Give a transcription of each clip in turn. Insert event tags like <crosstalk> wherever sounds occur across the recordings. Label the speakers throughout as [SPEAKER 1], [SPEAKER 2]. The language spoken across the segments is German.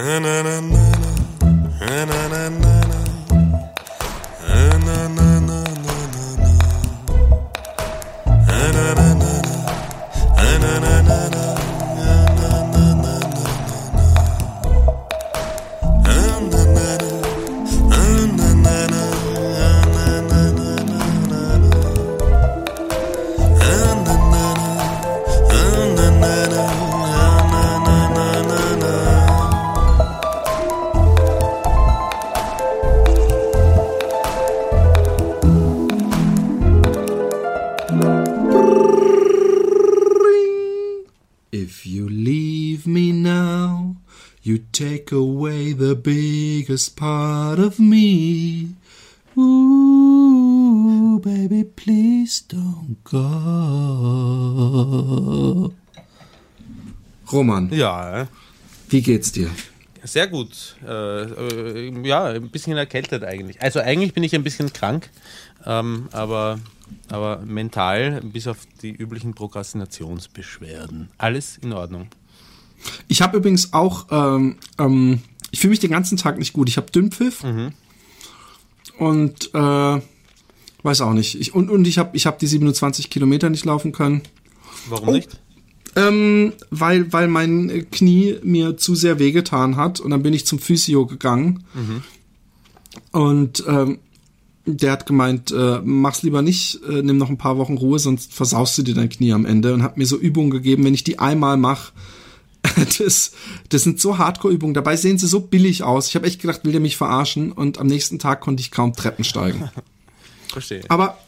[SPEAKER 1] If biggest part of me. Ooh, baby, please don't go. Roman,
[SPEAKER 2] Ja,
[SPEAKER 1] wie geht's dir?
[SPEAKER 2] sehr gut. Äh, äh, ja, ein bisschen erkältet eigentlich. Also eigentlich bin ich ein bisschen krank, ähm, aber, aber mental bis auf die üblichen Prokrastinationsbeschwerden. Alles in Ordnung.
[SPEAKER 1] Ich habe übrigens auch, ähm, ähm, ich fühle mich den ganzen Tag nicht gut. Ich habe Dünnpfiff und äh, weiß auch nicht. Ich, und und ich habe ich hab die 27 Kilometer nicht laufen können.
[SPEAKER 2] Warum
[SPEAKER 1] Oh.
[SPEAKER 2] nicht?
[SPEAKER 1] Ähm, weil, weil mein Knie mir zu sehr wehgetan hat und dann bin ich zum Physio gegangen. Und ähm, der hat gemeint, äh, mach's lieber nicht, äh, nimm noch ein paar Wochen Ruhe, sonst versaust du dir dein Knie am Ende und hat mir so Übungen gegeben, wenn ich die einmal mache. <laughs> Das, das sind so Hardcore-Übungen. Dabei sehen sie so billig aus. Ich habe echt gedacht, will der mich verarschen? Und am nächsten Tag konnte ich kaum Treppen steigen. <laughs>
[SPEAKER 2] Verstehe.
[SPEAKER 1] Aber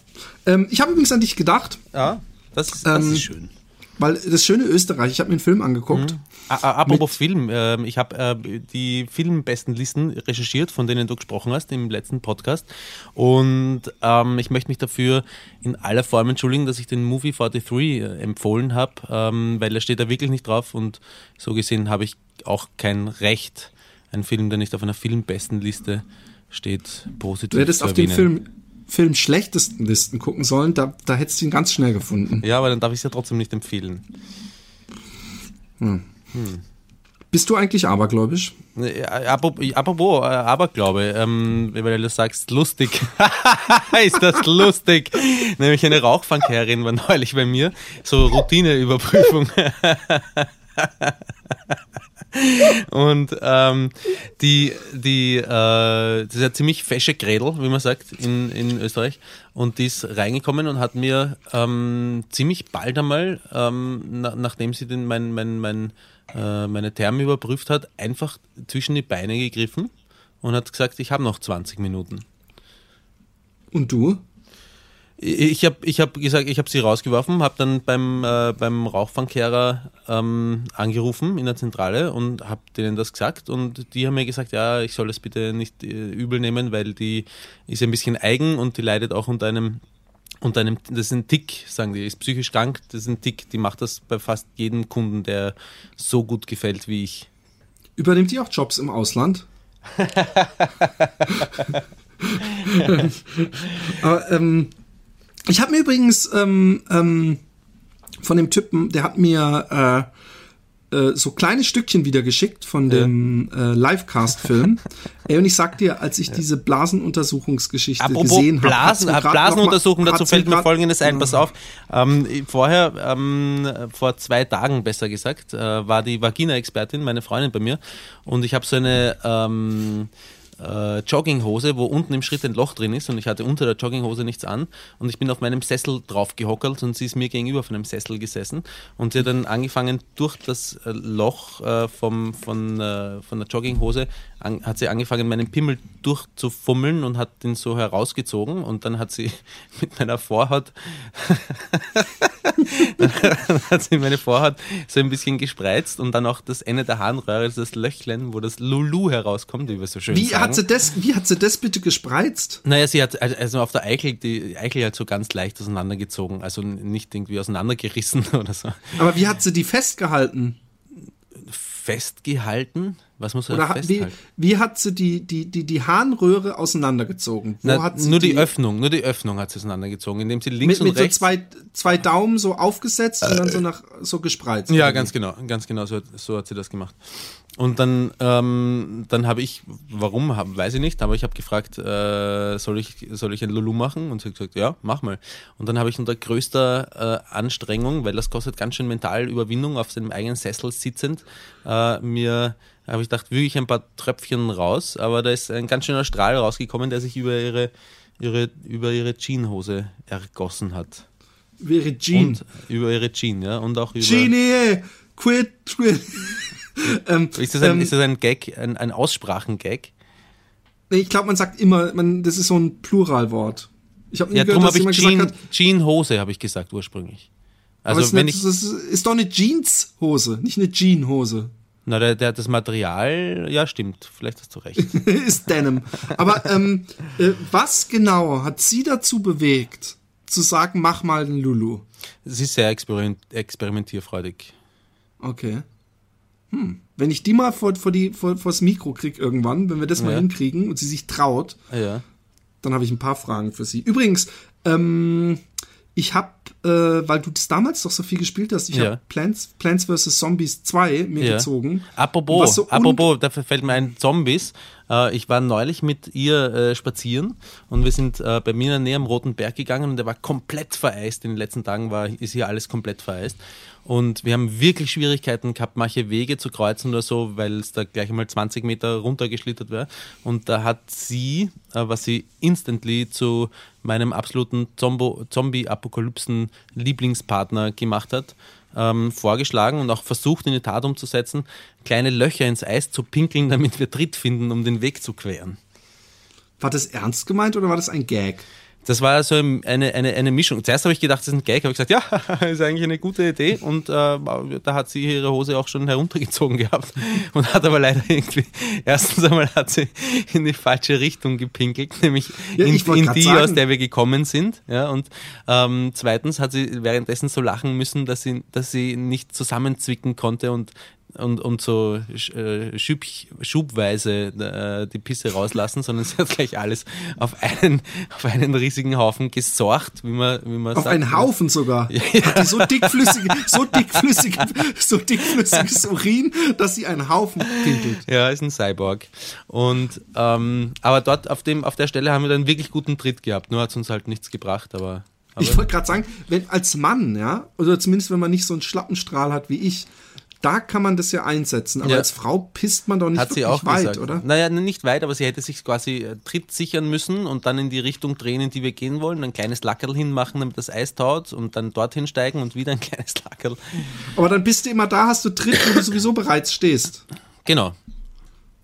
[SPEAKER 1] ähm, ich habe übrigens an dich gedacht,
[SPEAKER 2] Ja, das ist, das
[SPEAKER 1] Ähm,
[SPEAKER 2] ist schön.
[SPEAKER 1] weil das schöne Österreich, ich habe mir einen Film angeguckt.
[SPEAKER 2] A- Apropos Film, ähm, ich habe äh, die Filmbestenlisten recherchiert, von denen du gesprochen hast im letzten Podcast. Und ähm, ich möchte mich dafür in aller Form entschuldigen, dass ich den Movie 43 äh, empfohlen habe, ähm, weil er steht da wirklich nicht drauf und so gesehen habe ich auch kein Recht, einen Film, der nicht auf einer Filmbestenliste steht, positiv
[SPEAKER 1] Du hättest
[SPEAKER 2] zu
[SPEAKER 1] auf den. Film, Film schlechtesten Listen gucken sollen, da, da hättest du ihn ganz schnell gefunden.
[SPEAKER 2] Ja, aber dann darf ich es ja trotzdem nicht empfehlen.
[SPEAKER 1] Bist du eigentlich abergläubisch?
[SPEAKER 2] Äh, Apropos, äh, Aberglaube, ähm, weil du sagst, lustig. <laughs> ist das lustig? Nämlich eine Rauchfangkehrerin war neulich bei mir, so Routineüberprüfung. <laughs> Und ähm, die, die, äh, das ist ja ziemlich fesche Grädel, wie man sagt, in, in Österreich. Und die ist reingekommen und hat mir ähm, ziemlich bald einmal, ähm, na, nachdem sie den, mein, mein, mein, äh, meine Therme überprüft hat, einfach zwischen die Beine gegriffen und hat gesagt, ich habe noch 20 Minuten.
[SPEAKER 1] Und du?
[SPEAKER 2] Ich habe ich hab gesagt, ich habe sie rausgeworfen, habe dann beim, äh, beim Rauchfangkehrer ähm, angerufen in der Zentrale und habe denen das gesagt und die haben mir gesagt, ja, ich soll das bitte nicht äh, übel nehmen, weil die ist ein bisschen eigen und die leidet auch unter einem unter einem, das ist ein Tick, sagen die, ist psychisch krank, das ist ein Tick, die macht das bei fast jedem Kunden, der so gut gefällt wie ich.
[SPEAKER 1] Übernimmt ihr auch Jobs im Ausland? Aber, <laughs> <laughs> ähm, ich habe mir übrigens ähm, ähm, von dem Typen, der hat mir äh, äh, so kleine Stückchen wieder geschickt von dem äh, Livecast-Film. <laughs> Ey, und ich sag dir, als ich diese Blasenuntersuchungsgeschichte
[SPEAKER 2] Apropos
[SPEAKER 1] gesehen habe,
[SPEAKER 2] Blasen, äh, Blasenuntersuchung, dazu fällt mir Folgendes ein, pass
[SPEAKER 1] auf.
[SPEAKER 2] auf. Ähm, vorher, ähm, vor zwei Tagen besser gesagt, äh, war die Vagina-Expertin, meine Freundin bei mir, und ich habe so eine ähm, äh, Jogginghose, wo unten im Schritt ein Loch drin ist und ich hatte unter der Jogginghose nichts an und ich bin auf meinem Sessel drauf gehockelt und sie ist mir gegenüber von einem Sessel gesessen und sie hat dann angefangen durch das äh, Loch äh, vom, von, äh, von der Jogginghose an, hat sie angefangen meinen Pimmel durchzufummeln und hat den so herausgezogen und dann hat sie <laughs> mit meiner Vorhaut <laughs> dann hat sie meine Vorhaut so ein bisschen gespreizt und dann auch das Ende der Harnröhre, also das Löchlein, wo das Lulu herauskommt, wie wir so schön
[SPEAKER 1] Wie
[SPEAKER 2] sagen.
[SPEAKER 1] hat, sie das, wie hat sie das bitte gespreizt?
[SPEAKER 2] Naja, sie hat also- also auf der Eichel, die Eichel halt so ganz leicht auseinandergezogen, also nicht irgendwie auseinandergerissen <laughs> oder so.
[SPEAKER 1] Aber wie hat sie die festgehalten?
[SPEAKER 2] Festgehalten? Was muss er
[SPEAKER 1] Oder hat, wie,
[SPEAKER 2] festhalten?
[SPEAKER 1] wie hat sie die, die, die, die Harnröhre auseinandergezogen? Wo
[SPEAKER 2] Na,
[SPEAKER 1] hat sie
[SPEAKER 2] nur die, Öffnung, nur die Öffnung hat sie auseinandergezogen, indem sie links
[SPEAKER 1] mit,
[SPEAKER 2] und
[SPEAKER 1] mit so
[SPEAKER 2] rechts.
[SPEAKER 1] zwei, zwei Daumen so aufgesetzt und dann so nach so gespreizt.
[SPEAKER 2] ja,
[SPEAKER 1] oder
[SPEAKER 2] ganz genau, ganz genau, so, so hat sie das gemacht. Und dann, ähm, dann habe ich, warum, hab, weiß ich nicht, aber ich habe gefragt, äh, soll, ich, soll ich ein Lulu machen? Und sie hat gesagt, ja, mach mal. Und dann habe ich unter größter äh, Anstrengung, weil das kostet ganz schön mental Überwindung, auf seinem eigenen Sessel sitzend, äh, mir habe ich gedacht, wüge ich ein paar Tröpfchen raus, aber da ist ein ganz schöner Strahl rausgekommen, der sich über ihre, ihre, über ihre Jeanshose ergossen hat.
[SPEAKER 1] Über ihre Jean.
[SPEAKER 2] Und über ihre Jean, ja. Und auch über.
[SPEAKER 1] Genie, quit, quit. <laughs>
[SPEAKER 2] ähm, ist, das ein, ähm, ist das ein Gag, ein, ein Aussprachengag?
[SPEAKER 1] Ich glaube, man sagt immer, man, das ist so ein Pluralwort.
[SPEAKER 2] Ich habe nie ja, gehört, dass jemand Jean, gesagt hat, Jeanhose habe ich gesagt ursprünglich.
[SPEAKER 1] Also wenn nicht, ich, das ist doch eine Jeanshose, nicht eine Jeanhose.
[SPEAKER 2] Na, der, der das Material, ja, stimmt. Vielleicht hast du recht. <laughs>
[SPEAKER 1] ist Denim. Aber ähm, äh, was genau hat sie dazu bewegt, zu sagen, mach mal den Lulu?
[SPEAKER 2] Sie ist sehr experiment experimentierfreudig.
[SPEAKER 1] Okay. Hm. Wenn ich die mal vor, vor, die, vor, vor das Mikro krieg irgendwann, wenn wir das mal ja. hinkriegen und sie sich traut,
[SPEAKER 2] ja.
[SPEAKER 1] dann habe ich ein paar Fragen für sie. Übrigens, ähm, ich habe, äh, weil du das damals doch so viel gespielt hast, ich ja. habe Plants, Plants vs. Zombies 2 mir ja. gezogen.
[SPEAKER 2] Apropos, so apropos, da fällt mir ein Zombies. Äh, ich war neulich mit ihr äh, spazieren und wir sind äh, bei mir in der Nähe am Roten Berg gegangen und der war komplett vereist. In den letzten Tagen war, ist hier alles komplett vereist. Und wir haben wirklich Schwierigkeiten gehabt, manche Wege zu kreuzen oder so, weil es da gleich einmal 20 Meter runtergeschlittert wäre. Und da hat sie, was sie instantly zu meinem absoluten Zombie-Apokalypsen-Lieblingspartner gemacht hat, ähm, vorgeschlagen und auch versucht in die Tat umzusetzen, kleine Löcher ins Eis zu pinkeln, damit wir Tritt finden, um den Weg zu queren.
[SPEAKER 1] War das ernst gemeint oder war das ein Gag?
[SPEAKER 2] Das war so eine, eine, eine Mischung. Zuerst habe ich gedacht, das ist ein Gag, habe ich gesagt, ja, <laughs> ist eigentlich eine gute Idee. Und äh, da hat sie ihre Hose auch schon heruntergezogen gehabt <laughs> und hat aber leider irgendwie, erstens einmal hat sie in die falsche Richtung gepinkelt, nämlich ja, in, in die, sagen. aus der wir gekommen sind. Ja, und ähm, zweitens hat sie währenddessen so lachen müssen, dass sie, dass sie nicht zusammenzwicken konnte und und, und so äh, schub, schubweise äh, die Pisse rauslassen, sondern sie hat gleich alles auf einen, auf einen riesigen Haufen gesorgt, wie man, wie man
[SPEAKER 1] auf sagt. Auf einen Haufen sogar. Ja. Hat die so dickflüssig, so dickflüssig, so dickflüssiges Urin, dass sie einen Haufen pinkelt.
[SPEAKER 2] Ja, ist ein Cyborg. Und ähm, aber dort auf dem, auf der Stelle haben wir dann wirklich guten Tritt gehabt. Nur hat es uns halt nichts gebracht, aber. aber
[SPEAKER 1] ich wollte gerade sagen, wenn als Mann, ja, oder zumindest wenn man nicht so einen Schlappenstrahl hat wie ich, da kann man das ja einsetzen. Aber ja. als Frau pisst man doch nicht
[SPEAKER 2] Hat sie auch
[SPEAKER 1] weit,
[SPEAKER 2] gesagt.
[SPEAKER 1] oder?
[SPEAKER 2] Naja, nicht weit, aber sie hätte sich quasi äh, Tritt sichern müssen und dann in die Richtung drehen, in die wir gehen wollen, ein kleines Lackerl hinmachen, damit das Eis taut und dann dorthin steigen und wieder ein <laughs> kleines Lackerl.
[SPEAKER 1] Aber dann bist du immer da, hast du Tritt, wo du sowieso bereits stehst.
[SPEAKER 2] Genau.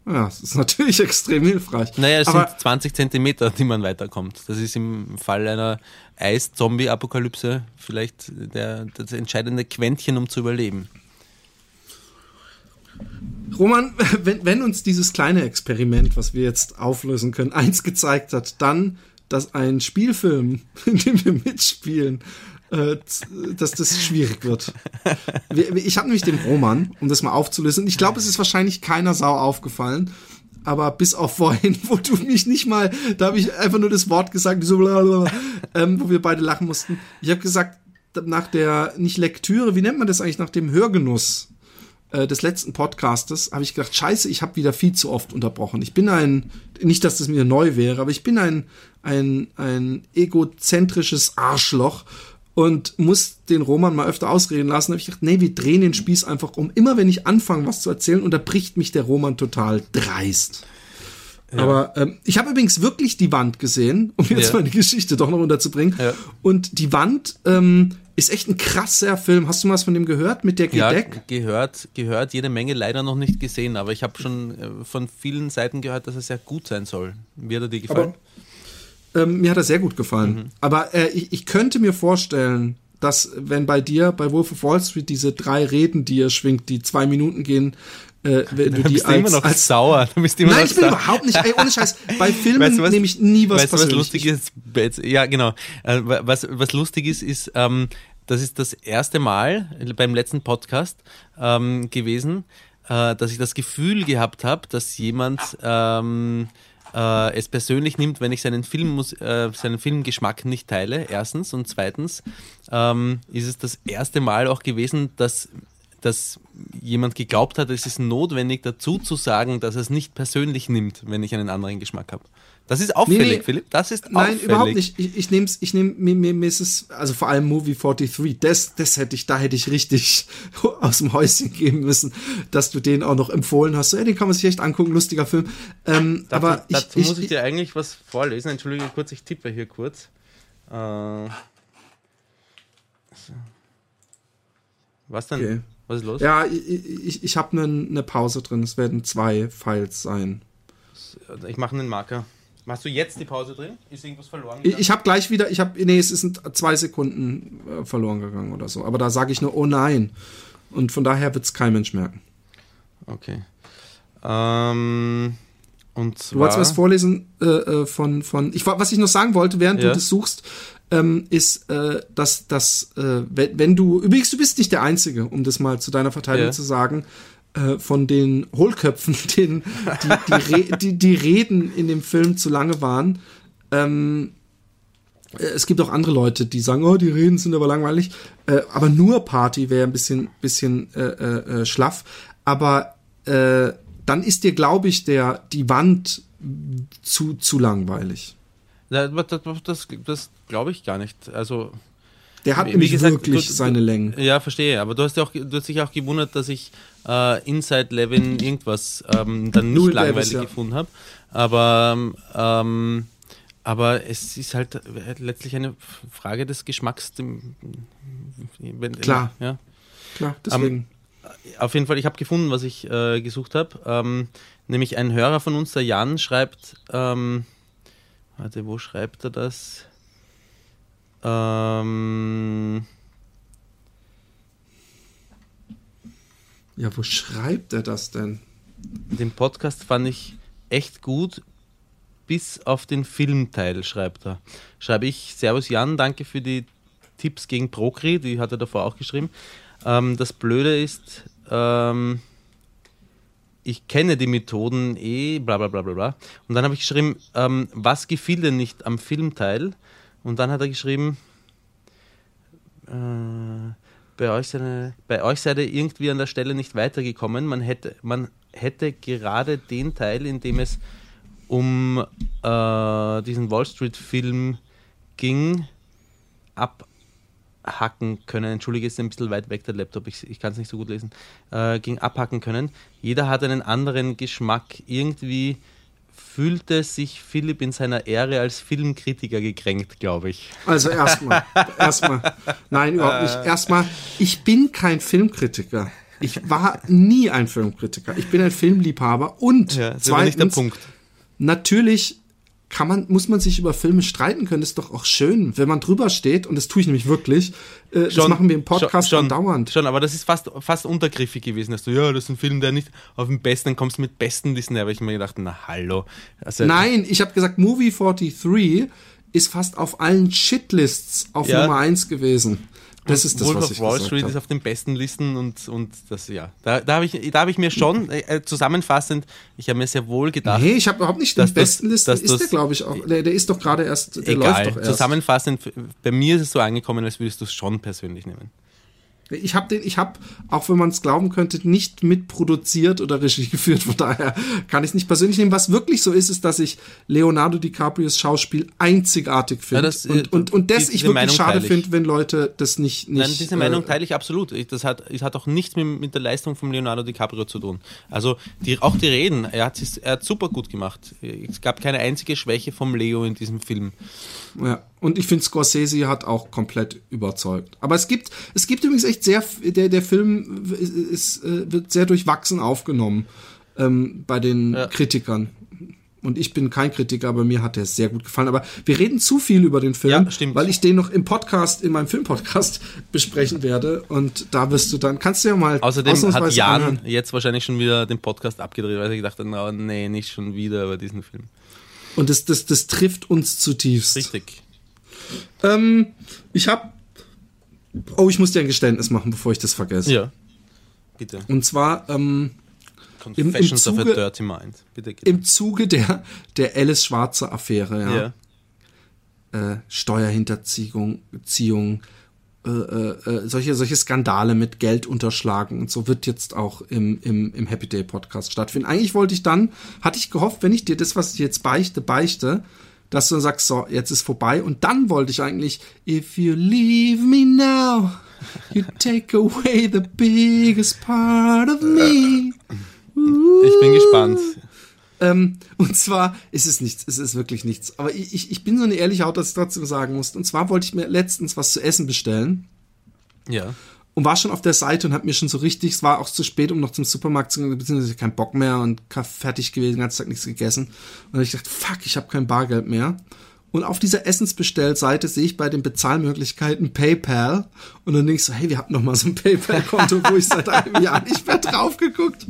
[SPEAKER 1] Ja, das ist natürlich <laughs> extrem hilfreich.
[SPEAKER 2] Naja, es aber sind 20 Zentimeter, die man weiterkommt. Das ist im Fall einer Eis-Zombie-Apokalypse vielleicht der, das entscheidende Quäntchen, um zu überleben.
[SPEAKER 1] Roman, <laughs> wenn, wenn uns dieses kleine Experiment, was wir jetzt auflösen können, eins gezeigt hat, dann, dass ein Spielfilm, <laughs> in dem wir mitspielen, äh, dass das schwierig wird. Ich habe nämlich den Roman, um das mal aufzulösen. Ich glaube, es ist wahrscheinlich keiner Sau aufgefallen. Aber bis auf vorhin, <laughs> wo du mich nicht mal, da habe ich einfach nur das Wort gesagt, so blablabla, ähm, wo wir beide lachen mussten. Ich habe gesagt, nach der, nicht Lektüre, wie nennt man das eigentlich, nach dem Hörgenuss äh, des letzten Podcastes habe ich gedacht, scheiße, ich habe wieder viel zu oft unterbrochen. Ich bin ein, nicht, dass das mir neu wäre, aber ich bin ein, ein, ein egozentrisches Arschloch und muss den Roman mal öfter ausreden lassen. Da habe ich gedacht, nee, wir drehen den Spieß einfach um. Immer wenn ich anfange, was zu erzählen, unterbricht mich der Roman total dreist. Ja. Aber ähm, ich habe übrigens wirklich die Wand gesehen, um jetzt ja. meine Geschichte doch noch unterzubringen. Ja. Und die Wand ähm, ist echt ein krasser Film. Hast du mal was von dem gehört mit der Gedeck?
[SPEAKER 2] Ja, gehört, gehört jede Menge, leider noch nicht gesehen, aber ich habe schon äh, von vielen Seiten gehört, dass er sehr gut sein soll. Wie hat er dir gefallen?
[SPEAKER 1] Aber, ähm, mir hat er sehr gut gefallen. Mhm. Aber äh, ich, ich könnte mir vorstellen, dass wenn bei dir bei Wolf of Wall Street diese drei Reden, die er schwingt, die zwei Minuten gehen, äh, wenn du, du die
[SPEAKER 2] als, immer noch als, sauer. Du bist immer
[SPEAKER 1] Nein,
[SPEAKER 2] noch
[SPEAKER 1] ich bin sauer. überhaupt nicht. Ey, ohne Scheiß. Bei <laughs> Filmen weißt du, was, nehme ich nie was
[SPEAKER 2] weißt was lustig ist? Ja, genau. Äh, was, was lustig ist, ist, ähm, das ist das erste Mal beim letzten Podcast ähm, gewesen, äh, dass ich das Gefühl gehabt habe, dass jemand ähm, äh, es persönlich nimmt, wenn ich seinen, Film, äh, seinen Filmgeschmack nicht teile, erstens. Und zweitens ähm, ist es das erste Mal auch gewesen, dass dass jemand geglaubt hat, es ist notwendig dazu zu sagen, dass er es nicht persönlich nimmt, wenn ich einen anderen Geschmack habe. Das ist auffällig, nee, nee. Philipp. Das ist
[SPEAKER 1] Nein, auffällig. überhaupt nicht. Ich, ich nehme es, ich nehme mir, mir, mir ist es, also vor allem Movie 43, das, das hätte ich, da hätte ich richtig <laughs> aus dem Häuschen gehen müssen, dass du den auch noch empfohlen hast. So, ja, den kann man sich echt angucken, lustiger Film. Ähm,
[SPEAKER 2] dazu,
[SPEAKER 1] aber
[SPEAKER 2] ich, dazu ich, muss ich dir eigentlich was vorlesen. Entschuldige kurz, ich tippe hier kurz. Äh, was denn? Okay. Was ist los?
[SPEAKER 1] Ja, ich, ich, ich habe eine ne Pause drin. Es werden zwei Files sein.
[SPEAKER 2] Ich mache einen Marker. Machst du jetzt die Pause drin? Ist irgendwas verloren
[SPEAKER 1] gegangen? Ich, ich habe gleich wieder, ich habe, nee, es sind zwei Sekunden äh, verloren gegangen oder so. Aber da sage ich nur, oh nein. Und von daher wird es kein Mensch merken.
[SPEAKER 2] Okay. Ähm, und zwar,
[SPEAKER 1] du wolltest was vorlesen äh, äh, von, von ich, was ich noch sagen wollte, während ja. du das suchst, ähm, ist, äh, dass, dass äh, wenn, wenn, du, übrigens, du bist nicht der Einzige, um das mal zu deiner Verteidigung ja. zu sagen, äh, von den Hohlköpfen, <laughs> denen die, die, die, die, Reden in dem Film zu lange waren. Ähm, äh, es gibt auch andere Leute, die sagen, oh, die Reden sind aber langweilig. Äh, aber nur Party wäre ein bisschen, bisschen äh, schlaff. Aber dann ist dir, glaube ich, der, die Wand zu, zu langweilig.
[SPEAKER 2] Das, das, das glaube ich gar nicht. Also
[SPEAKER 1] der hat nämlich gesagt, wirklich du, seine Längen.
[SPEAKER 2] Ja, verstehe. Aber du hast, ja auch, du hast dich auch gewundert, dass ich äh, Inside Levin irgendwas ähm, dann nicht Null langweilig Davis, ja. gefunden habe. Aber, ähm, aber es ist halt letztlich eine Frage des Geschmacks.
[SPEAKER 1] Wenn, Klar. Ja. Klar,
[SPEAKER 2] deswegen. Um, auf jeden Fall, ich habe gefunden, was ich äh, gesucht habe. Ähm, nämlich ein Hörer von uns, der Jan, schreibt, ähm, warte, wo schreibt er das? Ähm,
[SPEAKER 1] ja, wo schreibt er das denn?
[SPEAKER 2] Den Podcast fand ich echt gut, bis auf den Filmteil, schreibt er. Schreibe ich, Servus Jan, danke für die Tipps gegen Prokri, die hat er davor auch geschrieben. Ähm, das Blöde ist, ähm, ich kenne die Methoden eh, bla bla bla bla bla. Und dann habe ich geschrieben, ähm, was gefiel denn nicht am Filmteil? Und dann hat er geschrieben, äh, bei, euch seine, bei euch seid ihr irgendwie an der Stelle nicht weitergekommen. Man hätte, man hätte gerade den Teil, in dem es um äh, diesen Wall Street-Film ging, abhacken können. Entschuldige, ist ein bisschen weit weg der Laptop, ich, ich kann es nicht so gut lesen. Äh, ging abhacken können. Jeder hat einen anderen Geschmack. Irgendwie fühlte sich Philipp in seiner Ehre als Filmkritiker gekränkt, glaube ich.
[SPEAKER 1] Also erstmal, <laughs> erstmal, nein, überhaupt nicht. Äh. Erstmal, ich bin kein Filmkritiker. Ich war nie ein Filmkritiker. Ich bin ein Filmliebhaber und ja, zweitens, natürlich kann man, muss man sich über Filme streiten können, ist doch auch schön, wenn man drüber steht, und das tue ich nämlich wirklich. Äh, schon, das machen wir im Podcast schon, dauernd.
[SPEAKER 2] Schon, aber das ist fast, fast untergriffig gewesen, dass du, ja, das ist ein Film, der nicht auf dem besten, dann kommst du mit besten Listen, aber ich mir gedacht, na hallo.
[SPEAKER 1] Also, Nein, ich habe gesagt, Movie 43 ist fast auf allen Shitlists auf ja. Nummer 1 gewesen. Das ist das, Wolf was ich
[SPEAKER 2] Wall Street
[SPEAKER 1] habe.
[SPEAKER 2] ist auf den besten Listen und, und das, ja. Da, da habe ich, da hab ich mir schon, äh, äh, zusammenfassend, ich habe mir sehr wohl gedacht.
[SPEAKER 1] Nee, ich habe überhaupt nicht den besten Listen, ist das, der, glaube ich, auch. Der, der ist doch gerade erst, der
[SPEAKER 2] egal, läuft doch erst. Zusammenfassend, bei mir ist es so angekommen, als würdest du es schon persönlich nehmen.
[SPEAKER 1] Ich habe den, ich habe, auch wenn man es glauben könnte, nicht mitproduziert oder Regie geführt. Von daher kann ich es nicht persönlich nehmen. Was wirklich so ist, ist, dass ich Leonardo DiCaprios Schauspiel einzigartig finde. Ja, das, und, und, und das ich wirklich Meinung schade finde, wenn Leute das nicht, nicht
[SPEAKER 2] Nein, diese Meinung äh, teile ich absolut. Das hat, es hat auch nichts mit, mit der Leistung von Leonardo DiCaprio zu tun. Also die, auch die Reden, er hat es er super gut gemacht. Es gab keine einzige Schwäche vom Leo in diesem Film.
[SPEAKER 1] Ja. Und ich finde, Scorsese hat auch komplett überzeugt. Aber es gibt, es gibt übrigens echt sehr, der, der Film ist, äh, wird sehr durchwachsen aufgenommen ähm, bei den ja. Kritikern. Und ich bin kein Kritiker, aber mir hat der sehr gut gefallen. Aber wir reden zu viel über den Film, ja, weil ich den noch im Podcast, in meinem Filmpodcast <laughs> besprechen werde. Und da wirst du dann, kannst du ja mal.
[SPEAKER 2] Außerdem hat Jan anhören. jetzt wahrscheinlich schon wieder den Podcast abgedreht, weil ich gedacht habe, oh, nee, nicht schon wieder über diesen Film.
[SPEAKER 1] Und das, das, das trifft uns zutiefst.
[SPEAKER 2] Richtig.
[SPEAKER 1] Ähm, ich habe. Oh, ich muss dir ein Geständnis machen, bevor ich das vergesse.
[SPEAKER 2] Ja. Bitte.
[SPEAKER 1] Und zwar. Ähm,
[SPEAKER 2] im, im, Zuge, Bitte,
[SPEAKER 1] Im Zuge der, der Alice Schwarze Affäre, ja. ja. Äh, Steuerhinterziehung, Ziehung, äh, äh, solche, solche Skandale mit Geld unterschlagen und so wird jetzt auch im, im, im Happy Day Podcast stattfinden. Eigentlich wollte ich dann, hatte ich gehofft, wenn ich dir das, was ich jetzt beichte, beichte, dass du dann sagst, so, jetzt ist vorbei. Und dann wollte ich eigentlich, if you leave me now, you take away the biggest part of me.
[SPEAKER 2] Ich bin gespannt.
[SPEAKER 1] Ähm, und zwar ist es nichts, es ist wirklich nichts. Aber ich, ich, ich bin so eine ehrliche Haut, dass ich trotzdem sagen muss. Und zwar wollte ich mir letztens was zu essen bestellen
[SPEAKER 2] Ja.
[SPEAKER 1] Und war schon auf der Seite und hab mir schon so richtig, es war auch zu spät, um noch zum Supermarkt zu gehen, beziehungsweise kein Bock mehr und fertig gewesen, den ganzen Tag nichts gegessen. Und ich gedacht, fuck, ich habe kein Bargeld mehr. Und auf dieser Essensbestellseite sehe ich bei den Bezahlmöglichkeiten PayPal. Und dann denke ich so, hey, wir hatten noch mal so ein PayPal-Konto, wo ich seit einem Jahr nicht mehr drauf geguckt.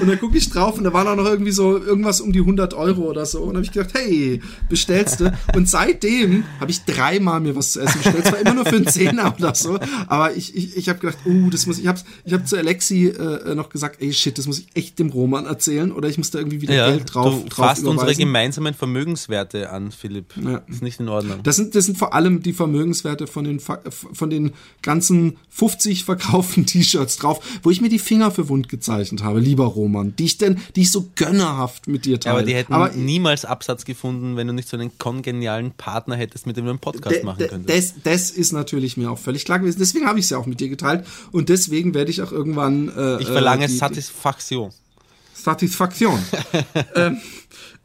[SPEAKER 1] Und dann gucke ich drauf und da waren auch noch irgendwie so irgendwas um die 100 Euro oder so. Und dann habe ich gedacht, hey, bestellst du? Und seitdem habe ich dreimal mir was zu essen bestellt. Zwar immer nur für einen Zehner oder so. Aber ich, ich, ich habe gedacht, uh, das muss ich, habe ich hab zu Alexi äh, noch gesagt, ey, shit, das muss ich echt dem Roman erzählen. Oder ich muss da irgendwie wieder
[SPEAKER 2] Ja,
[SPEAKER 1] Geld drauf,
[SPEAKER 2] du
[SPEAKER 1] drauf
[SPEAKER 2] fasst unsere gemeinsamen Vermögenswerte an, Philipp.
[SPEAKER 1] Ja.
[SPEAKER 2] Das ist nicht in Ordnung.
[SPEAKER 1] Das sind, das sind vor allem die Vermögenswerte von den, von den ganzen 50 verkauften <laughs> T-Shirts drauf, wo ich mir die Finger für wund gezeichnet habe, lieber Roman, die ich denn, die ich so gönnerhaft mit dir
[SPEAKER 2] Ja,
[SPEAKER 1] teile.
[SPEAKER 2] aber die hätten
[SPEAKER 1] Aber
[SPEAKER 2] niemals Absatz gefunden, wenn du nicht so einen kongenialen Partner hättest, mit dem du einen Podcast
[SPEAKER 1] de-
[SPEAKER 2] machen könntest.
[SPEAKER 1] das, das ist natürlich mir auch völlig klar gewesen. Deswegen habe ich es ja auch mit dir geteilt und deswegen werde ich auch irgendwann. Äh,
[SPEAKER 2] ich verlange
[SPEAKER 1] äh, die-
[SPEAKER 2] Satisfaktion.
[SPEAKER 1] Satisfaktion. <laughs> ähm,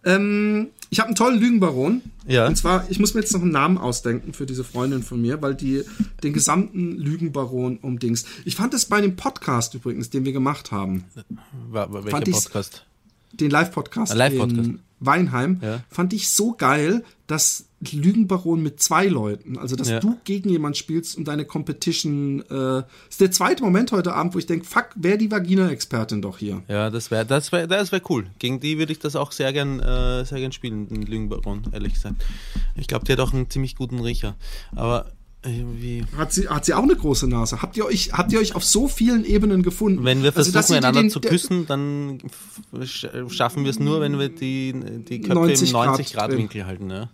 [SPEAKER 1] ähm, ich habe einen tollen Lügenbaron.
[SPEAKER 2] Ja.
[SPEAKER 1] Und zwar, ich muss mir jetzt noch einen Namen ausdenken für diese Freundin von mir, weil die den gesamten Lügenbaron umdings. Ich fand es bei dem Podcast übrigens, den wir gemacht haben,
[SPEAKER 2] War, war, welcher Podcast?
[SPEAKER 1] den Live-Podcast
[SPEAKER 2] Live-Podcast.
[SPEAKER 1] in Weinheim,
[SPEAKER 2] Ja.
[SPEAKER 1] fand ich so geil, dass Lügenbaron mit zwei Leuten, also dass
[SPEAKER 2] Ja.
[SPEAKER 1] du gegen jemand spielst und deine Competition, äh, ist der zweite Moment heute Abend, wo ich denke, fuck, wer die Vagina-Expertin doch hier.
[SPEAKER 2] Ja, das wäre das wär, das wär cool. Gegen die würde ich das auch sehr gern, äh, sehr gern spielen, den Lügenbaron, ehrlich gesagt. Ich glaube, die hat auch einen ziemlich guten Riecher. Aber irgendwie.
[SPEAKER 1] Hat sie, hat sie auch eine große Nase? Habt ihr euch, habt ihr euch auf so vielen Ebenen gefunden?
[SPEAKER 2] Wenn wir
[SPEAKER 1] Also,
[SPEAKER 2] versuchen,
[SPEAKER 1] dir
[SPEAKER 2] einander
[SPEAKER 1] den-
[SPEAKER 2] zu
[SPEAKER 1] der-
[SPEAKER 2] küssen, dann schaffen wir es nur, wenn wir die, die Köpfe
[SPEAKER 1] 90
[SPEAKER 2] im
[SPEAKER 1] Grad
[SPEAKER 2] 90 Grad,
[SPEAKER 1] drehen.
[SPEAKER 2] Winkel halten. Ja.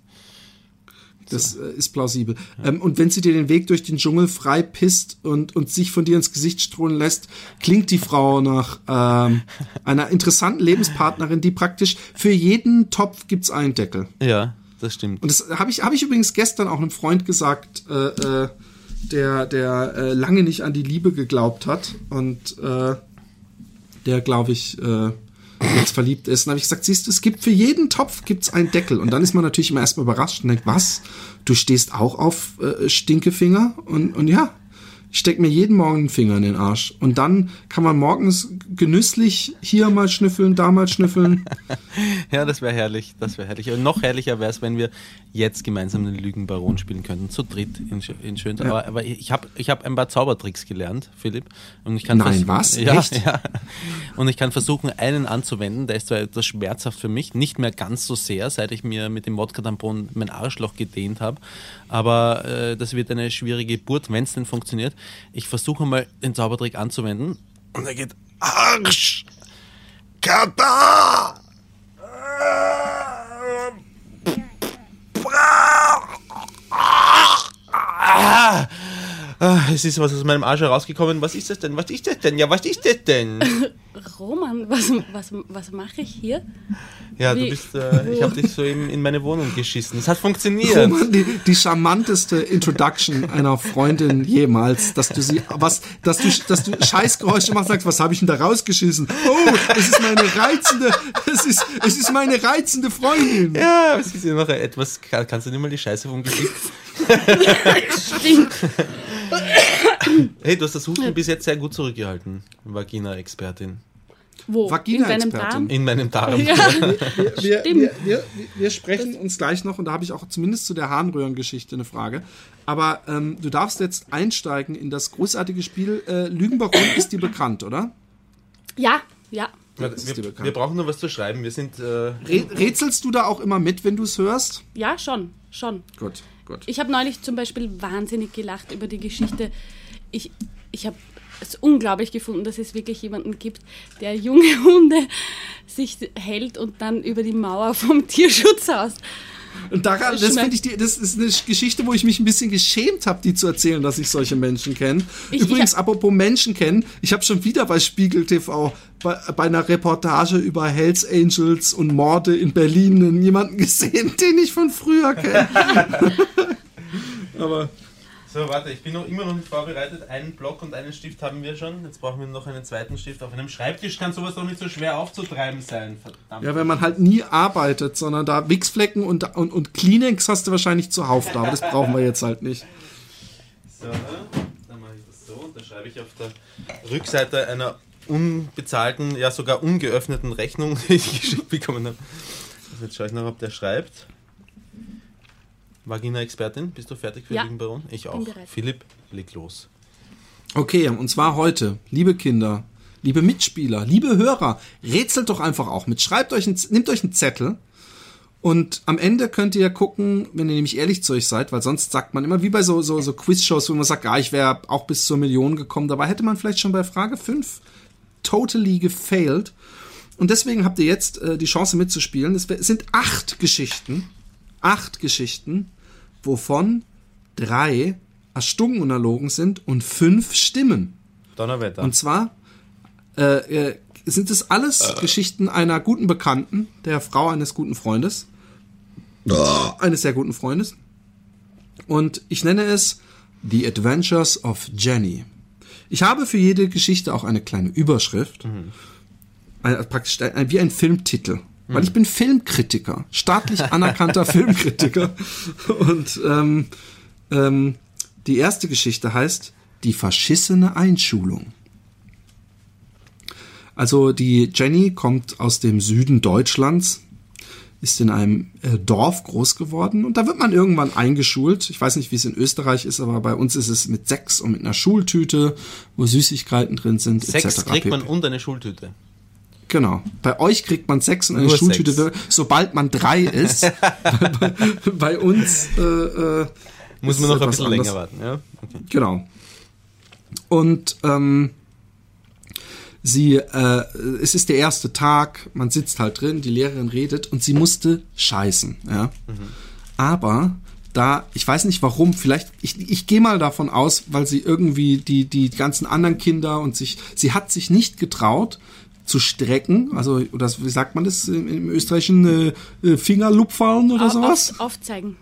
[SPEAKER 1] Das äh, ist plausibel. Ähm, und wenn sie dir den Weg durch den Dschungel frei pisst und, und sich von dir ins Gesicht strohlen lässt, klingt die Frau nach ähm, einer interessanten Lebenspartnerin, die praktisch für jeden Topf gibt's einen Deckel.
[SPEAKER 2] ja, das stimmt.
[SPEAKER 1] Und das habe ich, hab ich übrigens gestern auch einem Freund gesagt, äh, äh, der, der äh, lange nicht an die Liebe geglaubt hat und äh, der, glaube ich, äh, jetzt verliebt ist. Und habe ich gesagt, siehst du, es gibt für jeden Topf gibt's einen Deckel. Und dann ist man natürlich immer erstmal überrascht und denkt, was? Du stehst auch auf äh, Stinkefinger? Und, und ja, ich steck mir jeden Morgen einen Finger in den Arsch. Und dann kann man morgens genüsslich hier mal schnüffeln, da mal schnüffeln. <laughs>
[SPEAKER 2] Ja, das wäre herrlich. Das wäre herrlich. Und noch herrlicher wäre es, wenn wir jetzt gemeinsam den Lügenbaron spielen könnten. Zu dritt in, in Schön. Aber, aber ich habe ich hab ein paar Zaubertricks gelernt, Philipp. Und ich kann
[SPEAKER 1] Nein, was?
[SPEAKER 2] Ja,
[SPEAKER 1] Echt?
[SPEAKER 2] ja. Und ich kann versuchen, einen anzuwenden. Der ist zwar etwas schmerzhaft für mich. Nicht mehr ganz so sehr, seit ich mir mit dem Wodka-Tampon mein Arschloch gedehnt habe. Aber äh, das wird eine schwierige Geburt, wenn es denn funktioniert. Ich versuche mal, den Zaubertrick anzuwenden. Und er geht Arsch! Kata! Ah, es ist was aus meinem Arsch herausgekommen. Was ist das denn? Was ist das denn? Ja, was ist das denn? <laughs>
[SPEAKER 3] Roman, was, was, was mache ich hier?
[SPEAKER 2] Ja, du
[SPEAKER 3] Wie-
[SPEAKER 2] bist, äh, ich habe <laughs> dich so eben in meine Wohnung geschissen. Es hat funktioniert.
[SPEAKER 1] Roman, die, die charmanteste Introduction einer Freundin jemals, dass du sie, was, dass du, dass du Scheißgeräusche machst, sagst, was habe ich denn da rausgeschissen? Oh, es ist meine reizende, es ist, es ist meine reizende Freundin.
[SPEAKER 2] Ja, es ist ja noch etwas. Kann- Kannst du nicht mal die Scheiße vom Gesicht? <laughs>
[SPEAKER 3] Stimmt. <laughs>
[SPEAKER 2] Hey, du hast das Husten bis jetzt sehr gut zurückgehalten, Vagina-Expertin.
[SPEAKER 3] Wo?
[SPEAKER 1] Vagina-Expertin.
[SPEAKER 3] In deinem Darm?
[SPEAKER 2] In meinem Darm.
[SPEAKER 3] Ja.
[SPEAKER 1] Wir, <laughs>
[SPEAKER 3] Stimmt.
[SPEAKER 1] wir, wir, wir sprechen uns gleich noch und da habe ich auch zumindest zu der Harnröhrengeschichte eine Frage. Aber ähm, du darfst jetzt einsteigen in das großartige Spiel äh, Lügenbaron ist dir bekannt, oder?
[SPEAKER 3] ja, ja.
[SPEAKER 2] Wir,
[SPEAKER 1] bekannt.
[SPEAKER 2] wir brauchen nur was zu schreiben. Wir sind. Äh,
[SPEAKER 1] Rä rätselst du da auch immer mit, wenn du es hörst?
[SPEAKER 3] Ja, schon, schon.
[SPEAKER 1] Gut, gut.
[SPEAKER 3] Ich habe neulich zum Beispiel wahnsinnig gelacht über die Geschichte. Ich, ich habe es unglaublich gefunden, dass es wirklich jemanden gibt, der junge <laughs> Hunde sich hält und dann über die Mauer vom Tierschutzhaus
[SPEAKER 1] Und daran, das finde ich, die, das ist eine Geschichte, wo ich mich ein bisschen geschämt habe, die zu erzählen, dass ich solche Menschen kenne. Übrigens, ich, apropos Menschen kennen, ich habe schon wieder bei Spiegel TV bei, bei einer Reportage über Hells Angels und Morde in Berlin jemanden gesehen, <laughs> den ich von früher kenne. <laughs>
[SPEAKER 2] Aber so, warte, ich bin noch immer noch nicht vorbereitet. Einen Block und einen Stift haben wir schon. Jetzt brauchen wir noch einen zweiten Stift. Auf einem Schreibtisch kann sowas doch nicht so schwer aufzutreiben sein.
[SPEAKER 1] Verdammt. Ja, wenn man halt nie arbeitet, sondern da Wichsflecken und, und, und Kleenex hast du wahrscheinlich zuhauf da. Aber das brauchen wir jetzt halt nicht.
[SPEAKER 2] So, dann mache ich das so. Und da schreibe ich auf der Rückseite einer unbezahlten, ja sogar ungeöffneten Rechnung, <laughs> die ich geschickt bekommen habe. Also jetzt schaue ich noch, ob der schreibt. Vagina-Expertin, bist du fertig für ja, den Baron? Ich auch. Philipp, leg los.
[SPEAKER 1] Okay, und zwar heute, liebe Kinder, liebe Mitspieler, liebe Hörer, rätselt doch einfach auch mit. Schreibt euch, ein, nehmt euch einen Zettel und am Ende könnt ihr gucken, wenn ihr nämlich ehrlich zu euch seid, weil sonst sagt man immer wie bei so, so, so Quiz-Shows, wo man sagt, ja, ich wäre auch bis zur Million gekommen. Dabei hätte man vielleicht schon bei Frage 5 totally gefailed. Und deswegen habt ihr jetzt äh, die Chance mitzuspielen. Es sind acht Geschichten acht Geschichten, wovon drei erstunken und erlogen sind und fünf stimmen.
[SPEAKER 2] Donnerwetter.
[SPEAKER 1] Und zwar äh, äh, sind es alles äh. Geschichten einer guten Bekannten, der Frau eines guten Freundes. Oh. Eines sehr guten Freundes. Und ich nenne es The Adventures of Jenny. Ich habe für jede Geschichte auch eine kleine Überschrift. Mhm. Ein, praktisch ein, wie ein Filmtitel. Weil ich bin Filmkritiker, staatlich anerkannter <laughs> Filmkritiker. Und ähm, ähm, die erste Geschichte heißt Die verschissene Einschulung. Also die Jenny kommt aus dem Süden Deutschlands, ist in einem äh, Dorf groß geworden und da wird man irgendwann eingeschult. Ich weiß nicht, wie es in Österreich ist, aber bei uns ist es mit Sex und mit einer Schultüte, wo Süßigkeiten drin sind.
[SPEAKER 2] Sex kriegt man und eine Schultüte.
[SPEAKER 1] Genau. Bei euch kriegt man sechs und eine Nur Schultüte, sechs. sobald man drei ist. <laughs> bei, bei, uns äh, äh,
[SPEAKER 2] muss man noch ein bisschen anders. länger warten. Ja? Okay.
[SPEAKER 1] Genau. Und ähm, sie, äh, es ist der erste Tag, man sitzt halt drin, die Lehrerin redet und sie musste scheißen. Ja? Mhm. Aber da, ich weiß nicht warum, vielleicht, ich, ich gehe mal davon aus, weil sie irgendwie die, die ganzen anderen Kinder und sich, sie hat sich nicht getraut, zu strecken, also oder wie sagt man das im, österreichischen äh, äh Fingerlupfallen oder Auf, sowas?
[SPEAKER 3] aufzeigen.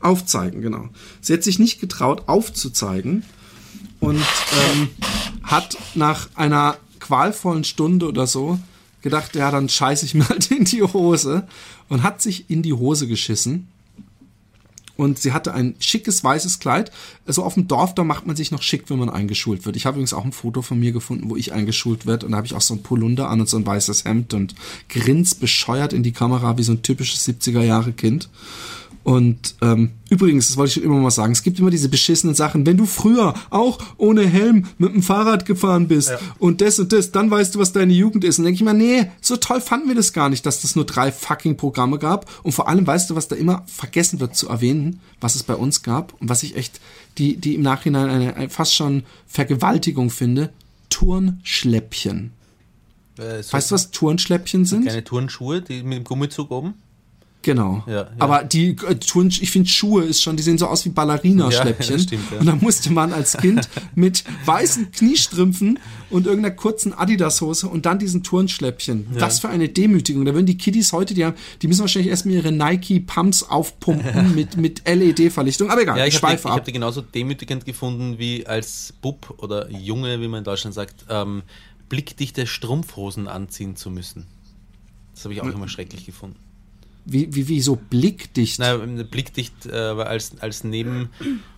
[SPEAKER 1] Aufzeigen, genau. Sie hat sich nicht getraut, aufzuzeigen und ähm, hat nach einer qualvollen Stunde oder so gedacht, ja, dann scheiße ich mir halt in die Hose und hat sich in die Hose geschissen und sie hatte ein schickes weißes Kleid. Also auf dem Dorf, da macht man sich noch schick, wenn man eingeschult wird. Ich habe übrigens auch ein Foto von mir gefunden, wo ich eingeschult werde und da habe ich auch so ein Polunder an und so ein weißes Hemd und grins bescheuert in die Kamera wie so ein typisches 70er Jahre Kind. Und ähm, übrigens, das wollte ich schon immer mal sagen, es gibt immer diese beschissenen Sachen. Wenn du früher auch ohne Helm mit dem Fahrrad gefahren bist ja. und das und das, dann weißt du, was deine Jugend ist. Und denke ich mal, nee, so toll fanden wir das gar nicht, dass das nur drei fucking Programme gab. Und vor allem weißt du, was da immer vergessen wird zu erwähnen, was es bei uns gab und was ich echt, die, die im Nachhinein eine, eine fast schon Vergewaltigung finde. Turnschläppchen. Äh, so weißt du, was Turnschläppchen sind?
[SPEAKER 2] Keine Turnschuhe, die mit dem Gummizug oben?
[SPEAKER 1] Genau. Ja, ja. Aber die äh, ich finde Schuhe ist schon, die sehen so aus wie Ballerina-Schläppchen. <laughs> Ja, stimmt. Und da musste man als Kind mit weißen Kniestrümpfen und irgendeiner kurzen Adidas-Hose und dann diesen Turnschläppchen. Das für eine Demütigung. Da würden die Kiddies heute, die haben, die müssen wahrscheinlich erstmal ihre Nike-Pumps aufpumpen mit, mit LED-Verlichtung. Aber egal,
[SPEAKER 2] ja, ich habe die, hab die genauso demütigend gefunden wie als Bub oder Junge, wie man in Deutschland sagt, ähm, blickdichte Strumpfhosen anziehen zu müssen. Das habe ich auch immer schrecklich gefunden.
[SPEAKER 1] Wie, wie, wie so blickdicht?
[SPEAKER 2] Na, blickdicht äh, als, als Neben,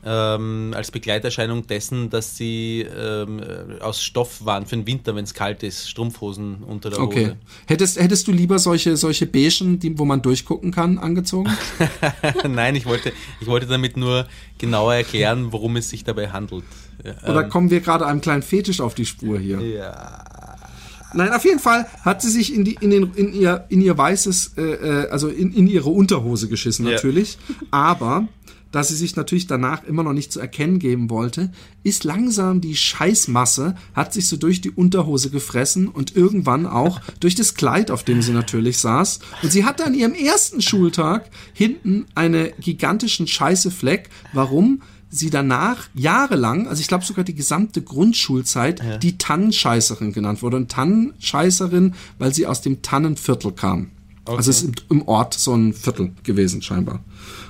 [SPEAKER 2] ähm, als Begleiterscheinung dessen, dass sie ähm, aus Stoff waren für den Winter, wenn es kalt ist, Strumpfhosen unter der
[SPEAKER 1] okay. Hose. Hättest, hättest du lieber solche, solche Beigen, die, wo man durchgucken kann, angezogen? <laughs>
[SPEAKER 2] Nein, ich wollte, ich wollte damit nur genauer erklären, worum es sich dabei handelt.
[SPEAKER 1] Oder ähm, kommen wir gerade einem kleinen Fetisch auf die Spur hier?
[SPEAKER 2] Ja.
[SPEAKER 1] Nein, auf jeden Fall hat sie sich in, die, in, den, in, ihr, in ihr weißes, äh, äh, also in, in ihre Unterhose geschissen natürlich. Ja. Aber da sie sich natürlich danach immer noch nicht zu erkennen geben wollte, ist langsam die Scheißmasse, hat sich so durch die Unterhose gefressen und irgendwann auch durch das Kleid, auf dem sie natürlich saß. Und sie hatte an ihrem ersten Schultag hinten einen gigantischen Scheißefleck. Warum? Sie danach jahrelang, also ich glaube sogar die gesamte Grundschulzeit, ja. die Tannenscheißerin genannt wurde. Und Tannenscheißerin, weil sie aus dem Tannenviertel kam. Okay. Also es ist im Ort so ein Viertel gewesen scheinbar.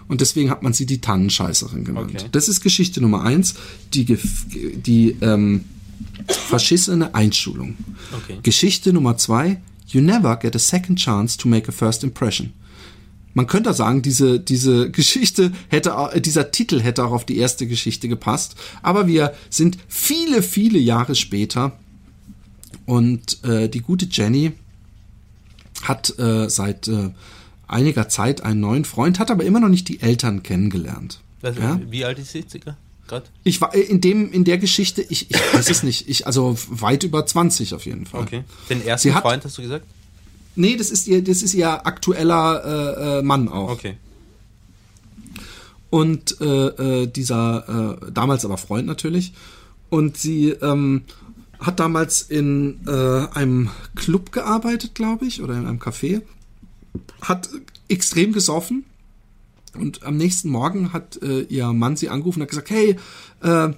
[SPEAKER 1] Und deswegen hat man sie die Tannenscheißerin genannt. Okay. Das ist Geschichte Nummer eins, die, die ähm, verschissene Einschulung. Okay. Geschichte Nummer zwei, you never get a second chance to make a first impression. Man könnte sagen, diese, diese Geschichte hätte, dieser Titel hätte auch auf die erste Geschichte gepasst. Aber wir sind viele, viele Jahre später und äh, die gute Jenny hat äh, seit äh, einiger Zeit einen neuen Freund, hat aber immer noch nicht die Eltern kennengelernt.
[SPEAKER 2] Also, ja? Wie alt ist sie circa?
[SPEAKER 1] Grad? Ich war äh, in dem in der Geschichte, ich, ich weiß es nicht, ich also weit über 20 auf jeden Fall.
[SPEAKER 2] Okay. Den ersten sie Freund hast du gesagt?
[SPEAKER 1] Nee, das ist ihr das ist ihr aktueller äh, äh Mann auch.
[SPEAKER 2] Okay.
[SPEAKER 1] Und äh, äh, dieser äh, damals aber Freund natürlich und sie ähm, hat damals in äh, einem Club gearbeitet, glaube ich, oder in einem Café. Hat extrem gesoffen. Und am nächsten Morgen hat äh, ihr Mann sie angerufen und hat gesagt, hey, äh,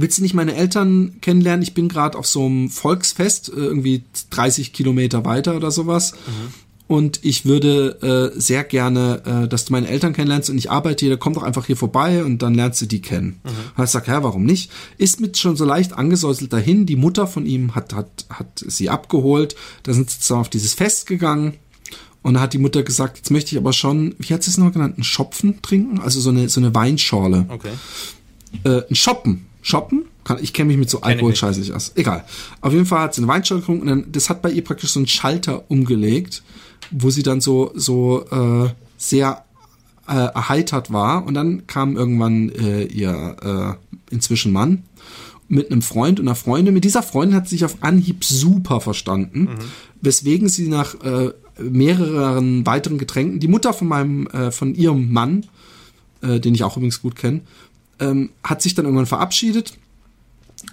[SPEAKER 1] willst du nicht meine Eltern kennenlernen? Ich bin gerade auf so einem Volksfest, äh, irgendwie 30 Kilometer weiter oder sowas. Mhm und ich würde äh, sehr gerne, äh, dass du meine Eltern kennenlernst und ich arbeite hier, komm doch einfach hier vorbei und dann lernst du die kennen. Mhm. Und ich sag, ja, warum nicht? Ist mit schon so leicht angesäuselt dahin. Die Mutter von ihm hat, hat, hat sie abgeholt. Da sind sie zusammen auf dieses Fest gegangen. Und da hat die Mutter gesagt, jetzt möchte ich aber schon, wie hat sie es noch genannt, einen Schopfen trinken? Also so eine, so eine Weinschorle.
[SPEAKER 2] Okay.
[SPEAKER 1] Äh, ein Shoppen. Shoppen? ich kenne mich mit so Alkohol scheiße nicht aus. Egal. Auf jeden Fall hat sie eine Weinschorle getrunken und dann, das hat bei ihr praktisch so einen Schalter umgelegt wo sie dann so, so äh, sehr äh, erheitert war. Und dann kam irgendwann äh, ihr äh, inzwischen Mann mit einem Freund und einer Freundin. Mit dieser Freundin hat sie sich auf Anhieb super verstanden, mhm. weswegen sie nach äh, mehreren weiteren Getränken, die Mutter von meinem, äh, von ihrem Mann, äh, den ich auch übrigens gut kenne, ähm, hat sich dann irgendwann verabschiedet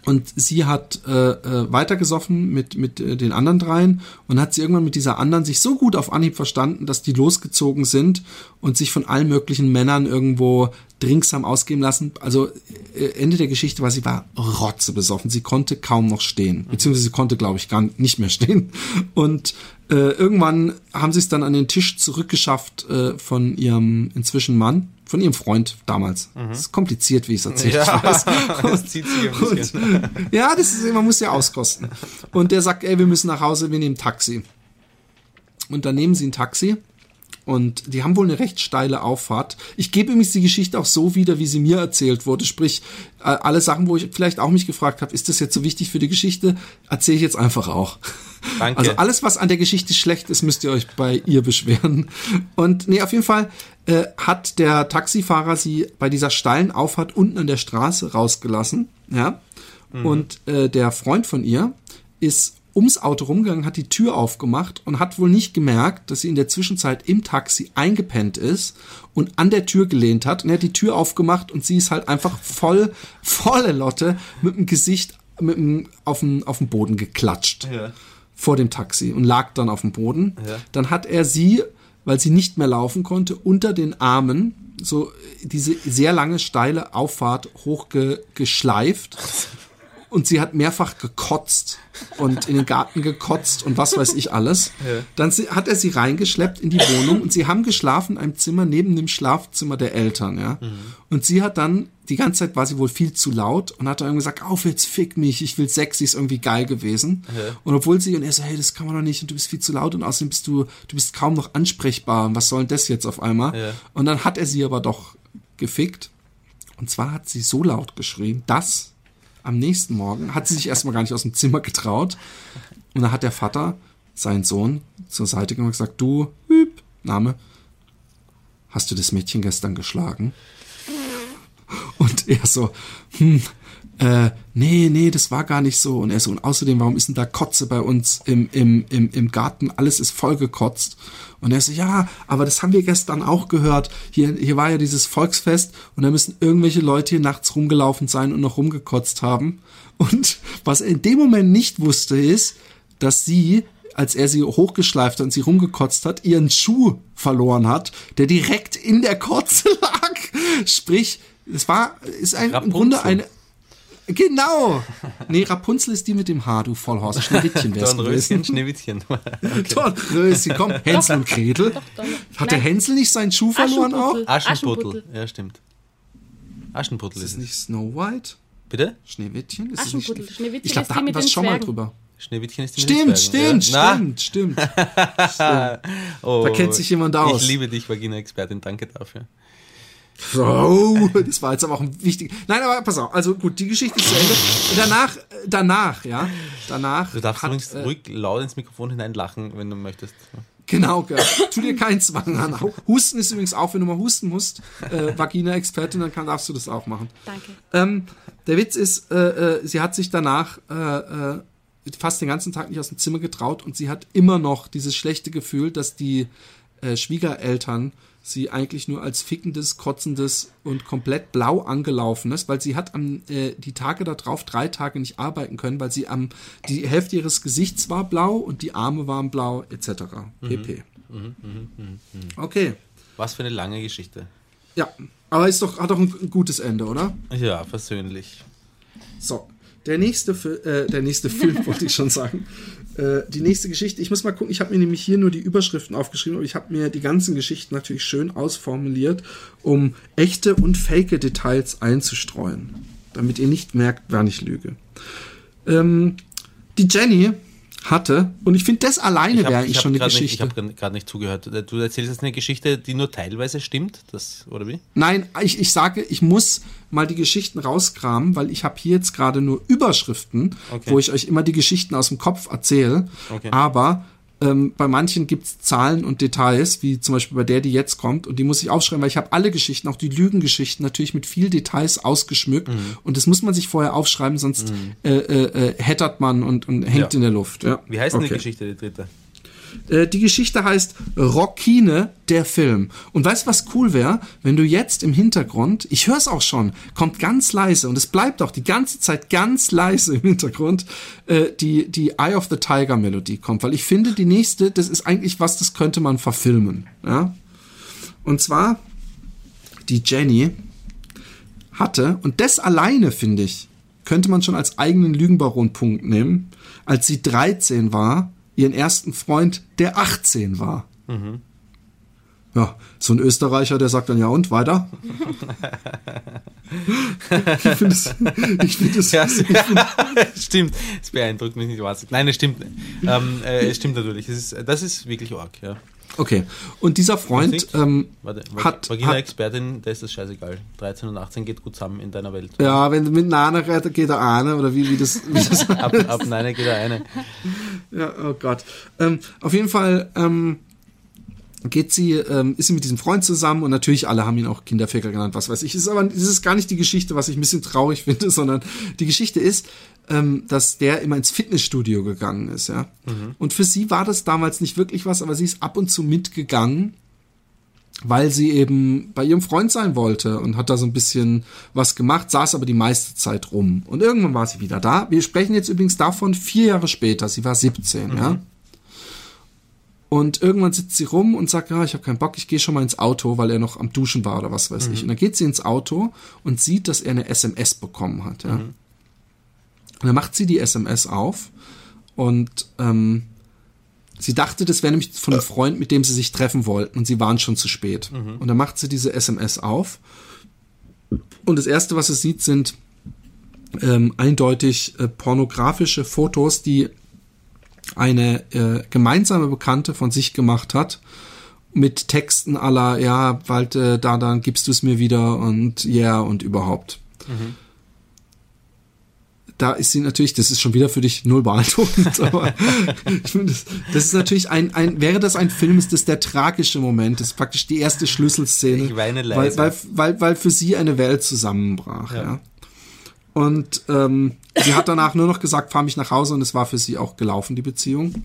[SPEAKER 1] und sie hat äh, äh, weitergesoffen mit, mit äh, den anderen dreien und hat sie irgendwann mit dieser anderen sich so gut auf Anhieb verstanden, dass die losgezogen sind und sich von allen möglichen Männern irgendwo Drinks haben ausgeben lassen. Also äh, Ende der Geschichte war, sie war rotzebesoffen. Sie konnte kaum noch stehen. Beziehungsweise sie konnte, glaube ich, gar nicht mehr stehen. Und äh, irgendwann haben sie es dann an den Tisch zurückgeschafft äh, von ihrem inzwischen Mann von ihrem Freund damals. Mhm. Das ist kompliziert, wie ich es erzählt ja, <laughs> das zieht sich ein bisschen. Und, <laughs> ja, das ist, man muss ja auskosten. Und der sagt, ey, wir müssen nach Hause, wir nehmen Taxi. Und dann nehmen sie ein Taxi und die haben wohl eine recht steile Auffahrt. Ich gebe übrigens die Geschichte auch so wieder, wie sie mir erzählt wurde. Sprich, alle Sachen, wo ich vielleicht auch mich gefragt habe, ist das jetzt so wichtig für die Geschichte, erzähle ich jetzt einfach auch. Danke. Also alles, was an der Geschichte schlecht ist, müsst ihr euch bei ihr beschweren. Und nee, auf jeden Fall äh, hat der Taxifahrer sie bei dieser steilen Auffahrt unten an der Straße rausgelassen. Ja. Mhm. Und äh, der Freund von ihr ist ums Auto rumgegangen, hat die Tür aufgemacht und hat wohl nicht gemerkt, dass sie in der Zwischenzeit im Taxi eingepennt ist und an der Tür gelehnt hat. Und er hat die Tür aufgemacht und sie ist halt einfach voll, volle Lotte mit dem Gesicht mit dem, auf, den, auf den Boden geklatscht. Ja. Vor dem Taxi und lag dann auf dem Boden. Ja. Dann hat er sie, weil sie nicht mehr laufen konnte, unter den Armen so diese sehr lange steile Auffahrt hochgeschleift <laughs> und sie hat mehrfach gekotzt und in den Garten gekotzt und was weiß ich alles. Ja. Dann hat er sie reingeschleppt in die Wohnung und sie haben geschlafen in einem Zimmer neben dem Schlafzimmer der Eltern, ja. Mhm. Und sie hat dann, die ganze Zeit war sie wohl viel zu laut und hat dann gesagt, auf jetzt fick mich, ich will Sex, sie ist irgendwie geil gewesen. Ja. Und obwohl sie, und er so, hey, das kann man doch nicht und du bist viel zu laut und außerdem bist du, du bist kaum noch ansprechbar und was soll denn das jetzt auf einmal? Ja. Und dann hat er sie aber doch gefickt. Und zwar hat sie so laut geschrien, dass am nächsten Morgen hat sie sich erstmal gar nicht aus dem Zimmer getraut. Und da hat der Vater seinen Sohn zur Seite genommen und gesagt, du, hüb, Name, hast du das Mädchen gestern geschlagen? Und er so, hm, äh, nee, nee, das war gar nicht so. Und er so, und außerdem, warum ist denn da Kotze bei uns im, im, im, im Garten? Alles ist vollgekotzt. Und er so, ja, aber das haben wir gestern auch gehört. Hier, hier war ja dieses Volksfest und da müssen irgendwelche Leute hier nachts rumgelaufen sein und noch rumgekotzt haben. Und was er in dem Moment nicht wusste, ist, dass sie, als er sie hochgeschleift hat und sie rumgekotzt hat, ihren Schuh verloren hat, der direkt in der Kotze <laughs> lag. Sprich, es war, ist ein, im Grunde eine, Genau. Nee, Rapunzel ist die mit dem Haar, du Vollhorst. Schneewittchen wär's
[SPEAKER 2] Dornröschen,
[SPEAKER 1] gewesen.
[SPEAKER 2] Schneewittchen. <laughs>
[SPEAKER 1] Dornröschen, komm. <laughs> Hänsel und Gretel.
[SPEAKER 3] Doch, doch.
[SPEAKER 1] Hat der
[SPEAKER 3] Nein.
[SPEAKER 1] Hänsel nicht seinen Schuh verloren auch?
[SPEAKER 3] Aschenputtel.
[SPEAKER 2] Aschenputtel. Ja, stimmt. Aschenputtel
[SPEAKER 1] Ist
[SPEAKER 2] ist
[SPEAKER 1] es
[SPEAKER 2] es.
[SPEAKER 1] nicht Snow White?
[SPEAKER 2] Bitte?
[SPEAKER 1] Schneewittchen? Ist es nicht
[SPEAKER 3] Aschenputtel. Schneewittchen
[SPEAKER 1] ich glaube,
[SPEAKER 3] ist
[SPEAKER 1] da hatten wir schon mal drüber.
[SPEAKER 2] Schneewittchen ist die mit den
[SPEAKER 1] Stimmt, stimmt,
[SPEAKER 2] ja.
[SPEAKER 1] stimmt, stimmt.
[SPEAKER 2] Na, <laughs> oh,
[SPEAKER 1] Da kennt sich jemand aus.
[SPEAKER 2] Ich liebe dich, Vagina-Expertin. Danke dafür.
[SPEAKER 1] So, das war jetzt aber auch ein wichtig. Nein, aber pass auf. Also gut, die Geschichte ist zu Ende. Danach, äh, danach, ja, danach.
[SPEAKER 2] Du darfst
[SPEAKER 1] hat,
[SPEAKER 2] übrigens
[SPEAKER 1] äh,
[SPEAKER 2] ruhig laut ins Mikrofon hinein lachen, wenn du möchtest.
[SPEAKER 1] Genau, gell. tu dir keinen Zwang an. Husten ist übrigens auch, wenn du mal husten musst, äh, Vagina-Expertin, dann kann, darfst du das auch machen.
[SPEAKER 3] Danke.
[SPEAKER 1] Ähm, der Witz ist, äh, äh, sie hat sich danach äh, äh, fast den ganzen Tag nicht aus dem Zimmer getraut und sie hat immer noch dieses schlechte Gefühl, dass die äh, Schwiegereltern sie eigentlich nur als fickendes, kotzendes und komplett blau angelaufenes, weil sie hat am äh, die Tage darauf drei Tage nicht arbeiten können, weil sie am die Hälfte ihres Gesichts war blau und die Arme waren blau etc. pp. Okay,
[SPEAKER 2] Was für eine lange Geschichte.
[SPEAKER 1] ja, aber ist doch hat doch ein gutes Ende, oder?
[SPEAKER 2] Ja, versöhnlich.
[SPEAKER 1] So, der nächste, Fi- äh, der nächste Film <laughs> wollte ich schon sagen. Äh, die nächste Geschichte. Ich muss mal gucken. Ich habe mir nämlich hier nur die Überschriften aufgeschrieben, aber ich habe mir die ganzen Geschichten natürlich schön ausformuliert, um echte und fake Details einzustreuen, damit ihr nicht merkt, wann ich lüge. Ähm, die Jenny hatte, und ich finde, das alleine wäre
[SPEAKER 2] habe
[SPEAKER 1] eigentlich schon eine
[SPEAKER 2] gerade nicht, ich
[SPEAKER 1] Geschichte.
[SPEAKER 2] hab gerade nicht zugehört. Du erzählst jetzt eine Geschichte, die nur teilweise stimmt, das, oder wie?
[SPEAKER 1] Nein, ich, ich sage, ich muss mal die Geschichten rauskramen, weil ich habe hier jetzt gerade nur Überschriften,
[SPEAKER 2] Okay.
[SPEAKER 1] wo ich euch immer die Geschichten aus dem Kopf erzähle.
[SPEAKER 2] Okay.
[SPEAKER 1] Aber ähm, bei manchen gibt's Zahlen und Details, wie zum Beispiel bei der, die jetzt kommt, und die muss ich aufschreiben, weil ich habe alle Geschichten, auch die Lügengeschichten, natürlich mit viel Details ausgeschmückt.
[SPEAKER 2] Mhm.
[SPEAKER 1] Und das muss man sich vorher aufschreiben, sonst äh, äh, äh, hättert man und, und hängt
[SPEAKER 2] Ja.
[SPEAKER 1] in der Luft. Ja.
[SPEAKER 2] Wie heißt denn die
[SPEAKER 1] Okay.
[SPEAKER 2] Geschichte, die dritte?
[SPEAKER 1] Äh, die Geschichte heißt Rockine, der Film. Und weißt du, was cool wäre? Wenn du jetzt im Hintergrund, ich höre es auch schon, kommt ganz leise und es bleibt auch die ganze Zeit ganz leise im Hintergrund, äh, die, die Eye of the Tiger Melodie kommt. Weil ich finde, die nächste, das ist eigentlich was, das könnte man verfilmen. Ja? Und zwar, die Jenny hatte, und das alleine, finde ich, könnte man schon als eigenen Lügenbaron-Punkt nehmen, als sie 13 war, ihren ersten Freund, der 18 war. Ja, so ein Österreicher, der sagt dann ja und weiter. <laughs> ich finde es, ich finde es,
[SPEAKER 2] Ja, <laughs> stimmt. Es beeindruckt mich nicht wahnsinnig. Nein, es stimmt. Ähm, äh, es stimmt natürlich. Das ist, das ist wirklich arg, ja.
[SPEAKER 1] Okay. Und dieser Freund ähm,
[SPEAKER 2] Warte,
[SPEAKER 1] hat,
[SPEAKER 2] Vagina-Expertin, da ist das scheißegal. 13 und 18 geht gut zusammen in deiner Welt.
[SPEAKER 1] ja, wenn du mit Nana geht er eine oder wie, wie das, wie das <laughs>
[SPEAKER 2] Ab, ab nein geht da eine.
[SPEAKER 1] Ja, oh Gott. Ähm, auf jeden Fall ähm, geht sie, ähm, ist sie mit diesem Freund zusammen und natürlich alle haben ihn auch Kinderficker genannt, was weiß ich. Ist aber das ist gar nicht die Geschichte, was ich ein bisschen traurig <laughs> finde, sondern die Geschichte ist, ähm, dass der immer ins Fitnessstudio gegangen ist, ja. Und für sie war das damals nicht wirklich was, aber sie ist ab und zu mitgegangen, weil sie eben bei ihrem Freund sein wollte und hat da so ein bisschen was gemacht, saß aber die meiste Zeit rum. Und irgendwann war sie wieder da. Wir sprechen jetzt übrigens davon vier Jahre später. Sie war 17, ja. Und irgendwann sitzt sie rum und sagt, ja, ich habe keinen Bock, ich gehe schon mal ins Auto, weil er noch am Duschen war oder was weiß ich. Und dann geht sie ins Auto und sieht, dass er eine SMS bekommen hat, ja. Und dann macht sie die SMS auf und ähm, sie dachte, das wäre nämlich von einem Freund, mit dem sie sich treffen wollten und sie waren schon zu spät. Und dann macht sie diese SMS auf und das erste, was sie sieht, sind ähm, eindeutig äh, pornografische Fotos, die eine äh, gemeinsame Bekannte von sich gemacht hat mit Texten aller ja bald äh, da dann gibst du es mir wieder und ja yeah, und überhaupt da ist sie natürlich, das ist schon wieder für dich null beeindruckend, <laughs> aber ich finde, das, das ist natürlich ein, ein, wäre das ein Film, ist das der tragische Moment, das ist praktisch die erste Schlüsselszene. Weil, weil, weil, weil für sie eine Welt zusammenbrach, ja.
[SPEAKER 2] Ja.
[SPEAKER 1] Und ähm, sie hat danach nur noch gesagt, fahr mich nach Hause und es war für sie auch gelaufen, die Beziehung.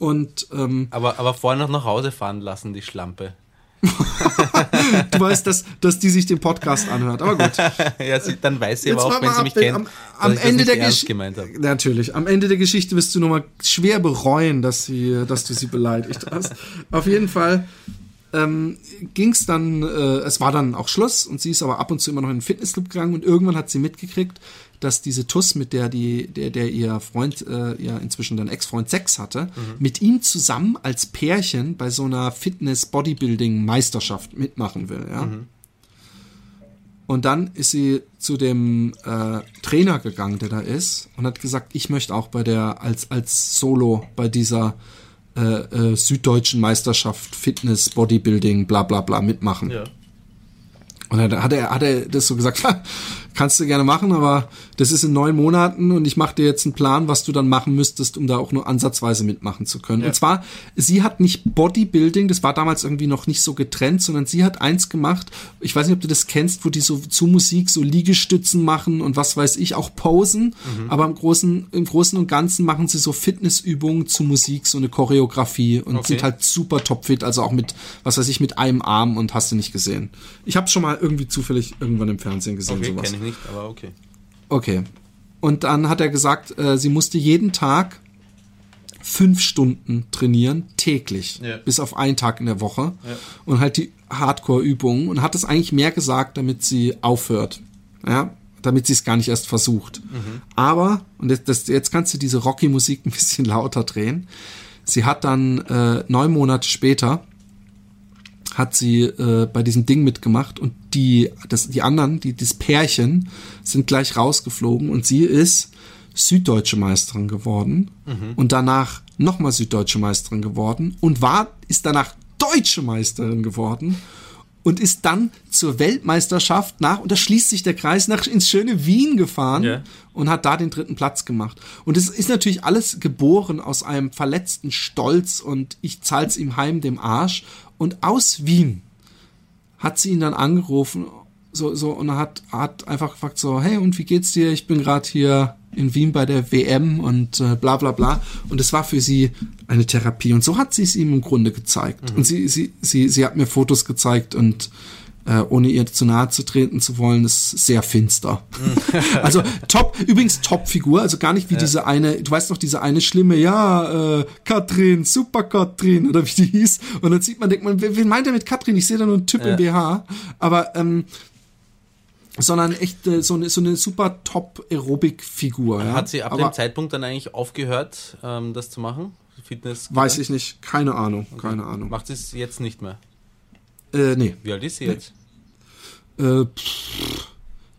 [SPEAKER 1] Und ähm,
[SPEAKER 2] Aber, aber vorher noch nach Hause fahren lassen, die Schlampe. <laughs>
[SPEAKER 1] du weißt, dass, dass die sich den Podcast anhört. Aber gut. <laughs>
[SPEAKER 2] ja, sie, dann weiß sie
[SPEAKER 1] Jetzt
[SPEAKER 2] aber auch, wenn sie mich kennt,
[SPEAKER 1] am, am Ende der Geschichte. Natürlich. Am Ende der Geschichte wirst du nochmal schwer bereuen, dass, sie, dass du sie beleidigt hast. Auf jeden Fall ähm, ging es dann, äh, es war dann auch Schluss und sie ist aber ab und zu immer noch in den Fitnessclub gegangen und irgendwann hat sie mitgekriegt, dass diese Tuss, mit der die, der, der ihr Freund, äh, ihr inzwischen dann Ex-Freund Sex hatte, mit ihm zusammen als Pärchen bei so einer Fitness-Bodybuilding-Meisterschaft mitmachen will, ja. Und dann ist sie zu dem äh, Trainer gegangen, der da ist, und hat gesagt, ich möchte auch bei der, als, als Solo bei dieser äh, äh, süddeutschen Meisterschaft Fitness, Bodybuilding, bla bla bla mitmachen.
[SPEAKER 2] Ja.
[SPEAKER 1] Und dann hat er, hat er das so gesagt, <laughs> kannst du gerne machen, aber das ist in neun Monaten und ich mache dir jetzt einen Plan, was du dann machen müsstest, um da auch nur ansatzweise mitmachen zu können.
[SPEAKER 2] Ja.
[SPEAKER 1] Und zwar, sie hat nicht Bodybuilding, das war damals irgendwie noch nicht so getrennt, sondern sie hat eins gemacht, ich weiß nicht, ob du das kennst, wo die so zu Musik so Liegestützen machen und was weiß ich, auch posen,
[SPEAKER 2] Mhm.
[SPEAKER 1] aber im Großen, im Großen und Ganzen machen sie so Fitnessübungen zu Musik, so eine Choreografie und
[SPEAKER 2] Okay.
[SPEAKER 1] sind halt super topfit, also auch mit, was weiß ich, mit einem Arm und hast du nicht gesehen. Ich habe schon mal irgendwie zufällig irgendwann im Fernsehen gesehen,
[SPEAKER 2] Okay,
[SPEAKER 1] sowas.
[SPEAKER 2] Nicht, aber okay.
[SPEAKER 1] Okay. Und dann hat er gesagt, äh, sie musste jeden Tag fünf Stunden trainieren, täglich,
[SPEAKER 2] Ja.
[SPEAKER 1] bis auf einen Tag in der Woche.
[SPEAKER 2] Ja.
[SPEAKER 1] Und halt die Hardcore-Übungen und hat es eigentlich mehr gesagt, damit sie aufhört. Ja, damit sie es gar nicht erst versucht. Aber, und das, das, jetzt kannst du diese Rocky-Musik <laughs> ein bisschen lauter drehen. Sie hat dann äh, neun Monate später hat sie äh, bei diesem Ding mitgemacht und die, das, die anderen, die, das Pärchen, sind gleich rausgeflogen und sie ist süddeutsche Meisterin geworden und danach nochmal süddeutsche Meisterin geworden und war, ist danach deutsche Meisterin geworden und ist dann zur Weltmeisterschaft nach, und da schließt sich der Kreis, nach ins schöne Wien gefahren
[SPEAKER 2] Ja.
[SPEAKER 1] und hat da den dritten Platz gemacht. Und es ist natürlich alles geboren aus einem verletzten Stolz und ich zahl's ihm heim dem Arsch. Und aus Wien hat sie ihn dann angerufen so, so und er hat, hat einfach gefragt so, hey, und wie geht's dir? Ich bin gerade hier in Wien bei der WM und äh, bla bla bla. Und es war für sie eine Therapie. Und so hat sie es ihm im Grunde gezeigt. Und sie, sie, sie, sie hat mir Fotos gezeigt und äh, ohne ihr zu nahe zu treten zu wollen, ist sehr finster. <laughs> also top, übrigens Top-Figur, also gar nicht wie diese eine, du weißt noch, diese eine schlimme, ja, äh, Katrin, super Katrin, oder wie die hieß. Und dann sieht man, denkt man, wen meint er mit Katrin? Ich sehe da nur einen Typ im BH. Aber ähm, sondern echt äh, so eine so eine super top Aerobic Figur. Ja?
[SPEAKER 2] Hat sie ab
[SPEAKER 1] Aber
[SPEAKER 2] dem Zeitpunkt dann eigentlich aufgehört, ähm, das zu machen? Fitness?
[SPEAKER 1] weiß ich nicht, keine Ahnung, keine Ahnung.
[SPEAKER 2] Macht sie es jetzt nicht mehr?
[SPEAKER 1] Äh, nee,
[SPEAKER 2] Wie alt ist sie jetzt?
[SPEAKER 1] äh, pff,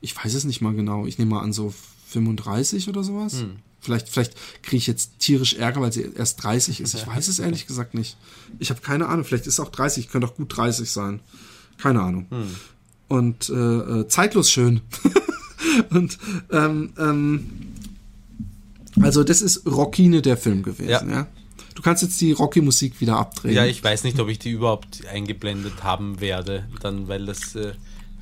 [SPEAKER 1] ich weiß es nicht mal genau. Ich nehme mal an so 35 oder sowas.
[SPEAKER 2] Hm.
[SPEAKER 1] Vielleicht, vielleicht kriege ich jetzt tierisch Ärger, weil sie erst 30 ist. Ich weiß es <laughs> ehrlich gesagt nicht. Ich habe keine Ahnung. Vielleicht ist es auch 30. Könnte auch gut 30 sein. Keine Ahnung.
[SPEAKER 2] Hm.
[SPEAKER 1] Und äh, äh, zeitlos schön. <laughs> Und ähm, ähm, also das ist Rockine der Film gewesen. Ja.
[SPEAKER 2] Ja.
[SPEAKER 1] Du kannst jetzt die Rocky-Musik wieder abdrehen.
[SPEAKER 2] Ja, ich weiß nicht, ob ich die überhaupt eingeblendet haben werde, dann, weil das äh,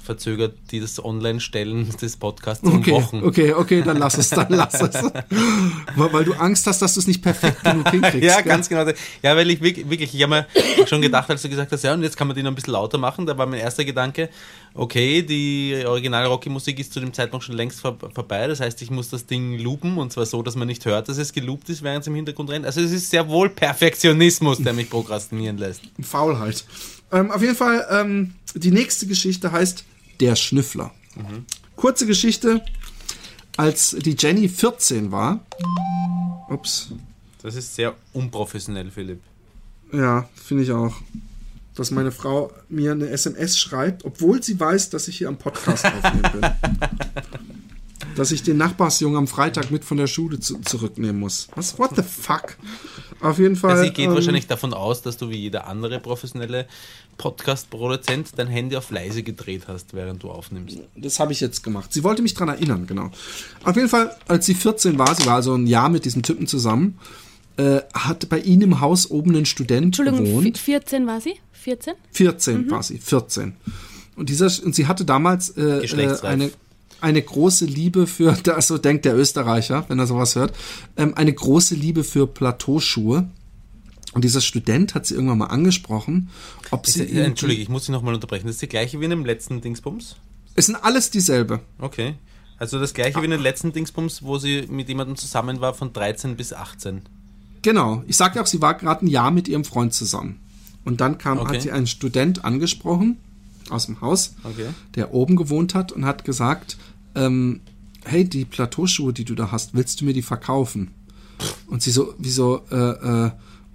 [SPEAKER 2] verzögert die das Online-Stellen <laughs> des Podcasts um
[SPEAKER 1] Okay,
[SPEAKER 2] Wochen.
[SPEAKER 1] okay, okay, dann lass es, dann lass es. <laughs> weil, weil du Angst hast, dass du es nicht perfekt genug hinkriegst. <laughs>
[SPEAKER 2] Ja,
[SPEAKER 1] gell?
[SPEAKER 2] ganz genau. Ja, weil ich wirklich, ich habe mir schon gedacht, als du gesagt hast, ja, und jetzt kann man die noch ein bisschen lauter machen, da war mein erster Gedanke, okay, die originale Rocky-Musik ist zu dem Zeitpunkt schon längst vor, vorbei, das heißt, ich muss das Ding loopen und zwar so, dass man nicht hört, dass es geloopt ist, während es im Hintergrund rennt. Also es ist sehr wohl Perfektionismus, der mich prokrastinieren lässt.
[SPEAKER 1] Faulheit. Ähm, auf jeden Fall, ähm, die nächste Geschichte heißt Der Schnüffler. Kurze Geschichte. Als die Jenny 14 war, ups,
[SPEAKER 2] Das ist sehr unprofessionell, Philipp.
[SPEAKER 1] ja, finde ich auch, dass meine Frau mir eine SMS schreibt, obwohl sie weiß, dass ich hier am Podcast aufnehmen bin. <laughs> dass ich den Nachbarsjungen am Freitag mit von der Schule zu, zurücknehmen muss. Was? What the fuck? Auf jeden Fall.
[SPEAKER 2] Sie geht ähm, wahrscheinlich davon aus, dass du wie jeder andere professionelle Podcast-Produzent dein Handy auf leise gedreht hast, während du aufnimmst.
[SPEAKER 1] Das habe ich jetzt gemacht. Sie wollte mich daran erinnern, genau. Auf jeden Fall, als sie 14 war, sie war also ein Jahr mit diesem Typen zusammen, äh, hat bei ihnen im Haus oben ein Student
[SPEAKER 3] Entschuldigung,
[SPEAKER 1] gewohnt.
[SPEAKER 3] 14 war sie? 14?
[SPEAKER 1] 14 mhm. war sie, 14. Und, dieser, und sie hatte damals äh, äh eine, eine große Liebe für, <laughs> so denkt der Österreicher, wenn er sowas hört, ähm, eine große Liebe für Plateauschuhe. Und dieser Student hat sie irgendwann mal angesprochen, ob sie.
[SPEAKER 2] Ist, Entschuldige, ich muss Sie nochmal unterbrechen. Das ist die gleiche wie in dem letzten Dingsbums?
[SPEAKER 1] Es sind alles dieselbe.
[SPEAKER 2] Okay. Also das gleiche ah. wie in dem letzten Dingsbums, wo sie mit jemandem zusammen war von 13 bis 18.
[SPEAKER 1] Genau. Ich sagte auch, sie war gerade ein Jahr mit ihrem Freund zusammen. Und dann kam, okay. hat sie einen Student angesprochen aus dem Haus, okay. der oben gewohnt hat und hat gesagt, ähm, hey, die Plateauschuhe, die du da hast, willst du mir die verkaufen? Und sie so, wieso, äh, äh,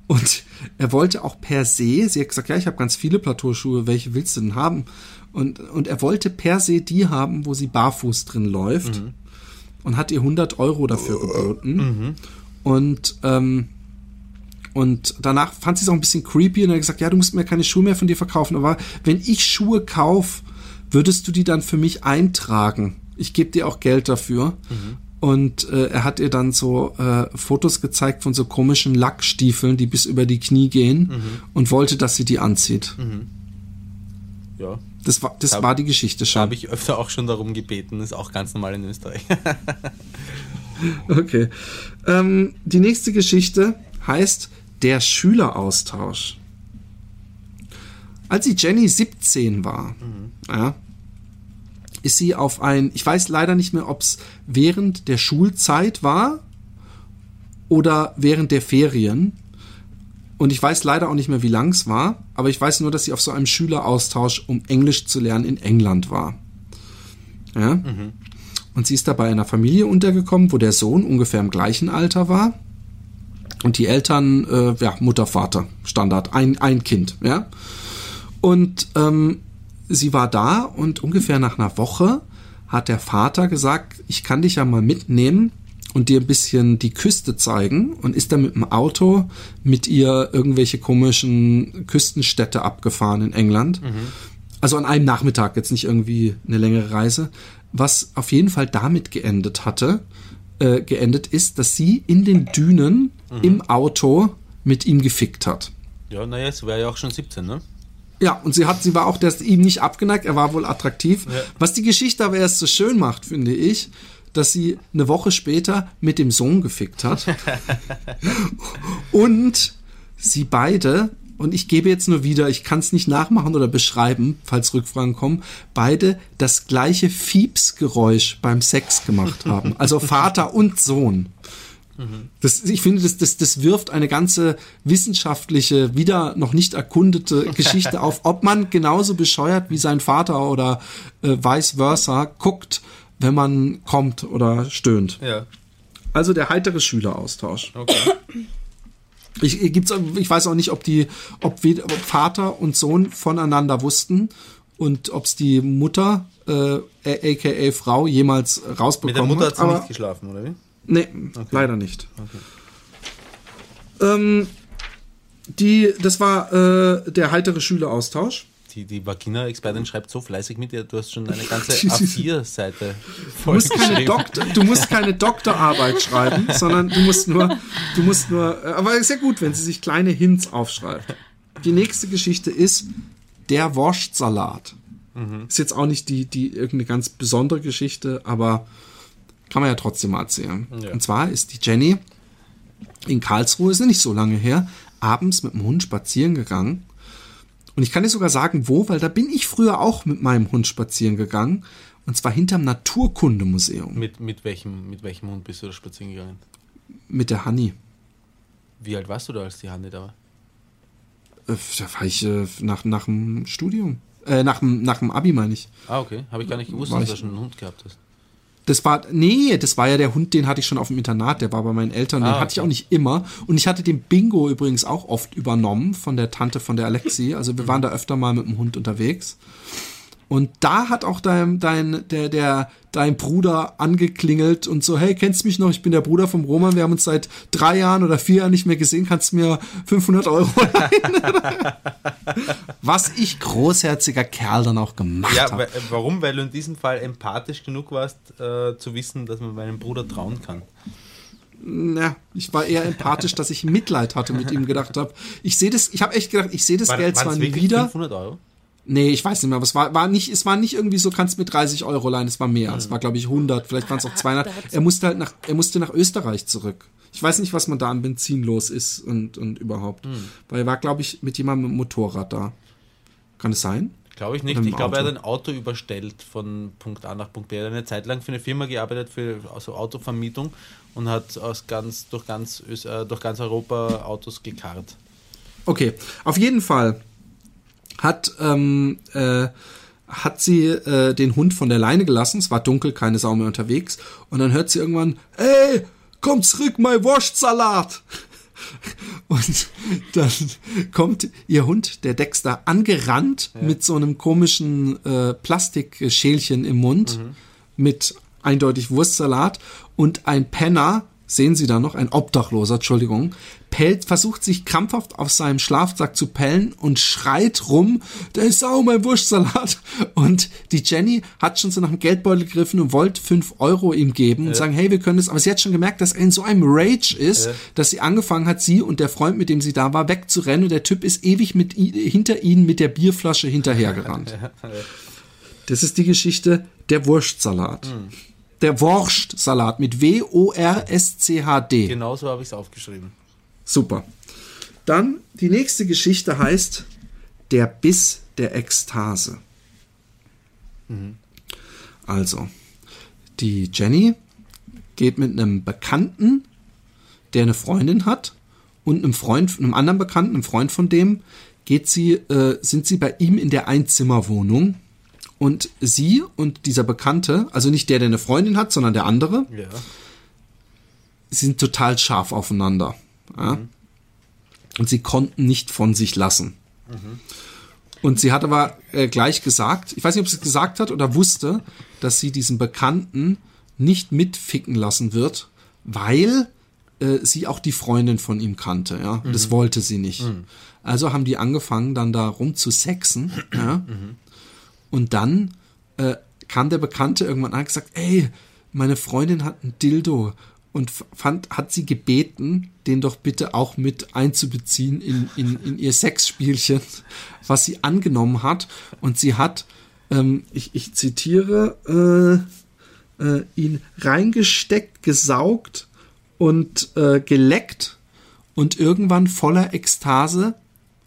[SPEAKER 1] und er wollte auch per se, sie hat gesagt, ja, ich habe ganz viele Plateauschuhe, welche willst du denn haben? Und, und er wollte per se die haben, wo sie barfuß drin läuft mhm. und hat ihr 100 Euro dafür geboten. Mhm. Und, ähm, und danach fand sie es auch ein bisschen creepy und er hat gesagt, ja, du musst mir keine Schuhe mehr von dir verkaufen, aber wenn ich Schuhe kaufe, würdest du die dann für mich eintragen? Ich gebe dir auch Geld dafür. Mhm. Und äh, er hat ihr dann so äh, Fotos gezeigt von so komischen Lackstiefeln, die bis über die Knie gehen mhm. und wollte, dass sie die anzieht. Mhm.
[SPEAKER 2] Ja.
[SPEAKER 1] Das war, das hab, war die Geschichte schon.
[SPEAKER 2] Habe ich öfter auch schon darum gebeten, ist auch ganz normal in Österreich. <laughs>
[SPEAKER 1] okay. Ähm, die nächste Geschichte heißt Der Schüleraustausch. Als die Jenny 17 war, mhm. ja, ist sie auf ein, ich weiß leider nicht mehr, ob es während der Schulzeit war oder während der Ferien. Und ich weiß leider auch nicht mehr, wie lang es war, aber ich weiß nur, dass sie auf so einem Schüleraustausch, um Englisch zu lernen, in England war. Ja? Mhm. Und sie ist da bei einer Familie untergekommen, wo der Sohn ungefähr im gleichen Alter war. Und die Eltern, äh, ja, Mutter, Vater, Standard, ein, ein Kind, ja. Und ähm, sie war da und ungefähr nach einer Woche hat der Vater gesagt, ich kann dich ja mal mitnehmen und dir ein bisschen die Küste zeigen und ist dann mit dem Auto mit ihr irgendwelche komischen Küstenstädte abgefahren in England. Mhm. Also an einem Nachmittag, jetzt nicht irgendwie eine längere Reise. Was auf jeden Fall damit geendet hatte, äh, geendet ist, dass sie in den Dünen mhm. im Auto mit ihm gefickt hat.
[SPEAKER 2] Ja, naja, sie war ja auch schon 17, ne?
[SPEAKER 1] Ja, und sie hat, sie war auch der ihm nicht abgeneigt, er war wohl attraktiv. Ja. Was die Geschichte aber erst so schön macht, finde ich, dass sie eine Woche später mit dem Sohn gefickt hat. <laughs> und sie beide, und ich gebe jetzt nur wieder, ich kann es nicht nachmachen oder beschreiben, falls Rückfragen kommen, beide das gleiche Fiepsgeräusch beim Sex gemacht haben. Also Vater und Sohn. Das, ich finde, das, das, das wirft eine ganze wissenschaftliche, wieder noch nicht erkundete <laughs> Geschichte auf, ob man genauso bescheuert wie sein Vater oder äh, vice versa guckt, wenn man kommt oder stöhnt.
[SPEAKER 2] Ja.
[SPEAKER 1] Also der heitere Schüleraustausch. Okay. <clears throat> Ich, gibt's, ich weiß auch nicht, ob die, ob, ob Vater und Sohn voneinander wussten und ob es die Mutter, äh, aka Frau, jemals rausbekommen hat. Mit der
[SPEAKER 2] Mutter hat sie nicht geschlafen, oder wie?
[SPEAKER 1] Nee, okay. leider nicht. Okay. Ähm, die, das war äh, der heitere Schüleraustausch.
[SPEAKER 2] Die, die Vagina-Expertin schreibt so fleißig mit dir, du hast schon eine ganze <laughs> A4-Seite
[SPEAKER 1] voll du musst, keine Doktor, du musst keine Doktorarbeit schreiben, <laughs> sondern du musst nur, du musst nur, äh, aber ist ja gut, wenn sie sich kleine Hints aufschreibt. Die nächste Geschichte ist der Wurstsalat. Mhm. Ist jetzt auch nicht die, die irgendeine ganz besondere Geschichte, aber kann man ja trotzdem mal erzählen. Ja. Und zwar ist die Jenny in Karlsruhe, ist nicht so lange her, abends mit dem Hund spazieren gegangen. Und ich kann dir sogar sagen, wo, weil da bin ich früher auch mit meinem Hund spazieren gegangen. Und zwar hinterm Naturkundemuseum.
[SPEAKER 2] Mit, mit, welchem, mit welchem Hund bist du da spazieren gegangen?
[SPEAKER 1] Mit der Hanni.
[SPEAKER 2] Wie alt warst du da, als die Hanni da war?
[SPEAKER 1] Äh, da war ich äh, nach, nach dem Studium. Äh, nach, dem, nach dem Abi, meine ich.
[SPEAKER 2] Ah, okay. Habe ich gar nicht gewusst, war dass du schon einen Hund gehabt hast.
[SPEAKER 1] Das war, nee, das war ja der Hund, den hatte ich schon auf dem Internat, der war bei meinen Eltern, den ah, okay. hatte ich auch nicht immer. Und ich hatte den Bingo übrigens auch oft übernommen von der Tante von der Alexi. Also wir waren da öfter mal mit dem Hund unterwegs. Und da hat auch dein, dein, der, der, dein Bruder angeklingelt und so, hey, kennst du mich noch? Ich bin der Bruder vom Roman. Wir haben uns seit drei Jahren oder vier Jahren nicht mehr gesehen. Kannst du mir 500 Euro leihen? <laughs> Was ich großherziger Kerl dann auch gemacht
[SPEAKER 2] Ja,
[SPEAKER 1] habe.
[SPEAKER 2] warum? Weil du in diesem Fall empathisch genug warst, äh, zu wissen, dass man meinem Bruder trauen kann.
[SPEAKER 1] Ja, ich war eher empathisch, dass ich Mitleid hatte mit ihm gedacht habe. Ich sehe das, ich habe echt gedacht, ich sehe das Geld
[SPEAKER 2] waren
[SPEAKER 1] zwar nie wieder.
[SPEAKER 2] 500 Euro?
[SPEAKER 1] Nee, ich weiß nicht mehr, aber es war, war nicht, es war nicht irgendwie so, kannst mit 30 Euro leihen, es war mehr. Es war, glaube ich, 100, vielleicht waren es auch <laughs> 200. Er musste halt nach, er musste nach Österreich zurück. Ich weiß nicht, was man da an Benzin los ist und, und überhaupt. Weil er war, glaube ich, mit jemandem mit Motorrad da. Kann es sein?
[SPEAKER 2] Glaube ich nicht. Ich glaube, er hat ein Auto überstellt von Punkt A nach Punkt B. Er hat eine Zeit lang für eine Firma gearbeitet, für also Autovermietung und hat aus ganz, durch, ganz, äh, durch ganz Europa Autos gekarrt.
[SPEAKER 1] Okay, auf jeden Fall hat, ähm, äh, hat sie äh, den Hund von der Leine gelassen. Es war dunkel, keine Sau mehr unterwegs. Und dann hört sie irgendwann, hey, komm zurück, mein Wurstsalat. <laughs> Und dann kommt ihr Hund, der Dexter, angerannt mit so einem komischen äh, Plastikschälchen im Mund mit eindeutig Wurstsalat und ein Penner, sehen Sie da noch, ein Obdachloser, Entschuldigung, pellt, versucht sich krampfhaft auf seinem Schlafsack zu pellen und schreit rum, da ist auch mein Wurstsalat. Und die Jenny hat schon so nach dem Geldbeutel gegriffen und wollte fünf Euro ihm geben und sagen, hey, wir können das, aber sie hat schon gemerkt, dass er in so einem Rage ist, dass sie angefangen hat, sie und der Freund, mit dem sie da war, wegzurennen. Und der Typ ist ewig mit hinter ihnen mit der Bierflasche hinterhergerannt. <laughs> Das ist die Geschichte der Wurstsalat. Der Wurstsalat mit W-O-R-S-C-H-D.
[SPEAKER 2] Genau so habe ich es aufgeschrieben.
[SPEAKER 1] Super. Dann die nächste Geschichte heißt Der Biss der Ekstase. Also, die Jenny geht mit einem Bekannten, der eine Freundin hat, und einem Freund, einem anderen Bekannten, einem Freund von dem, geht sie, äh, sind sie bei ihm in der Einzimmerwohnung. Und sie und dieser Bekannte, also nicht der, der eine Freundin hat, sondern der andere,
[SPEAKER 2] Ja.
[SPEAKER 1] sind total scharf aufeinander. Ja? Und sie konnten nicht von sich lassen. Und sie hat aber äh, gleich gesagt, ich weiß nicht, ob sie es gesagt hat oder wusste, dass sie diesen Bekannten nicht mitficken lassen wird, weil äh, sie auch die Freundin von ihm kannte. Ja? Und das wollte sie nicht. Also haben die angefangen, dann da rum zu sexen. Und dann äh, kam der Bekannte irgendwann an und gesagt, ey, meine Freundin hat ein Dildo und fand, hat sie gebeten, den doch bitte auch mit einzubeziehen in, in, in ihr Sexspielchen, <laughs> was sie angenommen hat. Und sie hat, ähm, ich, ich zitiere, äh, äh, ihn reingesteckt, gesaugt und äh, geleckt und irgendwann voller Ekstase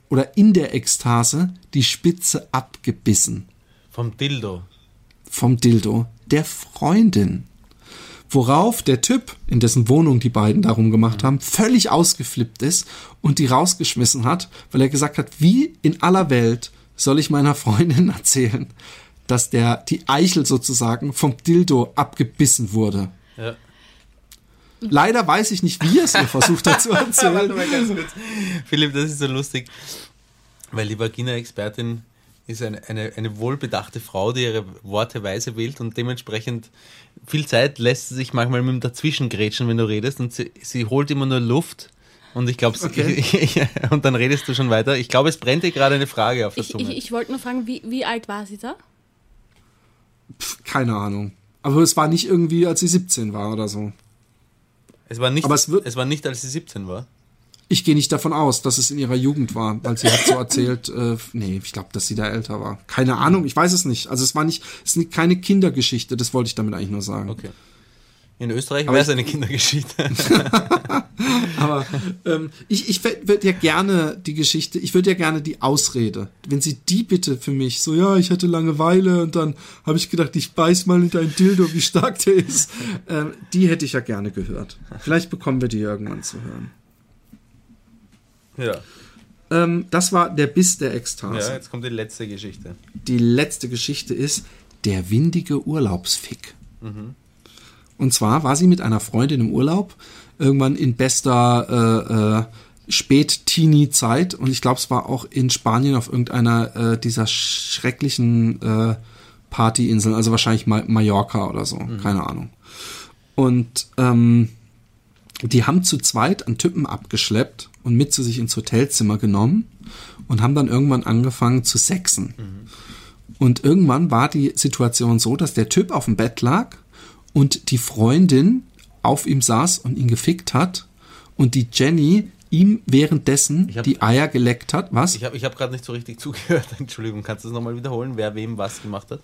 [SPEAKER 1] oder in der Ekstase die Spitze abgebissen
[SPEAKER 2] Vom Dildo.
[SPEAKER 1] vom Dildo der Freundin. Worauf der Typ, in dessen Wohnung die beiden darum gemacht haben, völlig ausgeflippt ist und die rausgeschmissen hat, weil er gesagt hat, wie in aller Welt soll ich meiner Freundin <laughs> erzählen, dass der, die Eichel sozusagen vom Dildo abgebissen wurde.
[SPEAKER 2] Ja.
[SPEAKER 1] Leider weiß ich nicht, wie er es ihr versucht hat zu <laughs> erzählen.
[SPEAKER 2] Philipp, das ist so lustig, weil die Vagina-Expertin ist eine, eine, eine wohlbedachte Frau, die ihre Worte weise wählt und dementsprechend viel Zeit lässt sie sich manchmal mit dem Dazwischengrätschen, wenn du redest und sie, sie holt immer nur Luft und ich glaube,
[SPEAKER 1] Okay. <laughs>
[SPEAKER 2] und dann redest du schon weiter. Ich glaube, es brennt dir gerade eine Frage auf der
[SPEAKER 3] Ich,
[SPEAKER 2] Zunge.
[SPEAKER 3] ich, ich wollte nur fragen, wie, wie alt war sie da?
[SPEAKER 1] Pff, keine Ahnung. Aber es war nicht irgendwie, als sie 17 war oder so.
[SPEAKER 2] es, war nicht,
[SPEAKER 1] aber es wird-
[SPEAKER 2] es war nicht, als sie 17 war.
[SPEAKER 1] Ich gehe nicht davon aus, dass es in ihrer Jugend war, weil sie hat so erzählt, äh, nee, ich glaube, dass sie da älter war. Keine Ahnung, ich weiß es nicht. Also es war nicht, es ist keine Kindergeschichte, das wollte ich damit eigentlich nur sagen.
[SPEAKER 2] Okay. In Österreich
[SPEAKER 1] Aber
[SPEAKER 2] wäre es eine Kindergeschichte. <laughs>
[SPEAKER 1] Aber ähm, ich, ich würde ja gerne die Geschichte, ich würde ja gerne die Ausrede, wenn sie die bitte für mich, so ja, ich hatte Langeweile und dann habe ich gedacht, ich beiß mal in dein Dildo, wie stark der ist, ähm, die hätte ich ja gerne gehört. Vielleicht bekommen wir die irgendwann zu hören.
[SPEAKER 2] Ja.
[SPEAKER 1] Ähm, das war der Biss der Ekstase.
[SPEAKER 2] ja, jetzt kommt die letzte Geschichte.
[SPEAKER 1] die letzte Geschichte ist der windige Urlaubsfick. Und zwar war sie mit einer Freundin im Urlaub, irgendwann in bester äh, äh, Spät-Teenie-Zeit und ich glaube, es war auch in Spanien auf irgendeiner äh, dieser schrecklichen äh, Partyinseln, also wahrscheinlich Ma Mallorca oder so, keine Ahnung. Und ähm, die haben zu zweit einen Typen abgeschleppt und mit zu sich ins Hotelzimmer genommen und haben dann irgendwann angefangen zu sexen. Und irgendwann war die Situation so, dass der Typ auf dem Bett lag und die Freundin auf ihm saß und ihn gefickt hat und die Jenny ihm währenddessen
[SPEAKER 2] hab-
[SPEAKER 1] die Eier geleckt hat. Was?
[SPEAKER 2] Ich habe ich hab gerade nicht so richtig <laughs> zugehört. Entschuldigung, kannst du das nochmal wiederholen, wer wem was gemacht hat?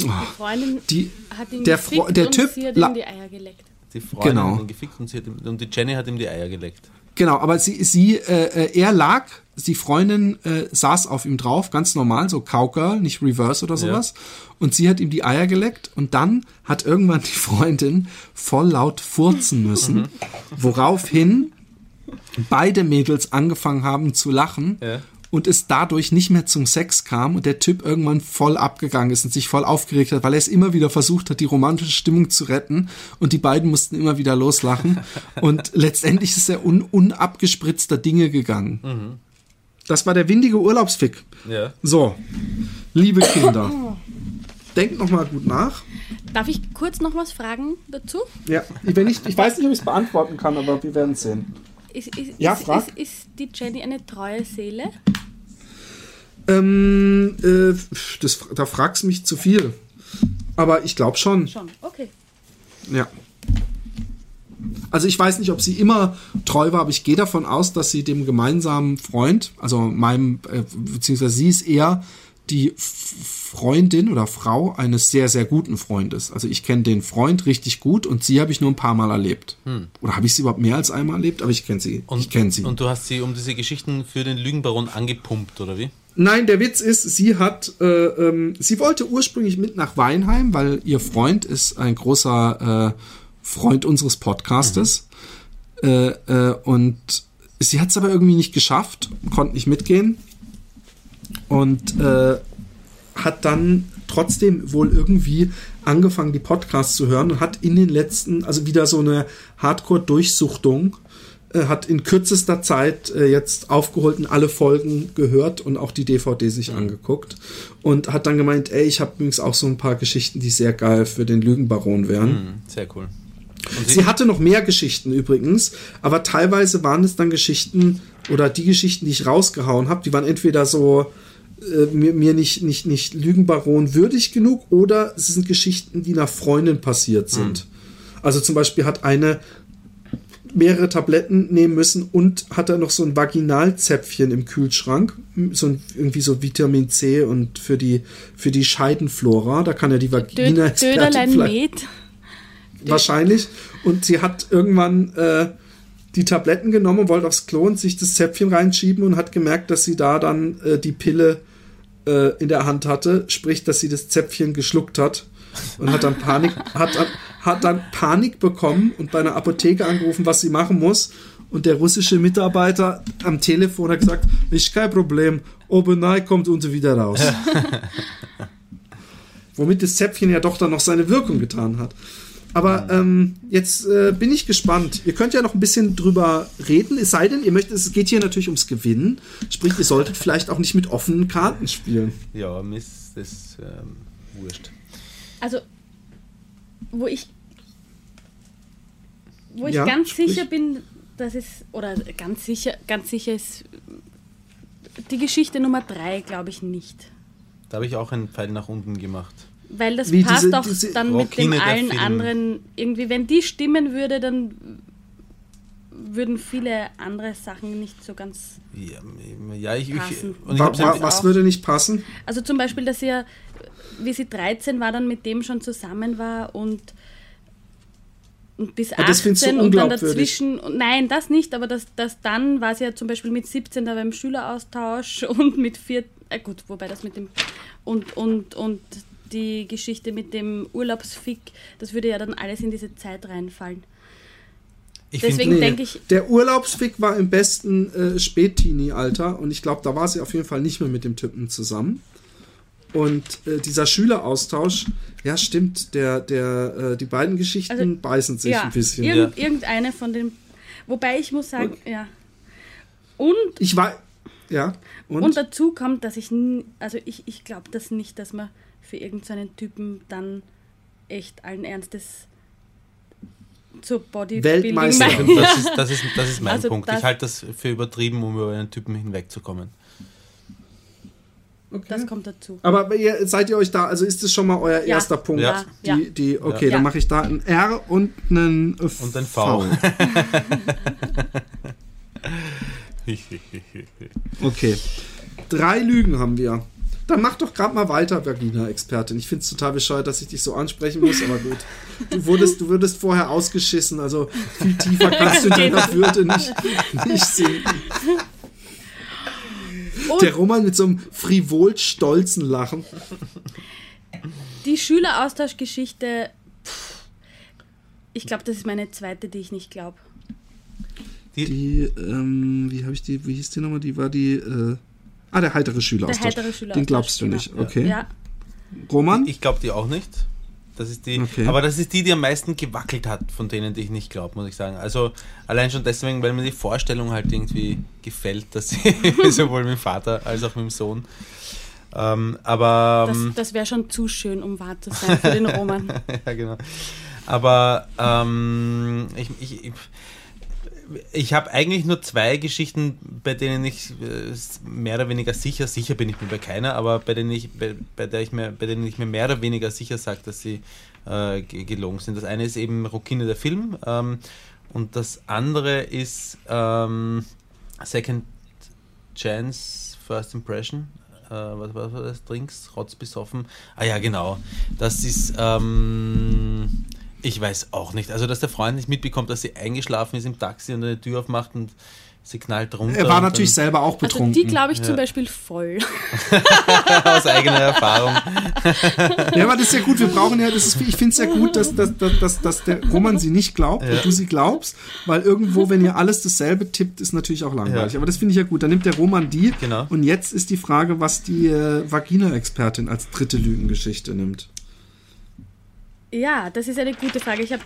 [SPEAKER 3] Die Freundin
[SPEAKER 1] Die,
[SPEAKER 3] hat ihn
[SPEAKER 1] der
[SPEAKER 3] gefickt
[SPEAKER 1] Fre- der
[SPEAKER 3] und
[SPEAKER 1] Typ
[SPEAKER 3] sie hat ihm die Eier geleckt.
[SPEAKER 2] Die Freundin
[SPEAKER 1] Genau.
[SPEAKER 2] ihn gefickt und, ihm, und die Jenny hat ihm die Eier geleckt.
[SPEAKER 1] Genau, aber sie, sie, äh, äh, er lag, die Freundin äh, saß auf ihm drauf, ganz normal, so Cowgirl, nicht Reverse oder sowas. Und sie hat ihm die Eier geleckt und dann hat irgendwann die Freundin voll laut furzen müssen, woraufhin beide Mädels angefangen haben zu lachen.
[SPEAKER 2] Ja.
[SPEAKER 1] Und es dadurch nicht mehr zum Sex kam und der Typ irgendwann voll abgegangen ist und sich voll aufgeregt hat, weil er es immer wieder versucht hat, die romantische Stimmung zu retten und die beiden mussten immer wieder loslachen <laughs> und letztendlich ist er un unabgespritzter Dinge gegangen. Das war der windige Urlaubsfick.
[SPEAKER 2] Ja.
[SPEAKER 1] So, liebe Kinder, denkt noch mal gut nach.
[SPEAKER 3] Darf ich kurz noch was fragen dazu?
[SPEAKER 1] Ja, wenn ich, ich weiß nicht, ob ich es beantworten kann, aber wir werden sehen.
[SPEAKER 3] Ist, ist,
[SPEAKER 1] Ja,
[SPEAKER 3] ist,
[SPEAKER 1] frag.
[SPEAKER 3] ist, ist die Jenny eine treue Seele?
[SPEAKER 1] Ähm, äh, das, da fragst du mich zu viel. Aber ich glaube schon.
[SPEAKER 3] Schon, okay.
[SPEAKER 1] Ja. Also ich weiß nicht, ob sie immer treu war, aber ich gehe davon aus, dass sie dem gemeinsamen Freund, also meinem, äh, beziehungsweise sie ist eher die Freundin oder Frau eines sehr, sehr guten Freundes. Also ich kenne den Freund richtig gut und sie habe ich nur ein paar Mal erlebt. Oder habe ich sie überhaupt mehr als einmal erlebt? Aber ich kenne sie.
[SPEAKER 2] Und,
[SPEAKER 1] ich kenne sie.
[SPEAKER 2] Und du hast sie um diese Geschichten für den Lügenbaron angepumpt, oder wie?
[SPEAKER 1] Nein, der Witz ist, sie hat, äh, ähm, sie wollte ursprünglich mit nach Weinheim, weil ihr Freund ist ein großer äh, Freund unseres Podcastes. Äh, äh, und sie hat es aber irgendwie nicht geschafft, konnte nicht mitgehen. Und äh, hat dann trotzdem wohl irgendwie angefangen, die Podcasts zu hören und hat in den letzten, also wieder so eine Hardcore-Durchsuchtung, hat in kürzester Zeit äh, jetzt aufgeholt und alle Folgen gehört und auch die DVD sich angeguckt und hat dann gemeint, ey, ich habe übrigens auch so ein paar Geschichten, die sehr geil für den Lügenbaron wären.
[SPEAKER 2] Hm, sehr cool. Und
[SPEAKER 1] Sie hatte noch mehr Geschichten übrigens, aber teilweise waren es dann Geschichten oder die Geschichten, die ich rausgehauen habe, die waren entweder so äh, mir, mir nicht, nicht, nicht Lügenbaron würdig genug oder es sind Geschichten, die nach Freundin passiert sind. Also zum Beispiel hat eine mehrere Tabletten nehmen müssen und hat dann noch so ein Vaginalzäpfchen im Kühlschrank, so ein, irgendwie so Vitamin C und für die für die Scheidenflora, da kann ja die
[SPEAKER 3] Dö
[SPEAKER 1] Vagina
[SPEAKER 3] Met.
[SPEAKER 1] wahrscheinlich. Und sie hat irgendwann äh, die Tabletten genommen und wollte aufs Klo und sich das Zäpfchen reinschieben und hat gemerkt, dass sie da dann äh, die Pille äh, in der Hand hatte, sprich, dass sie das Zäpfchen geschluckt hat und hat dann Panik, hat, hat dann Panik bekommen und bei einer Apotheke angerufen, was sie machen muss. Und der russische Mitarbeiter am Telefon hat gesagt, ist kein Problem, oben rein kommt unten wieder raus. <laughs> Womit das Zäpfchen ja doch dann noch seine Wirkung getan hat. Aber ähm, jetzt äh, bin ich gespannt. Ihr könnt ja noch ein bisschen drüber reden, es sei denn, ihr möchtet, es geht hier natürlich ums Gewinnen. Sprich, ihr solltet vielleicht auch nicht mit offenen Karten spielen.
[SPEAKER 2] Ja, mir ist das ähm, wurscht.
[SPEAKER 3] Also, wo ich, wo ich
[SPEAKER 1] Ja,
[SPEAKER 3] ganz
[SPEAKER 1] sprich.
[SPEAKER 3] sicher bin, dass es, oder ganz sicher, ganz sicher ist die Geschichte Nummer drei, glaube ich nicht.
[SPEAKER 2] Da habe ich auch einen Pfeil nach unten gemacht.
[SPEAKER 3] Weil das
[SPEAKER 1] Wie
[SPEAKER 3] passt
[SPEAKER 1] diese-
[SPEAKER 3] auch
[SPEAKER 1] diese
[SPEAKER 3] dann mit dem
[SPEAKER 2] der
[SPEAKER 3] allen anderen. Irgendwie, wenn die stimmen würde, dann würden viele andere Sachen nicht so ganz.
[SPEAKER 2] Ja, ja ich, ich,
[SPEAKER 3] Passen.
[SPEAKER 2] und ich
[SPEAKER 1] Wa
[SPEAKER 2] hab's
[SPEAKER 1] wa
[SPEAKER 2] ein-
[SPEAKER 1] was würde nicht passen?
[SPEAKER 3] Also zum Beispiel, dass sie ja, wie sie 13 war, dann mit dem schon zusammen war und, und bis
[SPEAKER 1] Ah, das findest du
[SPEAKER 3] 18 und dann dazwischen. Nein, das nicht, aber das, das dann war sie ja zum Beispiel mit 17 da beim Schüleraustausch <laughs> und mit 4. Äh gut, wobei das mit dem. Und, und, und die Geschichte mit dem Urlaubsfick, das würde ja dann alles in diese Zeit reinfallen.
[SPEAKER 2] ich
[SPEAKER 3] deswegen-
[SPEAKER 2] find,
[SPEAKER 3] denke ich-
[SPEAKER 1] Der Urlaubsfick war im besten äh, Spätteenie-Alter und ich glaube, da war sie auf jeden Fall nicht mehr mit dem Typen zusammen. Und äh, dieser Schüleraustausch, ja stimmt, der, der, äh, die beiden Geschichten
[SPEAKER 3] Also,
[SPEAKER 1] beißen sich
[SPEAKER 3] ja,
[SPEAKER 1] ein bisschen.
[SPEAKER 3] Irgend, irgendeine von den. Wobei ich muss sagen, ja. Und,
[SPEAKER 1] Ich war. Ja. Und?
[SPEAKER 3] und, dazu kommt, dass ich, n- also ich, ich glaube das nicht, dass man für irgendeinen Typen dann echt allen Ernstes zur Bodybuilding
[SPEAKER 1] Weltmeister.
[SPEAKER 3] meint. <laughs>
[SPEAKER 2] Das ist, das ist, das ist mein
[SPEAKER 3] Also
[SPEAKER 2] Punkt.
[SPEAKER 3] das-
[SPEAKER 2] ich halte das für übertrieben, um über einen Typen hinwegzukommen.
[SPEAKER 1] Okay.
[SPEAKER 3] Das kommt dazu.
[SPEAKER 1] Aber ihr, seid ihr euch da? Also ist das schon mal euer
[SPEAKER 3] Ja.
[SPEAKER 1] erster Punkt?
[SPEAKER 2] Ja.
[SPEAKER 1] Die, die, okay,
[SPEAKER 3] Ja.
[SPEAKER 1] dann mache ich da ein R und einen F.
[SPEAKER 2] Und ein V. <laughs>
[SPEAKER 1] Okay. Drei Lügen haben wir. Dann mach doch gerade mal weiter, Vagina-Expertin. Ich finde es total bescheuert, dass ich dich so ansprechen muss, aber gut. Du wurdest, du würdest vorher ausgeschissen, also viel tiefer kannst du in <laughs> deiner Würde nicht, nicht sinken.
[SPEAKER 3] Und
[SPEAKER 1] Der Roman mit so einem frivol stolzen Lachen.
[SPEAKER 3] die Schüleraustauschgeschichte, ich glaube, das ist meine zweite, die ich nicht glaube.
[SPEAKER 1] Die, ähm, wie habe ich die, wie hieß die nochmal? Die war die, äh, ah, der heitere Schüler.
[SPEAKER 3] Der heitere Schüler.
[SPEAKER 1] Den glaubst du nicht, okay.
[SPEAKER 3] Ja,
[SPEAKER 1] Roman?
[SPEAKER 2] Ich glaube die auch nicht. Das ist die,
[SPEAKER 1] Okay.
[SPEAKER 2] aber das ist die, die am meisten gewackelt hat, von denen, die ich nicht glaube, muss ich sagen. Also allein schon deswegen, weil mir die Vorstellung halt irgendwie gefällt, dass sie <laughs> <laughs> sowohl mit dem Vater als auch mit dem Sohn. Ähm, aber
[SPEAKER 3] das,
[SPEAKER 2] ähm,
[SPEAKER 3] das wäre schon zu schön, um wahr zu sein für den Roman. <laughs>
[SPEAKER 2] ja, genau. Aber ähm, ich, ich, ich, ich habe eigentlich nur zwei Geschichten, bei denen ich äh, mehr oder weniger sicher, sicher bin ich mir bei keiner, aber bei denen ich, bei, bei der ich mir, bei denen ich mir mehr oder weniger sicher sage, dass sie äh, ge- gelogen sind. Das eine ist eben Rokine der Film ähm, und das andere ist ähm, Second Chance, First Impression. Äh, was was war das? Drinks, Rotz besoffen. Ah ja, genau. Das ist, ähm, ich weiß auch nicht. Also, dass der Freund nicht mitbekommt, dass sie eingeschlafen ist im Taxi und eine Tür aufmacht und sie knallt runter.
[SPEAKER 1] Er war natürlich
[SPEAKER 2] dann,
[SPEAKER 1] selber auch
[SPEAKER 3] Also
[SPEAKER 1] betrunken.
[SPEAKER 3] die glaube ich
[SPEAKER 2] Ja.
[SPEAKER 3] zum Beispiel voll. <laughs>
[SPEAKER 2] aus eigener Erfahrung.
[SPEAKER 1] Ja, aber das ist ja gut. Wir brauchen ja, das ist, ich finde es ja gut, dass, dass, dass, dass, dass der Roman sie nicht glaubt
[SPEAKER 2] Ja.
[SPEAKER 1] und du sie glaubst, weil irgendwo, wenn ihr alles dasselbe tippt, ist natürlich auch langweilig.
[SPEAKER 2] Ja.
[SPEAKER 1] Aber das finde ich ja gut. Dann nimmt der Roman die.
[SPEAKER 2] Genau.
[SPEAKER 1] Und jetzt ist die Frage, was die äh, Vagina-Expertin als dritte Lügengeschichte nimmt.
[SPEAKER 3] Ja, das ist eine gute Frage. Ich habe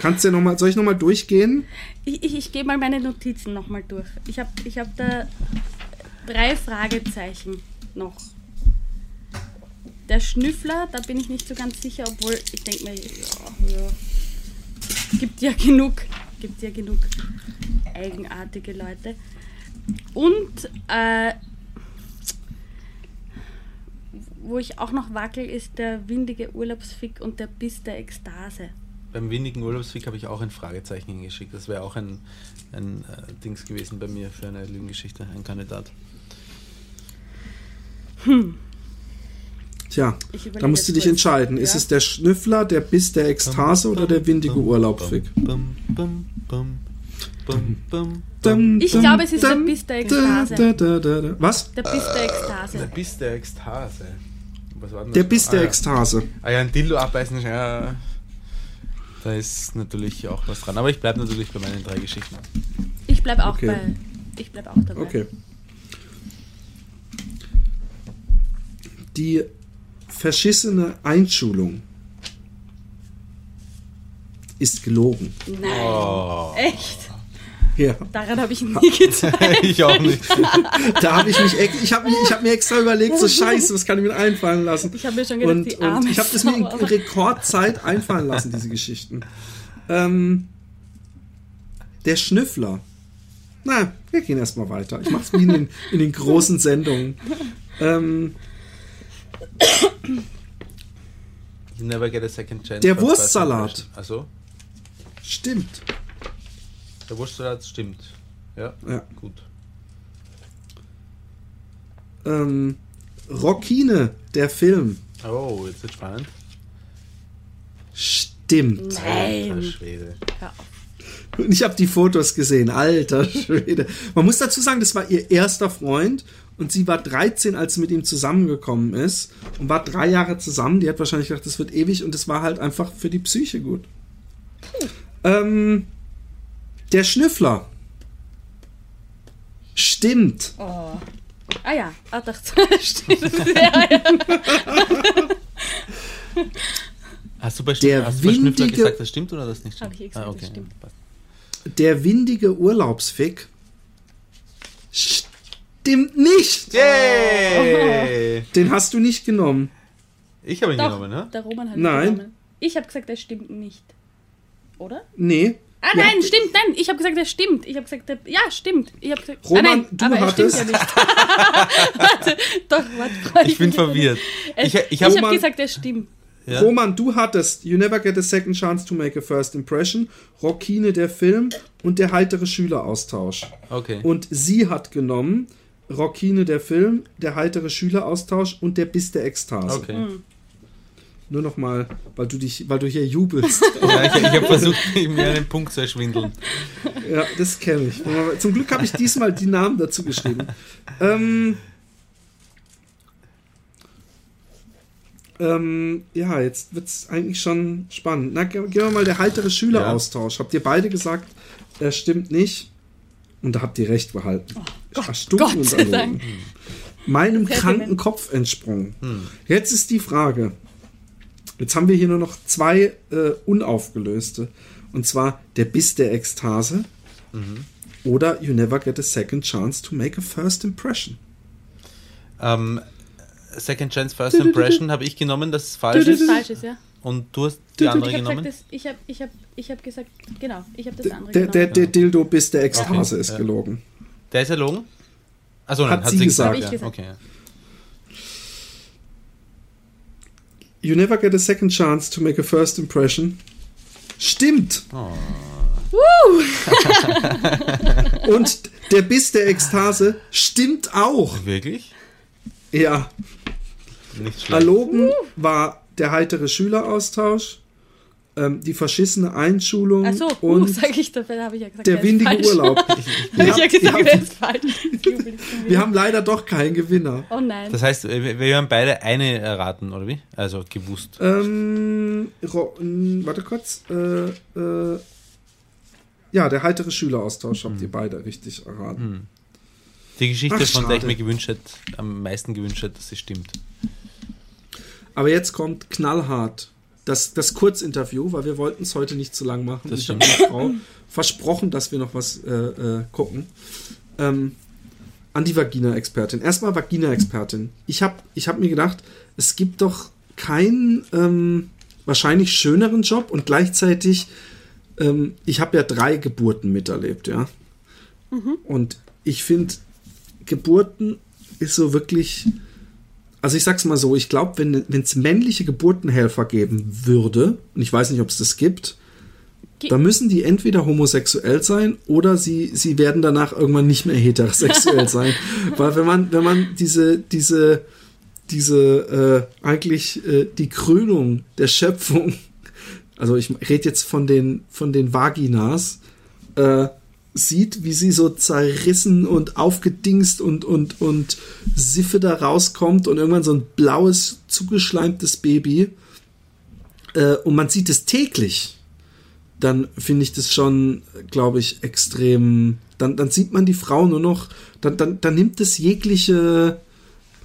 [SPEAKER 1] Kannst du ja noch mal, soll ich nochmal durchgehen?
[SPEAKER 3] Ich, ich, ich gehe mal meine Notizen nochmal durch. Ich habe ich hab da drei Fragezeichen noch. Der Schnüffler, da bin ich nicht so ganz sicher, obwohl ich denke mir, ja, ja, gibt ja genug, gibt ja genug eigenartige Leute. Und äh, wo ich auch noch wackel, ist der windige Urlaubsfick und der Biss der Ekstase.
[SPEAKER 2] Beim windigen Urlaubsfick habe ich auch ein Fragezeichen hingeschickt. Das wäre auch ein, ein äh, Dings gewesen bei mir für eine Lügengeschichte, ein Kandidat.
[SPEAKER 1] Tja,
[SPEAKER 3] Ich überlege
[SPEAKER 1] da musst du dich
[SPEAKER 3] kurz.
[SPEAKER 1] entscheiden. Ist
[SPEAKER 3] Ja.
[SPEAKER 1] es der Schnüffler, der Biss der Ekstase oder der windige Urlaubsfick?
[SPEAKER 2] Bum,
[SPEAKER 3] Ich glaube, es ist der Biss der Ekstase.
[SPEAKER 1] Was?
[SPEAKER 3] Der Biss der
[SPEAKER 2] Der
[SPEAKER 3] Ekstase.
[SPEAKER 2] Biss der Ekstase. Was war denn
[SPEAKER 1] Der
[SPEAKER 2] das?
[SPEAKER 1] Biss der
[SPEAKER 2] ah, ja.
[SPEAKER 1] Ekstase.
[SPEAKER 2] Ah ja, ein Dildo abbeißen, ja. Da ist natürlich auch was dran. Aber ich bleibe natürlich bei meinen drei Geschichten.
[SPEAKER 3] Ich bleibe auch
[SPEAKER 1] Okay.
[SPEAKER 3] bei. Ich bleibe auch dabei.
[SPEAKER 1] Okay. Die verschissene Einschulung ist gelogen.
[SPEAKER 3] Nein.
[SPEAKER 2] Oh.
[SPEAKER 3] Echt?
[SPEAKER 1] Ja,
[SPEAKER 3] Daran habe ich nie gezweifelt. <laughs>
[SPEAKER 2] ich auch nicht.
[SPEAKER 1] da habe ich mich, ich habe ich hab mir extra überlegt, so Scheiße, was kann ich mir einfallen lassen?
[SPEAKER 3] Ich habe mir schon gedacht,
[SPEAKER 1] Und,
[SPEAKER 3] die
[SPEAKER 1] und
[SPEAKER 3] arme
[SPEAKER 1] ich habe das mir in Rekordzeit einfallen lassen, diese Geschichten. Ähm, der Schnüffler. Na, wir gehen erstmal weiter. Ich mache es wie in den, in den großen Sendungen. Ähm,
[SPEAKER 2] You never get a second chance.
[SPEAKER 1] Der Wurstsalat.
[SPEAKER 2] Also,
[SPEAKER 1] stimmt.
[SPEAKER 2] Der Wurstsalat stimmt. Ja,
[SPEAKER 1] Ja.
[SPEAKER 2] gut.
[SPEAKER 1] Ähm, Rockine, der Film.
[SPEAKER 2] Oh, jetzt wird spannend.
[SPEAKER 1] Stimmt.
[SPEAKER 2] Alter
[SPEAKER 3] Nein.
[SPEAKER 2] Schwede.
[SPEAKER 3] Hör auf.
[SPEAKER 1] Und ich habe die Fotos gesehen. Alter <laughs> Schwede. Man muss dazu sagen, das war ihr erster Freund und sie war 13, als sie mit ihm zusammengekommen ist und war drei Jahre zusammen. Die hat wahrscheinlich gedacht, das wird ewig und das war halt einfach für die Psyche gut. Ähm, der Schnüffler. Stimmt.
[SPEAKER 3] Oh. Ah ja, ah, dachte, <laughs> stimmt. Ja, ja.
[SPEAKER 2] Hast du bei,
[SPEAKER 1] Der
[SPEAKER 2] Schnüffler, hast du bei Schnüffler
[SPEAKER 1] windige-
[SPEAKER 2] gesagt, das stimmt oder das nicht stimmt?
[SPEAKER 3] Hab ich gesagt,
[SPEAKER 2] ah,
[SPEAKER 3] das
[SPEAKER 2] okay.
[SPEAKER 3] stimmt.
[SPEAKER 2] passt.
[SPEAKER 1] Der windige Urlaubsfick stimmt nicht.
[SPEAKER 2] Yay!
[SPEAKER 1] Den hast du nicht genommen.
[SPEAKER 2] Ich habe ihn
[SPEAKER 3] Doch,
[SPEAKER 2] genommen, ne?
[SPEAKER 3] der Roman hat
[SPEAKER 1] Nein.
[SPEAKER 3] ihn genommen. Ich habe gesagt, der stimmt nicht. Oder?
[SPEAKER 1] Nee.
[SPEAKER 3] Ah,
[SPEAKER 1] Ja.
[SPEAKER 3] nein, stimmt, nein. Ich habe gesagt, der stimmt. Ich habe gesagt, der, ja, stimmt. Ich habe gesagt,
[SPEAKER 1] Roman,
[SPEAKER 3] ah, nein,
[SPEAKER 1] du
[SPEAKER 3] aber er stimmt
[SPEAKER 1] hattest-
[SPEAKER 3] ja nicht. <laughs> warte, doch, warte. freu
[SPEAKER 2] Ich bin verwirrt. Ich, ich
[SPEAKER 3] Ich
[SPEAKER 2] habe
[SPEAKER 3] gesagt, der stimmt.
[SPEAKER 2] Ja.
[SPEAKER 1] Roman, du hattest You Never Get a Second Chance to Make a First Impression, Rockine der Film und der heitere Schüleraustausch.
[SPEAKER 2] Okay.
[SPEAKER 1] Und sie hat genommen Rockine der Film, der heitere Schüleraustausch und der Biss der Ekstase.
[SPEAKER 2] Okay.
[SPEAKER 3] Hm.
[SPEAKER 1] Nur nochmal, weil du dich, weil du hier jubelst. <laughs>
[SPEAKER 2] Ja, ich, ich habe versucht, mir einen Punkt zu erschwindeln.
[SPEAKER 1] ja, das kenne ich. Zum Glück habe ich diesmal die Namen dazu geschrieben. Ähm, ähm, ja, jetzt wird es eigentlich schon spannend. Na, ge- gehen wir mal der heitere Schüleraustausch. Habt ihr beide gesagt, er stimmt nicht? Und da habt ihr recht behalten. Erstunken
[SPEAKER 3] Gott
[SPEAKER 1] und
[SPEAKER 3] sei
[SPEAKER 1] erlogen.
[SPEAKER 3] Dank.
[SPEAKER 1] Meinem kranken. Kopf entsprungen. Jetzt ist die Frage. Jetzt haben wir hier nur noch zwei äh, unaufgelöste. Und zwar der Biss der Ekstase oder You Never Get a Second Chance to Make a First Impression.
[SPEAKER 2] Ähm, Second Chance First Impression habe ich genommen, dass es falsch
[SPEAKER 3] Das
[SPEAKER 2] ist.
[SPEAKER 3] falsch ist, ja.
[SPEAKER 2] Und du hast die
[SPEAKER 1] Du- du-
[SPEAKER 2] andere
[SPEAKER 3] Ich habe
[SPEAKER 2] genommen.
[SPEAKER 3] gesagt, das- ich habe ich hab, ich hab gesagt, genau, ich habe das
[SPEAKER 1] Der,
[SPEAKER 3] andere
[SPEAKER 1] der, der,
[SPEAKER 3] genommen.
[SPEAKER 1] der Dildo Biss der Ekstase
[SPEAKER 2] Okay,
[SPEAKER 1] ist gelogen.
[SPEAKER 2] Der ist erlogen? Achso, nein,
[SPEAKER 1] Hat
[SPEAKER 2] hat,
[SPEAKER 1] sie
[SPEAKER 2] sie
[SPEAKER 1] gesagt.
[SPEAKER 2] gesagt. Ja.
[SPEAKER 3] gesagt.
[SPEAKER 2] Okay.
[SPEAKER 1] You Never Get a Second Chance to Make a First Impression. Stimmt.
[SPEAKER 2] Oh.
[SPEAKER 1] Und der Biss der Ekstase stimmt auch.
[SPEAKER 2] Wirklich?
[SPEAKER 1] Ja.
[SPEAKER 2] Nicht schlecht.
[SPEAKER 1] Erlogen war der heitere Schüleraustausch, ähm, die verschissene Einschulung
[SPEAKER 3] Ach so, uh,
[SPEAKER 1] und <laughs>
[SPEAKER 3] sage ich, da habe ich ja gesagt.
[SPEAKER 1] der windige
[SPEAKER 3] falsch.
[SPEAKER 1] Urlaub. <laughs>
[SPEAKER 3] Habe
[SPEAKER 1] Wir,
[SPEAKER 3] ich ja
[SPEAKER 1] haben-
[SPEAKER 3] gesagt, der
[SPEAKER 1] haben,
[SPEAKER 3] ist falsch. <laughs>
[SPEAKER 1] Wir haben leider doch keinen Gewinner.
[SPEAKER 3] oh nein.
[SPEAKER 2] Das heißt, wir wir haben beide eine erraten, oder wie? Also gewusst.
[SPEAKER 1] Ähm, warte kurz. Äh, äh, ja, der heitere Schüleraustausch habt ihr beide richtig erraten.
[SPEAKER 2] Die Geschichte,
[SPEAKER 1] Ach,
[SPEAKER 2] von der ich mir gewünscht hätte, am meisten gewünscht hätte, dass sie stimmt.
[SPEAKER 1] Aber jetzt kommt knallhart das, das Kurzinterview, weil wir wollten es heute nicht zu lang machen.
[SPEAKER 2] Das
[SPEAKER 1] ich habe der Frau versprochen, dass wir noch was äh, äh, gucken. Ähm, an die Vagina-Expertin. Erstmal Vagina-Expertin. Ich habe ich hab mir gedacht, es gibt doch keinen ähm, wahrscheinlich schöneren Job und gleichzeitig, ähm, ich habe ja drei Geburten miterlebt, ja. Und ich finde, Geburten ist so wirklich, also ich sag's mal so, ich glaube, wenn es männliche Geburtenhelfer geben würde, und ich weiß nicht, ob es das gibt,
[SPEAKER 3] Ge-
[SPEAKER 1] dann müssen die entweder homosexuell sein oder sie, sie werden danach irgendwann nicht mehr heterosexuell <laughs> sein. Weil wenn man, wenn man diese, diese, diese äh, eigentlich äh, die Krönung der Schöpfung, also ich rede jetzt von den, von den Vaginas, äh, sieht, wie sie so zerrissen und aufgedingst und, und, und Siffe da rauskommt und irgendwann so ein blaues, zugeschleimtes Baby. Äh, und man sieht es täglich. Dann finde ich das schon, glaube ich, extrem. Dann, dann sieht man die Frau nur noch, dann, dann, dann nimmt es jegliche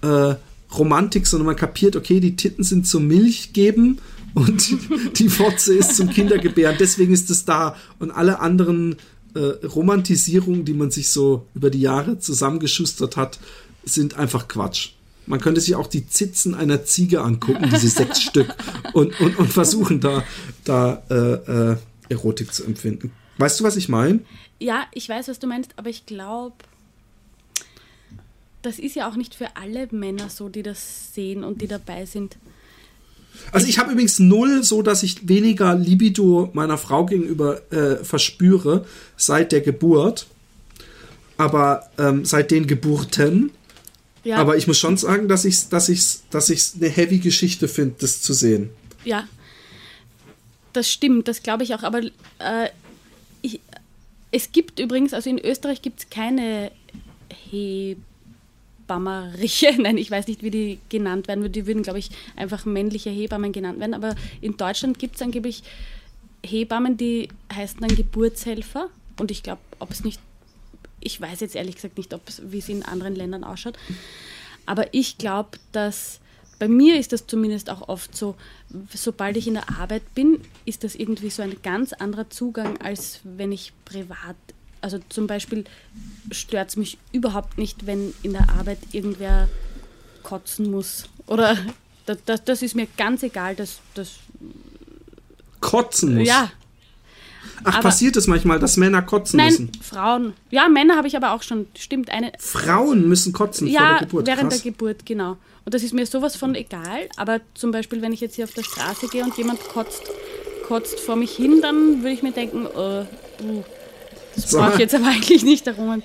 [SPEAKER 1] äh, Romantik, sondern man kapiert, okay, die Titten sind zum Milch geben und <laughs> die Fotze ist zum Kindergebären. Deswegen ist es da. Und alle anderen äh, Romantisierungen, die man sich so über die Jahre zusammengeschustert hat, sind einfach Quatsch. Man könnte sich auch die Zitzen einer Ziege angucken, diese sechs <laughs> Stück, und, und, und versuchen da, da äh, äh, Erotik zu empfinden. Weißt du, was ich meine?
[SPEAKER 3] Ja, ich weiß, was du meinst, aber ich glaube, das ist ja auch nicht für alle Männer so, die das sehen und die dabei sind.
[SPEAKER 1] Also ich habe übrigens null, so dass ich weniger Libido meiner Frau gegenüber äh, verspüre seit der Geburt. Aber ähm, seit den Geburten.
[SPEAKER 3] Ja,
[SPEAKER 1] Aber ich muss schon sagen, dass ich dass ich's, dass ich's eine heavy Geschichte finde, das zu sehen.
[SPEAKER 3] ja, das stimmt, das glaube ich auch. Aber äh, ich, es gibt übrigens, also in Österreich gibt es keine Hebammeriche. <laughs> Nein, ich weiß nicht, wie die genannt werden. Die würden, glaube ich, einfach männliche Hebammen genannt werden. Aber in Deutschland gibt es angeblich Hebammen, die heißen dann Geburtshelfer. Und ich glaube, ob es nicht, ich weiß jetzt ehrlich gesagt nicht, wie es in anderen Ländern ausschaut. Aber ich glaube, dass bei mir ist das zumindest auch oft so, sobald ich in der Arbeit bin, ist das irgendwie so ein ganz anderer Zugang, als wenn ich privat, also zum Beispiel stört es mich überhaupt nicht, wenn in der Arbeit irgendwer kotzen muss. Oder das, das, das ist mir ganz egal, das, das
[SPEAKER 1] Kotzen muss.
[SPEAKER 3] ja,
[SPEAKER 1] Ach,
[SPEAKER 3] aber-
[SPEAKER 1] passiert es manchmal, dass Männer kotzen
[SPEAKER 3] nein,
[SPEAKER 1] müssen?
[SPEAKER 3] Frauen. Ja, Männer habe ich aber auch schon, stimmt, eine,
[SPEAKER 1] Frauen müssen kotzen vor
[SPEAKER 3] Ja,
[SPEAKER 1] der Geburt.
[SPEAKER 3] während
[SPEAKER 1] Krass.
[SPEAKER 3] der Geburt, genau. Und das ist mir sowas von egal. Aber zum Beispiel, wenn ich jetzt hier auf der Straße gehe und jemand kotzt, kotzt vor mich hin, dann würde ich mir denken, äh, uh, das
[SPEAKER 1] So.
[SPEAKER 3] brauche ich jetzt aber eigentlich nicht, der Roman.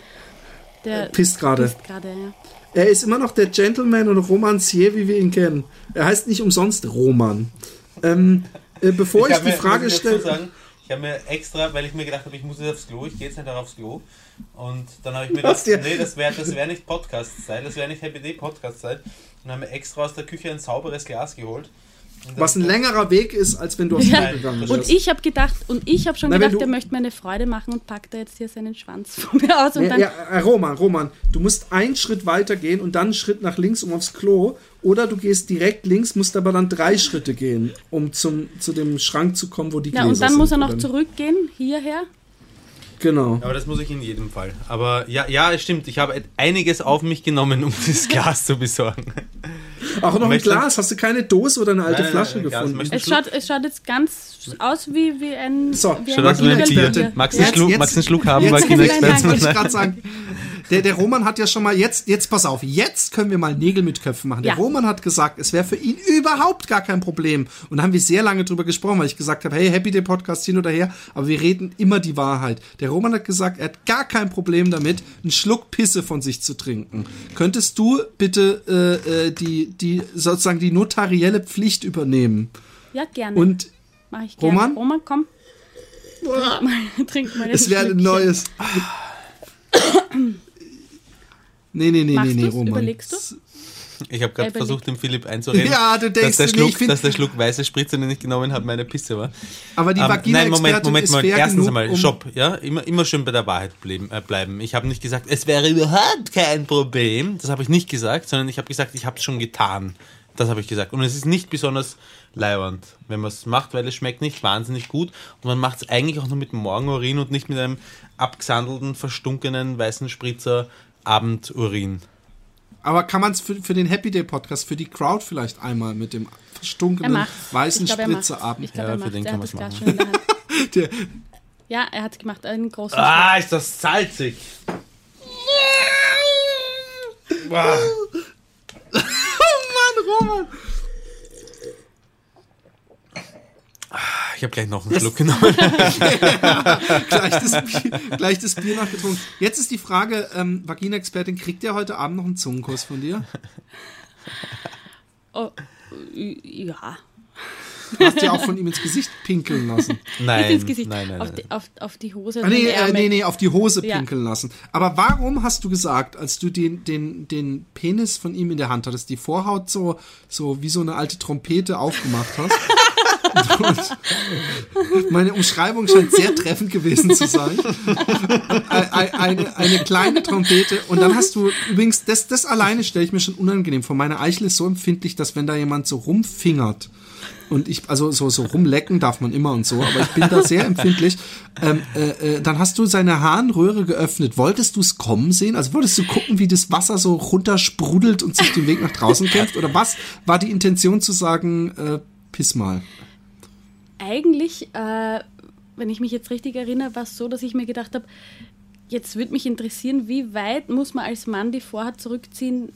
[SPEAKER 3] Der
[SPEAKER 1] Pisst gerade.
[SPEAKER 3] pisst gerade, ja.
[SPEAKER 1] Er ist immer noch der Gentleman und Romancier, wie wir ihn kennen. Er heißt nicht umsonst Roman. Ähm, äh, bevor ich,
[SPEAKER 2] hab
[SPEAKER 1] die
[SPEAKER 2] mir-
[SPEAKER 1] Frage
[SPEAKER 2] ich
[SPEAKER 1] stelle.
[SPEAKER 2] ich habe mir extra, weil ich mir gedacht habe, ich muss jetzt aufs Klo, ich gehe jetzt nicht aufs Klo. Und dann habe ich mir <laughs>
[SPEAKER 1] Was
[SPEAKER 2] gedacht,
[SPEAKER 1] dir-
[SPEAKER 2] nee, das wäre das wär nicht Podcast-Zeit, das wäre nicht Happy Day Podcast-Zeit. Und habe mir extra aus der Küche ein sauberes Glas geholt.
[SPEAKER 1] Was ein längerer Weg ist, als wenn du aufs
[SPEAKER 3] Ja.
[SPEAKER 1] Klo gegangen
[SPEAKER 2] Und
[SPEAKER 3] Und ich habe gedacht, und ich habe schon
[SPEAKER 1] Na,
[SPEAKER 3] gedacht, der möchte mir eine Freude machen und packt da jetzt hier seinen Schwanz vor mir aus. Und
[SPEAKER 1] Ja,
[SPEAKER 3] dann,
[SPEAKER 1] ja, äh, Roman, Roman, du musst einen Schritt weiter gehen und dann einen Schritt nach links, um aufs Klo. Oder du gehst direkt links, musst aber dann drei Schritte gehen, um zum, zu dem Schrank zu kommen, wo die
[SPEAKER 3] ja,
[SPEAKER 1] Gläser
[SPEAKER 3] und dann
[SPEAKER 1] sind,
[SPEAKER 3] muss er noch zurückgehen, hierher.
[SPEAKER 1] Genau.
[SPEAKER 2] Aber das muss ich in jedem Fall. Aber ja, ja, es stimmt. Ich habe einiges auf mich genommen, um dieses Glas zu besorgen.
[SPEAKER 1] Auch noch ein
[SPEAKER 2] Möchtest du-
[SPEAKER 1] Glas. Hast du keine Dose oder eine alte
[SPEAKER 2] Nein, nein,
[SPEAKER 1] Flasche
[SPEAKER 2] nein, Glas.
[SPEAKER 1] gefunden?
[SPEAKER 3] Es schaut, es schaut jetzt ganz aus wie, wie ein.
[SPEAKER 1] So,
[SPEAKER 3] wie
[SPEAKER 1] Schaut
[SPEAKER 3] ein
[SPEAKER 1] aus wie ein. Bier.
[SPEAKER 2] Magst du einen Schluck, Schluck haben,
[SPEAKER 1] Jetzt, jetzt, jetzt
[SPEAKER 2] Experten?
[SPEAKER 1] wollte ich gerade sagen. Der, der Roman hat ja schon mal, jetzt, jetzt pass auf, jetzt können wir mal Nägel mit Köpfen machen. Der
[SPEAKER 3] Ja.
[SPEAKER 1] Roman hat gesagt, es wäre für ihn überhaupt gar kein Problem. Und da haben wir sehr lange drüber gesprochen, weil ich gesagt habe, hey, Happy Day Podcast hin oder her, aber wir reden immer die Wahrheit. Der Roman hat gesagt, er hat gar kein Problem damit, einen Schluck Pisse von sich zu trinken. Könntest du bitte äh, äh, die, die sozusagen die notarielle Pflicht übernehmen?
[SPEAKER 3] Ja, gerne.
[SPEAKER 1] Und
[SPEAKER 3] Mach ich gerne.
[SPEAKER 1] Roman?
[SPEAKER 3] Roman, komm. Trink mal, <laughs> trink mal
[SPEAKER 1] es wäre ein neues. <clears throat> <clears throat> Nee, nee, nee,
[SPEAKER 3] Machst
[SPEAKER 1] nee, nee? Roman.
[SPEAKER 3] Überlegst du?
[SPEAKER 2] Ich habe gerade versucht, dem Philipp einzureden,
[SPEAKER 1] Ja, du denkst
[SPEAKER 2] dass, der
[SPEAKER 1] nee,
[SPEAKER 2] Schluck,
[SPEAKER 1] find-
[SPEAKER 2] dass der Schluck weiße Spritze, den ich genommen habe, meine Pisse war.
[SPEAKER 1] Aber die
[SPEAKER 2] Ähm,
[SPEAKER 1] Vagina
[SPEAKER 2] nein, Moment, Moment
[SPEAKER 1] fair
[SPEAKER 2] Erstens
[SPEAKER 1] genug,
[SPEAKER 2] einmal,
[SPEAKER 1] um-
[SPEAKER 2] Stopp, ja, immer, immer schön bei der Wahrheit bleiben. Äh, bleiben. Ich habe nicht gesagt, es wäre überhaupt kein Problem. Das habe ich nicht gesagt, sondern ich habe gesagt, ich habe es schon getan. Das habe ich gesagt. Und es ist nicht besonders leiwand, wenn man es macht, weil es schmeckt nicht wahnsinnig gut. Und man macht es eigentlich auch nur mit Morgenurin und nicht mit einem abgesandelten, verstunkenen weißen Spritzer Abendurin.
[SPEAKER 1] Aber kann man es für, für den Happy Day Podcast, für die Crowd vielleicht einmal mit dem
[SPEAKER 3] Er
[SPEAKER 1] verstunkenen weißen
[SPEAKER 3] glaube,
[SPEAKER 2] Ja,
[SPEAKER 3] er
[SPEAKER 2] für den kann
[SPEAKER 3] der Hand. <laughs>
[SPEAKER 1] Der,
[SPEAKER 3] Ja, er hat es gemacht. Einen großen
[SPEAKER 2] Ah, ist das salzig. <laughs> Wow.
[SPEAKER 1] oh Mann, Roman!
[SPEAKER 2] Ich habe gleich noch einen Schluck genommen. <laughs> <laughs>
[SPEAKER 1] Gleich das, Bier, gleich das Bier nachgetrunken. Jetzt ist die Frage, ähm, Vagina-Expertin, kriegt der heute Abend noch einen Zungenkuss von dir?
[SPEAKER 3] Oh, ja.
[SPEAKER 1] Du hast dir auch von ihm ins Gesicht pinkeln lassen.
[SPEAKER 2] Nein,
[SPEAKER 3] Nicht ins Gesicht.
[SPEAKER 2] nein, nein,
[SPEAKER 3] auf,
[SPEAKER 2] nein.
[SPEAKER 3] Die, auf, auf die Hose.
[SPEAKER 1] Ah, nee, äh, nee, nee, auf die Hose
[SPEAKER 3] Ja.
[SPEAKER 1] pinkeln lassen. Aber warum hast du gesagt, als du den, den, den Penis von ihm in der Hand hattest, die Vorhaut so, so wie so eine alte Trompete aufgemacht hast? <laughs> Meine Umschreibung scheint sehr treffend gewesen zu sein. Eine, eine, eine kleine Trompete. Und dann hast du, übrigens, das, das alleine stelle ich mir schon unangenehm vor. Meine Eichel ist so empfindlich, dass wenn da jemand so rumfingert, und ich, also so, so rumlecken darf man immer und so, aber ich bin da sehr empfindlich. Ähm, äh, äh, dann hast du seine Harnröhre geöffnet. Wolltest du es kommen sehen? Also wolltest du gucken, wie das Wasser so runtersprudelt und sich den Weg nach draußen kämpft? Oder was war die Intention zu sagen, äh, piss mal?
[SPEAKER 3] Eigentlich, äh, wenn ich mich jetzt richtig erinnere, war es so, dass ich mir gedacht habe, jetzt würde mich interessieren, wie weit muss man als Mann die Vorhaut zurückziehen,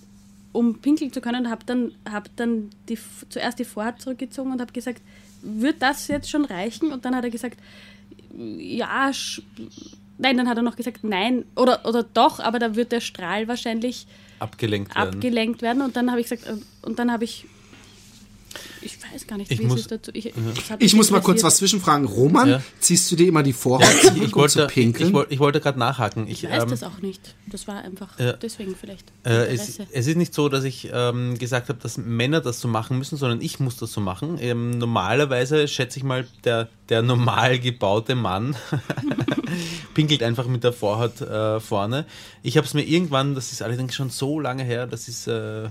[SPEAKER 3] um pinkeln zu können. Und habe dann, hab dann die, zuerst die Vorhaut zurückgezogen und habe gesagt, wird das jetzt schon reichen? Und dann hat er gesagt, ja, nein, dann hat er noch gesagt, nein, oder, oder doch, aber da wird der Strahl wahrscheinlich
[SPEAKER 2] Abgelenkt werden.
[SPEAKER 3] abgelenkt werden. Und dann habe ich gesagt, äh, und dann habe ich weiß gar nicht,
[SPEAKER 2] Ich
[SPEAKER 3] wie
[SPEAKER 2] muss-
[SPEAKER 3] es dazu. Ich, hat
[SPEAKER 1] Ich muss mal kurz was zwischenfragen. Roman,
[SPEAKER 2] Ja.
[SPEAKER 1] ziehst du dir immer die Vorhaut
[SPEAKER 2] ich,
[SPEAKER 1] zurück,
[SPEAKER 2] ich
[SPEAKER 1] zu
[SPEAKER 2] wollte, ich,
[SPEAKER 1] pinkeln?
[SPEAKER 2] ich, wollte- ich wollte gerade nachhaken. Ich,
[SPEAKER 3] Ich weiß
[SPEAKER 2] ähm,
[SPEAKER 3] das auch nicht. Das war einfach
[SPEAKER 2] Ja.
[SPEAKER 3] deswegen vielleicht.
[SPEAKER 2] Äh, es, es ist nicht so, dass ich ähm, gesagt habe, dass Männer das so machen müssen, sondern ich muss das so machen. Ähm, normalerweise schätze ich mal, der, der normal gebaute Mann <laughs> pinkelt einfach mit der Vorhaut äh, vorne. Ich habe es mir irgendwann, das ist allerdings schon so lange her, das ist äh,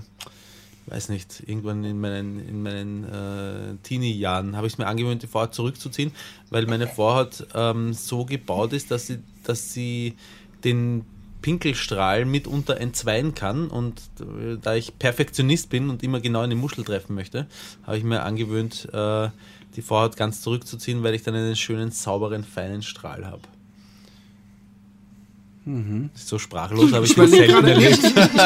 [SPEAKER 2] weiß nicht, irgendwann in meinen, in meinen äh, Teenie-Jahren habe ich es mir angewöhnt, die Vorhaut zurückzuziehen, weil meine Vorhaut ähm, so gebaut ist, dass sie, dass sie den Pinkelstrahl mitunter entzweien kann und äh, da ich Perfektionist bin und immer genau eine Muschel treffen möchte, habe ich mir angewöhnt, äh, die Vorhaut ganz zurückzuziehen, weil ich dann einen schönen, sauberen, feinen Strahl habe. Mhm. So sprachlos habe ich, ich selten erlebt.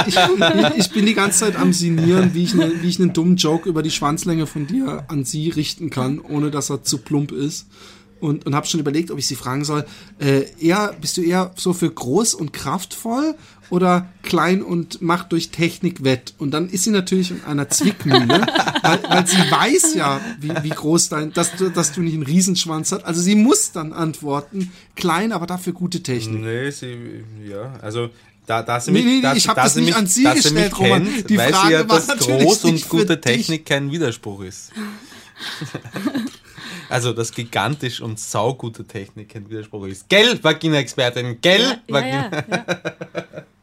[SPEAKER 1] Ich, ich, ich, bin die ganze Zeit am Sinieren, wie ich, ne, wie ich einen dummen Joke über die Schwanzlänge von dir an sie richten kann, ohne dass er zu plump ist und, und habe schon überlegt, ob ich sie fragen soll, äh, eher, bist du eher so für groß und kraftvoll oder klein und macht durch Technik wett? Und dann ist sie natürlich in einer Zwickmühle, <laughs> weil, weil sie weiß ja, wie, wie groß dein, dass du, dass du nicht einen Riesenschwanz hast. Also sie muss dann antworten, klein, aber dafür gute Technik.
[SPEAKER 2] Nee, sie, ja, also da, da sie mich, nee,
[SPEAKER 1] nee,
[SPEAKER 2] da,
[SPEAKER 1] ich habe das nicht
[SPEAKER 2] mich,
[SPEAKER 1] an Sie gestellt,
[SPEAKER 2] kennt, Roman. Die weiß Frage ja, dass groß und gute Technik kein Widerspruch ist. <laughs> Also, dass gigantisch und saugute Technik kein Widerspruch ist. Gell, Vagina-Expertin, gell, ja, Vagina. Ja, ja, <laughs>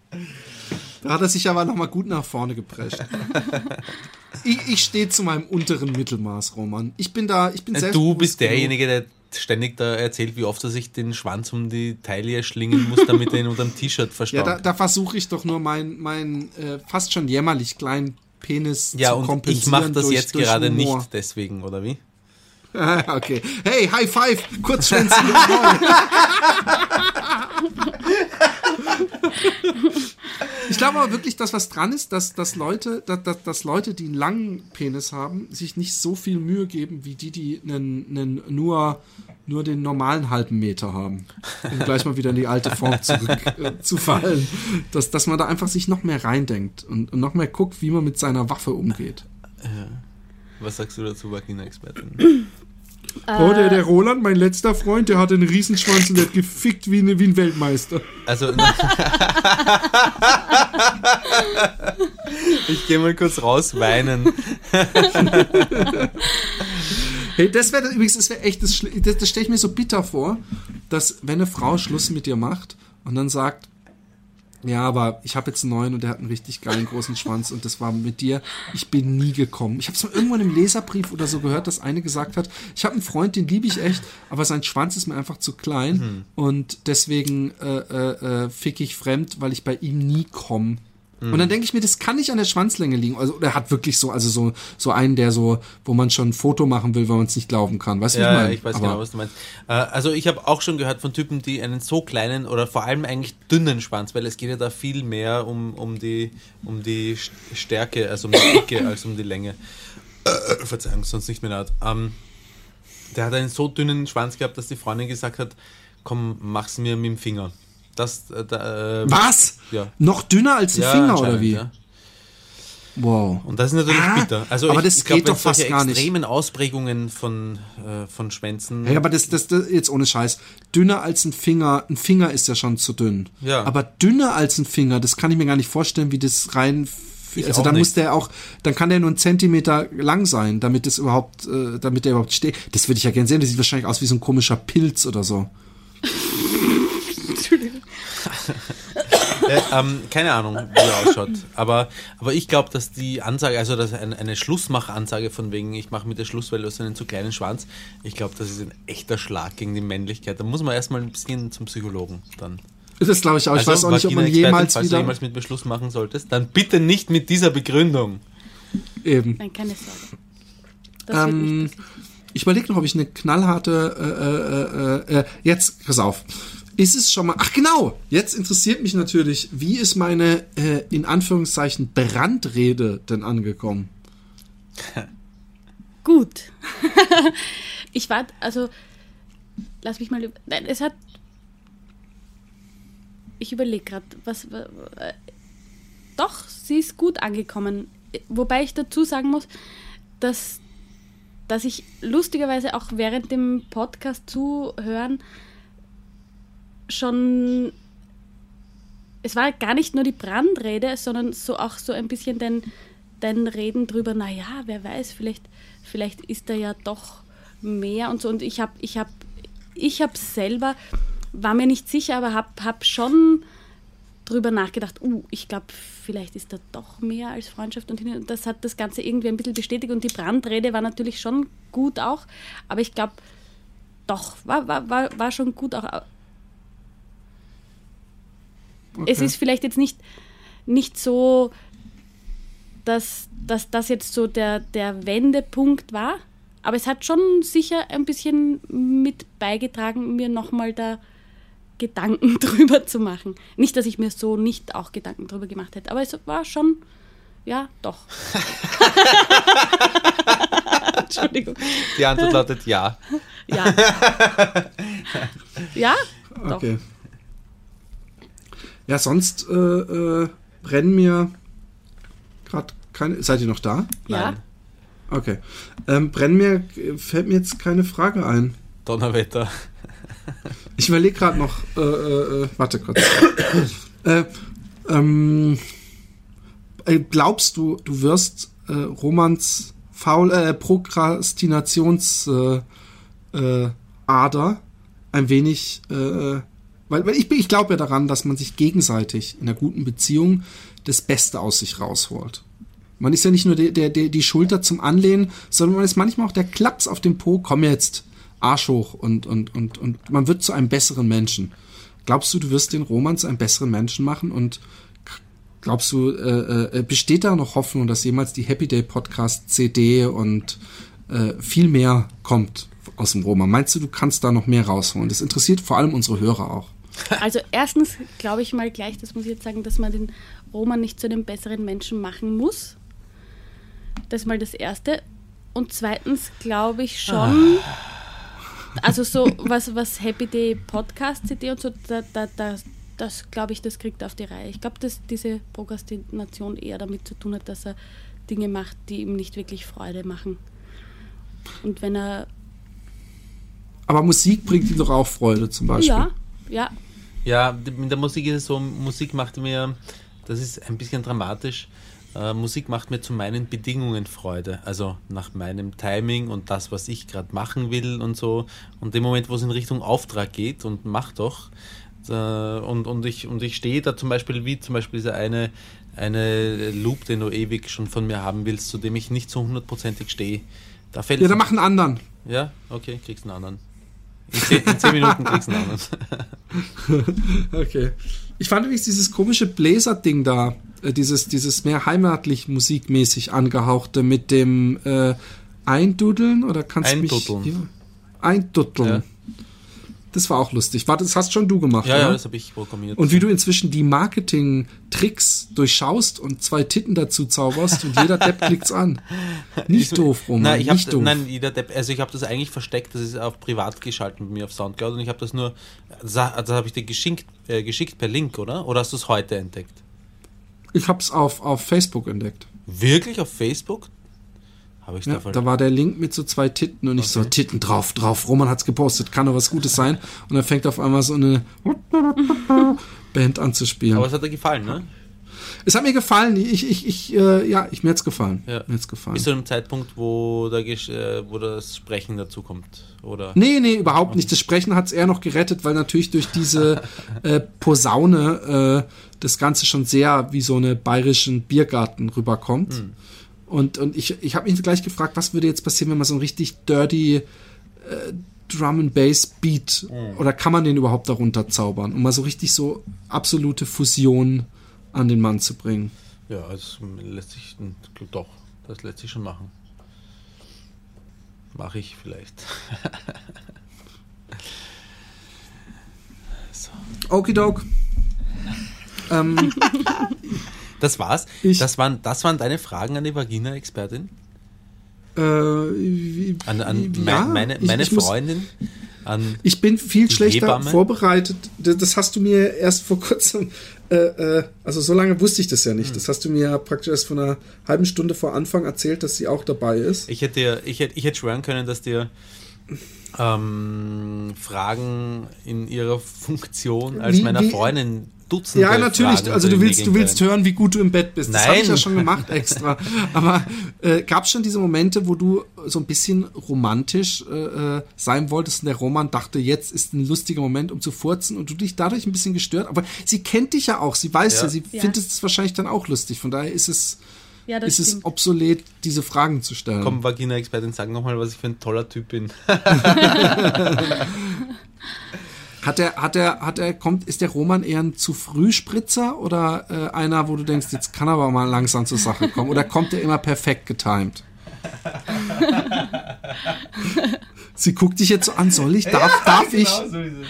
[SPEAKER 1] da hat er sich aber nochmal gut nach vorne geprescht. <laughs> ich, ich stehe zu meinem unteren Mittelmaß, Roman. Ich bin da, ich bin
[SPEAKER 2] selbst. Du bist derjenige, der ständig da erzählt, wie oft er sich den Schwanz um die Taille schlingen muss, damit er ihn unter dem T-Shirt verstaut. <laughs>
[SPEAKER 1] Ja, da, da versuche ich doch nur meinen mein, äh, fast schon jämmerlich kleinen Penis ja, zu kompensieren.
[SPEAKER 2] Ja, und ich mache das durch, jetzt durch gerade Humor. nicht deswegen, oder wie? <laughs>
[SPEAKER 1] okay. Hey, High Five! Kurzschwänzige <laughs> Ich glaube aber wirklich, dass was dran ist, dass, dass, Leute, dass, dass Leute, die einen langen Penis haben, sich nicht so viel Mühe geben, wie die, die einen, einen nur, nur den normalen halben Meter haben. Um gleich mal wieder in die alte Form zurück äh. Dass, dass man da einfach sich noch mehr reindenkt und, und noch mehr guckt, wie man mit seiner Waffe umgeht.
[SPEAKER 2] Was sagst du dazu, Vagina-Expertin?
[SPEAKER 1] Oh, der, der Roland, mein letzter Freund, der hatte einen Riesenschwanz und der hat gefickt wie, eine, wie ein Weltmeister.
[SPEAKER 2] Also. <laughs> ich gehe mal kurz raus weinen. <laughs>
[SPEAKER 1] hey, das wäre übrigens, das wäre echt, das, das, das stelle ich mir so bitter vor, dass wenn eine Frau Schluss mit dir macht und dann sagt, ja, aber ich habe jetzt einen neuen und der hat einen richtig geilen großen Schwanz und das war mit dir. Ich bin nie gekommen. Ich habe es mal irgendwann im Leserbrief oder so gehört, dass eine gesagt hat, ich habe einen Freund, den liebe ich echt, aber sein Schwanz ist mir einfach zu klein mhm. und deswegen äh, äh, äh, fick ich fremd, weil ich bei ihm nie komme. Mhm. Und dann denke ich mir, das kann nicht an der Schwanzlänge liegen. Also er hat wirklich so, also so, so einen, der so, wo man schon ein Foto machen will, weil man es nicht glauben kann. Weißt du,
[SPEAKER 2] ja,
[SPEAKER 1] ich meine?
[SPEAKER 2] ich weiß Aber genau, was du meinst. Äh, also ich habe auch schon gehört von Typen, die einen so kleinen oder vor allem eigentlich dünnen Schwanz, weil es geht ja da viel mehr um, um, die, um die Stärke, also um die Dicke als um die Länge. Äh, Verzeihung, sonst nicht mehr laut. Ähm, der hat einen so dünnen Schwanz gehabt, dass die Freundin gesagt hat, komm, mach's mir mit dem Finger. Das, äh, äh,
[SPEAKER 1] Was?
[SPEAKER 2] Ja.
[SPEAKER 1] Noch dünner als ein ja, Finger oder wie? Ja.
[SPEAKER 2] Wow. Und das ist natürlich ah, bitter. Also
[SPEAKER 1] aber ich, das ich glaub, geht doch fast gar
[SPEAKER 2] nicht. extremen Ausprägungen von, äh, von Schwänzen.
[SPEAKER 1] Hey, aber das, das, das, jetzt ohne Scheiß. Dünner als ein Finger, ein Finger ist ja schon zu dünn.
[SPEAKER 2] Ja.
[SPEAKER 1] Aber dünner als ein Finger, das kann ich mir gar nicht vorstellen, wie das rein. Ich also dann muss der auch, dann kann der nur einen Zentimeter lang sein, damit es überhaupt, äh, damit der überhaupt steht. Das würde ich ja gerne sehen. Das sieht wahrscheinlich aus wie so ein komischer Pilz oder so. <laughs>
[SPEAKER 2] äh, ähm, keine Ahnung, wie er ausschaut. Aber, aber ich glaube, dass die Ansage, also dass eine, eine Schlussmachansage von wegen, ich mache mit der Schluss, weil du hast einen zu kleinen Schwanz, ich glaube, das ist ein echter Schlag gegen die Männlichkeit. Da muss man erstmal ein bisschen zum Psychologen dann.
[SPEAKER 1] Das glaube ich auch. Ich also, weiß auch nicht, ob man jemals
[SPEAKER 2] falls
[SPEAKER 1] wieder...
[SPEAKER 2] du jemals mit Beschluss machen solltest, dann bitte nicht mit dieser Begründung.
[SPEAKER 1] Eben.
[SPEAKER 3] Nein, keine Sorge.
[SPEAKER 1] Das ähm, ich überlege noch, ob ich eine knallharte, äh, äh, äh, äh jetzt, pass auf, ist es schon mal. Ach genau, jetzt interessiert mich natürlich, wie ist meine äh, in Anführungszeichen Brandrede denn angekommen? <laughs>
[SPEAKER 3] Gut. <laughs> ich war, also, lass mich mal. Nein, es hat. Ich überlege gerade, was. Äh, doch, sie ist gut angekommen. Wobei ich dazu sagen muss, dass, dass ich lustigerweise auch während dem Podcast zuhören schon, es war gar nicht nur die Brandrede, sondern so auch so ein bisschen dein, dein Reden drüber, naja, wer weiß, vielleicht, vielleicht ist da ja doch mehr und so. Und ich habe ich hab, ich hab selber, war mir nicht sicher, aber habe hab schon drüber nachgedacht, uh, ich glaube, vielleicht ist da doch mehr als Freundschaft und das hat das Ganze irgendwie ein bisschen bestätigt und die Brandrede war natürlich schon gut auch, aber ich glaube, doch, war, war, war, war schon gut auch. Es
[SPEAKER 1] Okay.
[SPEAKER 3] ist vielleicht jetzt nicht, nicht so, dass, dass das jetzt so der, der Wendepunkt war, aber es hat schon sicher ein bisschen mit beigetragen, mir nochmal da Gedanken <laughs> drüber zu machen. Nicht, dass ich mir so nicht auch Gedanken drüber gemacht hätte, aber es war schon, ja, doch. <laughs> Entschuldigung.
[SPEAKER 2] Die Antwort lautet ja.
[SPEAKER 3] Ja. <laughs> ja, doch.
[SPEAKER 1] Okay. Ja, sonst äh, äh, brennen mir gerade keine. Seid ihr noch da?
[SPEAKER 3] Ja.
[SPEAKER 2] Nein.
[SPEAKER 1] Okay. Ähm, brennen mir, fällt mir jetzt keine Frage ein.
[SPEAKER 2] Donnerwetter. <laughs>
[SPEAKER 1] Ich überlege gerade noch, äh, äh, äh, warte kurz. äh, ähm, äh, glaubst du, du wirst äh, Romans Faul, äh, Prokrastinations äh, äh, Ader ein wenig, äh, weil, weil ich, ich glaube ja daran, dass man sich gegenseitig in einer guten Beziehung das Beste aus sich rausholt. Man ist ja nicht nur der, der, der, die Schulter zum Anlehnen, sondern man ist manchmal auch der Klaps auf dem Po, komm jetzt, Arsch hoch und, und, und, und man wird zu einem besseren Menschen. Glaubst du, du wirst den Roman zu einem besseren Menschen machen und glaubst du, äh, äh, besteht da noch Hoffnung, dass jemals die Happy Day Podcast CD und äh, viel mehr kommt aus dem Roman? Meinst du, du kannst da noch mehr rausholen? Das interessiert vor allem unsere Hörer auch. <laughs>
[SPEAKER 3] Also erstens glaube ich mal gleich, das muss ich jetzt sagen, dass man den Roman nicht zu einem besseren Menschen machen muss. Das ist mal das Erste. Und zweitens glaube ich schon, also so was, was Happy Day Podcast CD und so, da, da, da, das glaube ich, das kriegt er auf die Reihe. Ich glaube, dass diese Prokrastination eher damit zu tun hat, dass er Dinge macht, die ihm nicht wirklich Freude machen. Und wenn er,
[SPEAKER 1] Aber Musik bringt ihm doch auch Freude zum Beispiel.
[SPEAKER 3] ja, ja,
[SPEAKER 2] Ja, mit der Musik ist es so, Musik macht mir, das ist ein bisschen dramatisch, äh, Musik macht mir zu meinen Bedingungen Freude. Also nach meinem Timing und das, was ich gerade machen will und so. Und dem Moment, wo es in Richtung Auftrag geht und mach doch. Äh, und, und ich, und ich stehe da zum Beispiel, wie zum Beispiel dieser eine, eine Loop, den du ewig schon von mir haben willst, zu dem ich nicht so hundertprozentig stehe. Da fällt
[SPEAKER 1] Ja, dann mach einen anderen.
[SPEAKER 2] Ja, okay, kriegst einen anderen. In zehn, in zehn Minuten kriegst du einen. <laughs>
[SPEAKER 1] Okay. Ich fand übrigens dieses komische Bläser-Ding da, äh, dieses, dieses mehr heimatlich musikmäßig angehauchte mit dem äh, Eindudeln oder kannst du
[SPEAKER 2] Einduddeln.
[SPEAKER 1] mich. Einduddeln.
[SPEAKER 2] Ja.
[SPEAKER 1] Das war auch lustig. Warte, das hast schon du gemacht,
[SPEAKER 2] Ja, ja,
[SPEAKER 1] oder?
[SPEAKER 2] das habe ich programmiert.
[SPEAKER 1] Und wie du inzwischen die Marketing-Tricks durchschaust und zwei Titten dazu zauberst und jeder Depp <laughs> klickt's an. Nicht doof, Roman,
[SPEAKER 2] nein, ich hab,
[SPEAKER 1] nicht doof.
[SPEAKER 2] nein, jeder Depp, also ich habe das eigentlich versteckt, das ist auf privat geschalten bei mir auf Soundcloud und ich habe das nur, das, also habe ich dir geschickt, äh, geschickt per Link, oder? Oder hast du es heute entdeckt?
[SPEAKER 1] Ich hab's auf, auf Facebook entdeckt.
[SPEAKER 2] Wirklich auf Facebook? Habe ich
[SPEAKER 1] Ja,
[SPEAKER 2] da
[SPEAKER 1] da war der Link mit so zwei Titten und ich so, Titten drauf, drauf. Roman hat's gepostet, kann doch was Gutes sein. Und dann fängt auf einmal so eine <laughs> Band an zu spielen.
[SPEAKER 2] Aber es hat dir gefallen, ne?
[SPEAKER 1] es hat mir gefallen. Ich, ich, ich, äh, ja, ich, mir hat's gefallen.
[SPEAKER 2] Ja.
[SPEAKER 1] Mir hat's gefallen.
[SPEAKER 2] Bis zu einem Zeitpunkt, wo, Gesch- äh, wo das Sprechen dazu kommt, oder?
[SPEAKER 1] Nee, nee, überhaupt nicht. Das Sprechen hat's eher noch gerettet, weil natürlich durch diese <laughs> äh, Posaune äh, das Ganze schon sehr wie so eine bayerischen Biergarten rüberkommt. Und, und ich, ich habe mich gleich gefragt, was würde jetzt passieren, wenn man so ein richtig dirty äh, Drum and Bass Beat oder kann man den überhaupt darunter zaubern, um mal so richtig so absolute Fusion an den Mann zu bringen.
[SPEAKER 2] Ja, es lässt sich, doch, das lässt sich schon machen. Mache ich vielleicht. <laughs>
[SPEAKER 1] Okidok. ähm, <laughs>
[SPEAKER 2] Das war's.
[SPEAKER 1] Ich-
[SPEAKER 2] das, waren, das waren deine Fragen an die Vagina-Expertin?
[SPEAKER 1] äh,
[SPEAKER 2] An, an
[SPEAKER 1] ja,
[SPEAKER 2] meine,
[SPEAKER 1] ich-
[SPEAKER 2] meine
[SPEAKER 1] ich muss-
[SPEAKER 2] Freundin? An,
[SPEAKER 1] Ich bin viel schlechter
[SPEAKER 2] Hebamme?
[SPEAKER 1] vorbereitet. Das hast du mir erst vor kurzem, äh, äh, also so lange wusste ich das ja
[SPEAKER 2] Hm.
[SPEAKER 1] nicht. Das hast du mir ja praktisch erst vor einer halben Stunde vor Anfang erzählt, dass sie auch dabei ist.
[SPEAKER 2] ich, hätte, ich, hätte, ich hätte schwören können, dass dir ähm, Fragen in ihrer Funktion als
[SPEAKER 1] Wie-
[SPEAKER 2] meiner
[SPEAKER 1] wie-
[SPEAKER 2] Freundin Dutzende
[SPEAKER 1] Ja, natürlich.
[SPEAKER 2] Fragen
[SPEAKER 1] also du willst, du willst hören, wie gut du im Bett bist. Das habe ich
[SPEAKER 2] Nein.
[SPEAKER 1] ja schon gemacht extra. Aber äh, gab es schon diese Momente, wo du so ein bisschen romantisch äh, äh, sein wolltest und der Roman dachte, jetzt ist ein lustiger Moment, um zu furzen und du dich dadurch ein bisschen gestört. Aber sie kennt dich ja auch, sie weiß ja,
[SPEAKER 2] Ja.
[SPEAKER 1] sie
[SPEAKER 3] Ja.
[SPEAKER 1] findet es wahrscheinlich dann auch lustig. Von daher ist es,
[SPEAKER 3] Ja, das
[SPEAKER 1] ist es
[SPEAKER 3] stimmt.
[SPEAKER 1] obsolet, diese Fragen zu stellen.
[SPEAKER 2] Komm, Vagina-Expertin, sag nochmal, was ich für ein toller Typ bin. <laughs> <laughs>
[SPEAKER 1] Hat er, hat er, hat er, kommt, ist der Roman eher ein zu früh Spritzer oder äh, einer, wo du denkst, jetzt kann er aber mal langsam zur Sache kommen? Oder kommt er immer perfekt getimed? <laughs> Sie guckt dich jetzt so an, soll ich, darf, darf ich?
[SPEAKER 2] genau so ist es.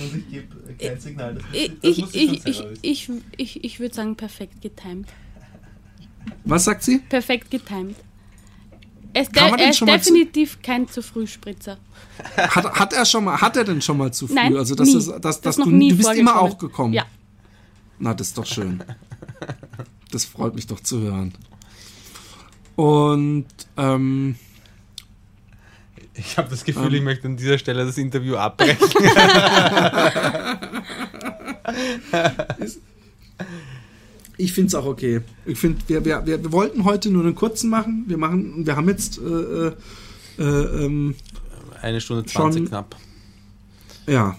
[SPEAKER 2] Und ich gebe kein Signal. Das,
[SPEAKER 3] Ich, ich, ich, ich, ich, ich, ich würde sagen, perfekt getimed.
[SPEAKER 1] Was sagt sie?
[SPEAKER 3] Perfekt getimed. Er ist,
[SPEAKER 1] Kann
[SPEAKER 3] de er ist definitiv kein zu früh Spritzer.
[SPEAKER 1] Hat, hat er schon mal, hat er denn schon mal zu früh?
[SPEAKER 3] Nein,
[SPEAKER 1] also, dass,
[SPEAKER 3] nie.
[SPEAKER 1] das, dass,
[SPEAKER 3] Das ist noch
[SPEAKER 1] du,
[SPEAKER 3] nie
[SPEAKER 1] du bist immer auch gekommen.
[SPEAKER 3] Ja.
[SPEAKER 1] Na, das ist doch schön. Das freut mich doch zu hören. Und, ähm,
[SPEAKER 2] Ich habe das Gefühl, ich möchte an dieser Stelle das Interview abbrechen. <laughs> <laughs>
[SPEAKER 1] Ich finde es auch okay. Ich finde, wir, wir, wir, wollten heute nur einen kurzen machen. Wir machen, wir haben jetzt, äh, äh, äh, ähm,
[SPEAKER 2] Eine Stunde 20
[SPEAKER 1] Schon-
[SPEAKER 2] knapp.
[SPEAKER 1] ja.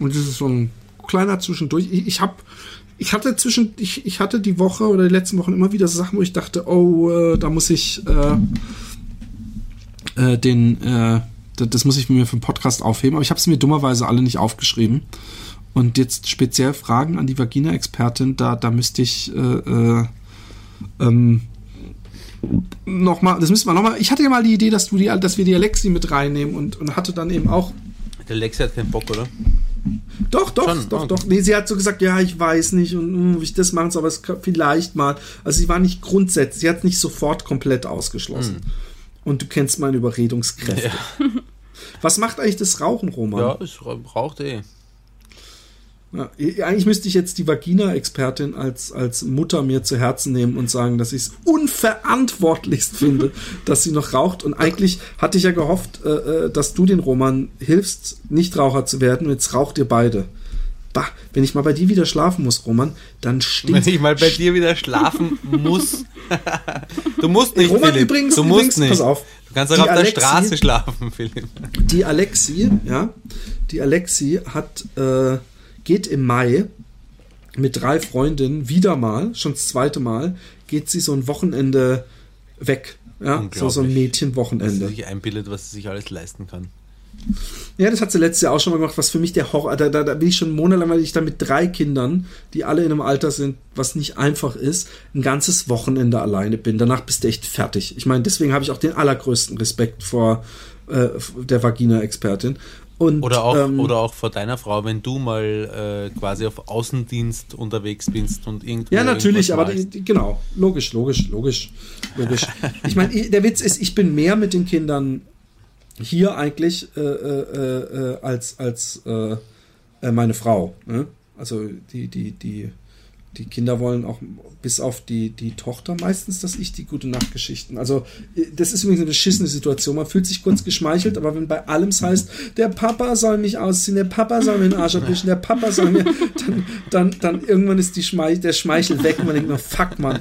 [SPEAKER 1] Und das ist so ein kleiner Zwischendurch. Ich, ich habe, ich hatte zwischen, ich, ich hatte die Woche oder die letzten Wochen immer wieder so Sachen, wo ich dachte, oh, äh, da muss ich äh, äh, den, äh, das, das muss ich mir für den Podcast aufheben. Aber ich habe es mir dummerweise alle nicht aufgeschrieben. Und jetzt speziell Fragen an die Vagina-Expertin, da, da müsste ich äh, äh, ähm, nochmal, das müsste man nochmal, ich hatte ja mal die Idee, dass du die, dass wir die Alexi mit reinnehmen und, und hatte dann eben auch
[SPEAKER 2] Der Lexi hat keinen Bock, oder?
[SPEAKER 1] doch, doch,
[SPEAKER 2] Schon,
[SPEAKER 1] doch,
[SPEAKER 2] oh.
[SPEAKER 1] doch. Nee, sie hat so gesagt, ja, ich weiß nicht und hm, ob ich das machen soll, aber es vielleicht mal. Also sie war nicht grundsätzlich, sie hat nicht sofort komplett ausgeschlossen.
[SPEAKER 2] Hm.
[SPEAKER 1] Und du kennst meine Überredungskräfte. Was macht eigentlich das Rauchen, Roman?
[SPEAKER 2] Ja, es raucht eh.
[SPEAKER 1] Ja, eigentlich müsste ich jetzt die Vagina-Expertin als, als Mutter mir zu Herzen nehmen und sagen, dass ich es unverantwortlichst finde, <laughs> dass sie noch raucht. Und eigentlich hatte ich ja gehofft, äh, äh, dass du den Roman hilfst, Nichtraucher zu werden. Und jetzt raucht ihr beide. Bah, wenn ich mal bei dir wieder schlafen muss, Roman, dann
[SPEAKER 2] Wenn
[SPEAKER 1] stinkt
[SPEAKER 2] ich mal bei dir wieder schlafen <laughs> muss. Du musst nicht,
[SPEAKER 1] Roman,
[SPEAKER 2] Philipp.
[SPEAKER 1] übrigens,
[SPEAKER 2] du musst
[SPEAKER 1] übrigens,
[SPEAKER 2] nicht.
[SPEAKER 1] pass auf.
[SPEAKER 2] Du kannst auch auf der
[SPEAKER 1] Alexi-
[SPEAKER 2] Straße schlafen, Philipp.
[SPEAKER 1] Die Alexi, ja, die Alexi hat, äh, geht im Mai mit drei Freundinnen wieder mal, schon das zweite Mal, geht sie so ein Wochenende weg. Ja, so, so ein
[SPEAKER 2] Unglaublich. Dass sie
[SPEAKER 1] Mädchenwochenende.
[SPEAKER 2] sich einbildet, was sie sich alles leisten kann.
[SPEAKER 1] Ja, das hat sie letztes Jahr auch schon mal gemacht, was für mich der Horror, da, da, da bin ich schon monatelang, weil ich da mit drei Kindern, die alle in einem Alter sind, was nicht einfach ist, ein ganzes Wochenende alleine bin. Danach bist du echt fertig. Ich meine, deswegen habe ich auch den allergrößten Respekt vor äh, der Vagina-Expertin. Und,
[SPEAKER 2] Oder auch,
[SPEAKER 1] ähm,
[SPEAKER 2] oder auch vor deiner Frau, wenn du mal äh, quasi auf Außendienst unterwegs bist und irgendwo.
[SPEAKER 1] Ja, natürlich, aber die, genau, logisch, logisch, logisch, logisch. Ich meine, der Witz ist, ich bin mehr mit den Kindern hier eigentlich äh, äh, äh, als als äh, äh, meine Frau. Ne? Also die die die die Kinder wollen auch bis auf die die Tochter meistens, dass ich die gute Nachtgeschichten. Also äh, das ist übrigens eine beschissene Situation. Man fühlt sich kurz geschmeichelt, aber wenn bei allem es heißt, der Papa soll mich ausziehen, der Papa soll mir den Arsch abwischen, der Papa soll mir, dann dann dann irgendwann ist die Schmeich der Schmeichel weg und man denkt nur, fuck man,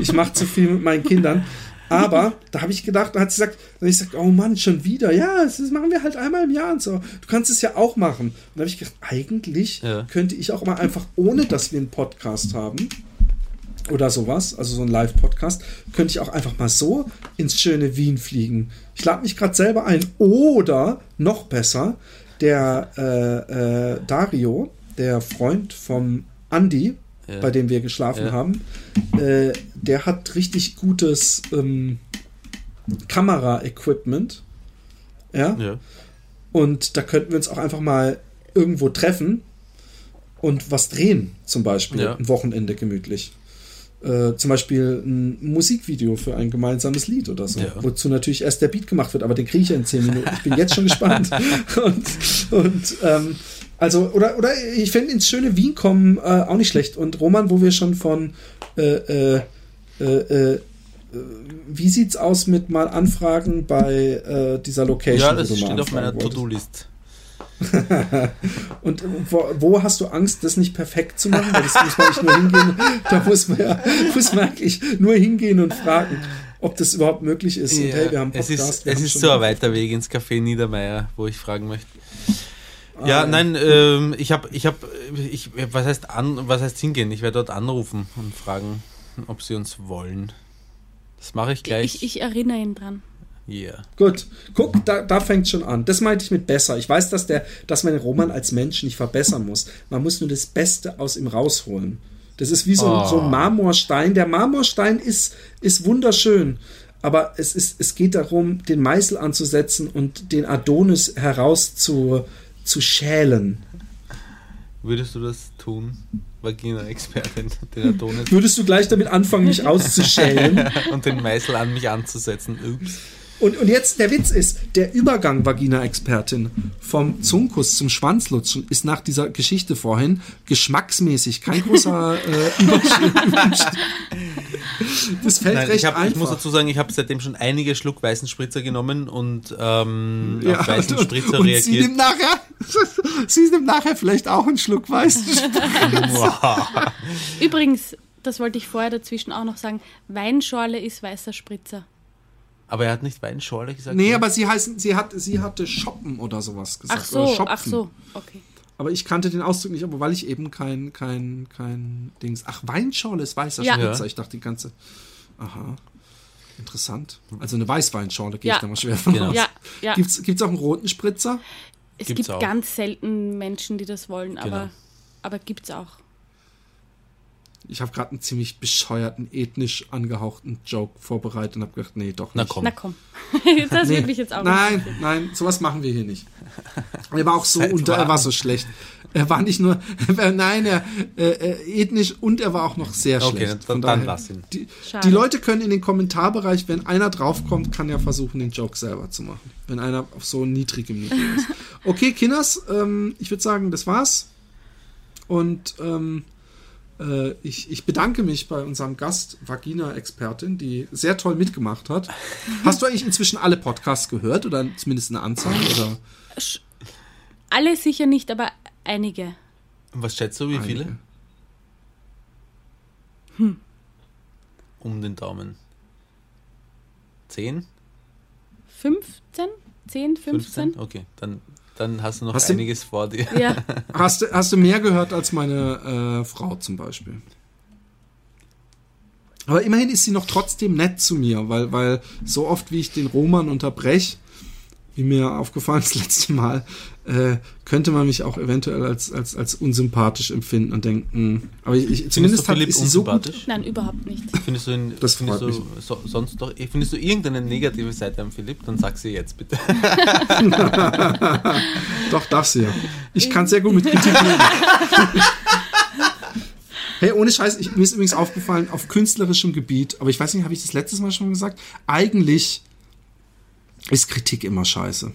[SPEAKER 1] ich mache zu viel mit meinen Kindern. Aber da habe ich gedacht, da hat sie gesagt, da ich gesagt, oh Mann, schon wieder. Ja, das machen wir halt einmal im Jahr und so. Du kannst es ja auch machen. Und da habe ich gedacht, eigentlich
[SPEAKER 2] Ja.
[SPEAKER 1] könnte ich auch mal einfach, ohne dass wir einen Podcast haben oder sowas, also so ein Live-Podcast, könnte ich auch einfach mal so ins schöne Wien fliegen. Ich lade mich gerade selber ein. Oder noch besser, der äh, äh, Dario, der Freund vom Andy,
[SPEAKER 2] Ja.
[SPEAKER 1] bei dem wir geschlafen
[SPEAKER 2] Ja.
[SPEAKER 1] haben, äh, der hat richtig gutes ähm, Kamera-Equipment. Ja?
[SPEAKER 2] Ja.
[SPEAKER 1] Und da könnten wir uns auch einfach mal irgendwo treffen und was drehen, zum Beispiel.
[SPEAKER 2] Ja.
[SPEAKER 1] Ein Wochenende gemütlich. Äh, zum Beispiel ein Musikvideo für ein gemeinsames Lied oder so.
[SPEAKER 2] Ja.
[SPEAKER 1] Wozu natürlich erst der Beat gemacht wird, aber den kriege ich ja in 10 Minuten. Ich bin jetzt schon <laughs> gespannt. Und, und ähm, also, oder, oder ich fände ins schöne Wien kommen äh, auch nicht schlecht. Und Roman, wo wir schon von äh, äh, äh, äh, wie sieht's aus mit mal Anfragen bei äh, dieser Location?
[SPEAKER 2] Ja, das steht auf meiner? To-Do-List. <laughs>
[SPEAKER 1] und wo, wo, hast du Angst, das nicht perfekt zu machen? Weil das muss man nicht nur hingehen. Da muss man ja, muss man eigentlich nur hingehen und fragen, ob das überhaupt möglich ist.
[SPEAKER 2] Ja,
[SPEAKER 1] und hey, wir haben
[SPEAKER 2] Podcast. Es ist,
[SPEAKER 1] es
[SPEAKER 2] ist so ein weiter Weg ins Café Niedermeyer, wo ich fragen möchte. Ja, ah, nein, ähm, ich habe, ich habe, ich, was heißt an, was heißt hingehen? Ich werde dort anrufen und fragen, ob sie uns wollen. Das mache ich gleich.
[SPEAKER 3] Ich, ich erinnere ihn dran.
[SPEAKER 2] Yeah.
[SPEAKER 1] Gut, guck, da, da fängt schon an. Das meinte ich mit besser. Ich weiß, dass, der, dass man den Roman als Mensch nicht verbessern muss. Man muss nur das Beste aus ihm rausholen. Das ist wie so, oh. so ein Marmorstein. Der Marmorstein ist, ist wunderschön. Aber es, ist, es geht darum, den Meißel anzusetzen und den Adonis heraus zu, schälen.
[SPEAKER 2] Würdest du das tun? Vagina-Expertin, den Adonis.
[SPEAKER 1] Würdest du gleich damit anfangen, mich <laughs> auszuschälen?
[SPEAKER 2] und den Meißel an mich anzusetzen? Ups.
[SPEAKER 1] Und, und jetzt, der Witz ist, der Übergang Vagina-Expertin vom Zungenkuss zum Schwanzlutschen ist nach dieser Geschichte vorhin geschmacksmäßig kein großer äh, Überschritt.
[SPEAKER 2] das fällt Nein, recht ich hab, einfach. Ich muss dazu sagen, ich habe seitdem schon einige Schluck weißen Spritzer genommen und ähm, ja, auf weißen und, Spritzer und reagiert. Sie nimmt,
[SPEAKER 1] nachher, <laughs> sie nimmt nachher vielleicht auch einen Schluck weißen
[SPEAKER 3] Spritzer. <laughs> Übrigens, das wollte ich vorher dazwischen auch noch sagen, Weinschorle ist weißer Spritzer.
[SPEAKER 2] Aber er hat nicht Weinschorle gesagt?
[SPEAKER 1] Nee, oder? aber sie heißen, sie hat, sie hatte Shoppen oder sowas gesagt.
[SPEAKER 3] Ach so, ach so, okay.
[SPEAKER 1] Aber ich kannte den Ausdruck nicht, aber weil ich eben kein, kein, kein Dings. Ach, Weinschorle ist weißer ja. Spritzer. Ich dachte die ganze. Aha. Interessant. Also eine Weißweinschorle gehe ja. ich da mal schwer von genau. aus. Ja, ja. Gibt es auch einen roten Spritzer?
[SPEAKER 3] Es gibt's gibt auch. ganz selten Menschen, die das wollen, aber, genau. aber gibt es auch.
[SPEAKER 1] Ich habe gerade einen ziemlich bescheuerten, ethnisch angehauchten Joke vorbereitet und habe gedacht, nee, doch
[SPEAKER 3] nicht. Na komm. Na komm. <laughs> das nee. würde mich jetzt auch
[SPEAKER 1] Nein, nein, sowas machen wir hier nicht. Er war auch so unter, er war so schlecht. Er war nicht nur, <laughs> nein, er äh, ethnisch und er war auch noch sehr okay, schlecht.
[SPEAKER 2] Von dann, daher, dann
[SPEAKER 1] die, die, Leute können in den Kommentarbereich, wenn einer draufkommt, kann ja versuchen, den Joke selber zu machen. Wenn einer auf so niedrigem Niveau ist. <laughs> Okay, Kinders, ähm, ich würde sagen, das war's. Und ähm, äh, ich, ich bedanke mich bei unserem Gast, Vagina-Expertin, die sehr toll mitgemacht hat. <laughs> Hast du eigentlich inzwischen alle Podcasts gehört oder zumindest eine Anzahl? Oder?
[SPEAKER 3] Alle sicher nicht, aber einige.
[SPEAKER 2] Was schätzt du, wie einige. viele?
[SPEAKER 3] Hm.
[SPEAKER 2] Um den Daumen. Zehn?
[SPEAKER 3] 15? 10, 15? 15?
[SPEAKER 2] Okay, dann dann hast du noch hast einiges du, vor dir.
[SPEAKER 3] Ja. <laughs>
[SPEAKER 1] Hast, du, hast du mehr gehört als meine äh, Frau zum Beispiel? Aber immerhin ist sie noch trotzdem nett zu mir, weil, weil so oft wie ich den Roman unterbreche, wie mir aufgefallen ist das <laughs> letzte Mal, äh, könnte man mich auch eventuell als, als, als unsympathisch empfinden und denken. Aber ich, ich zumindest
[SPEAKER 2] hat, ist sie so gut.
[SPEAKER 3] Nein, überhaupt nicht.
[SPEAKER 2] Findest du, ihn, das findest du so, sonst doch, findest du irgendeine negative Seite am Philipp, dann sag sie jetzt bitte. <laughs>
[SPEAKER 1] doch, darf sie ja. Ich kann sehr gut mit <laughs> Kritik leben. Hey, ohne Scheiß, ich, mir ist übrigens aufgefallen, auf künstlerischem Gebiet, aber ich weiß nicht, habe ich das letztes Mal schon gesagt? Eigentlich ist Kritik immer scheiße.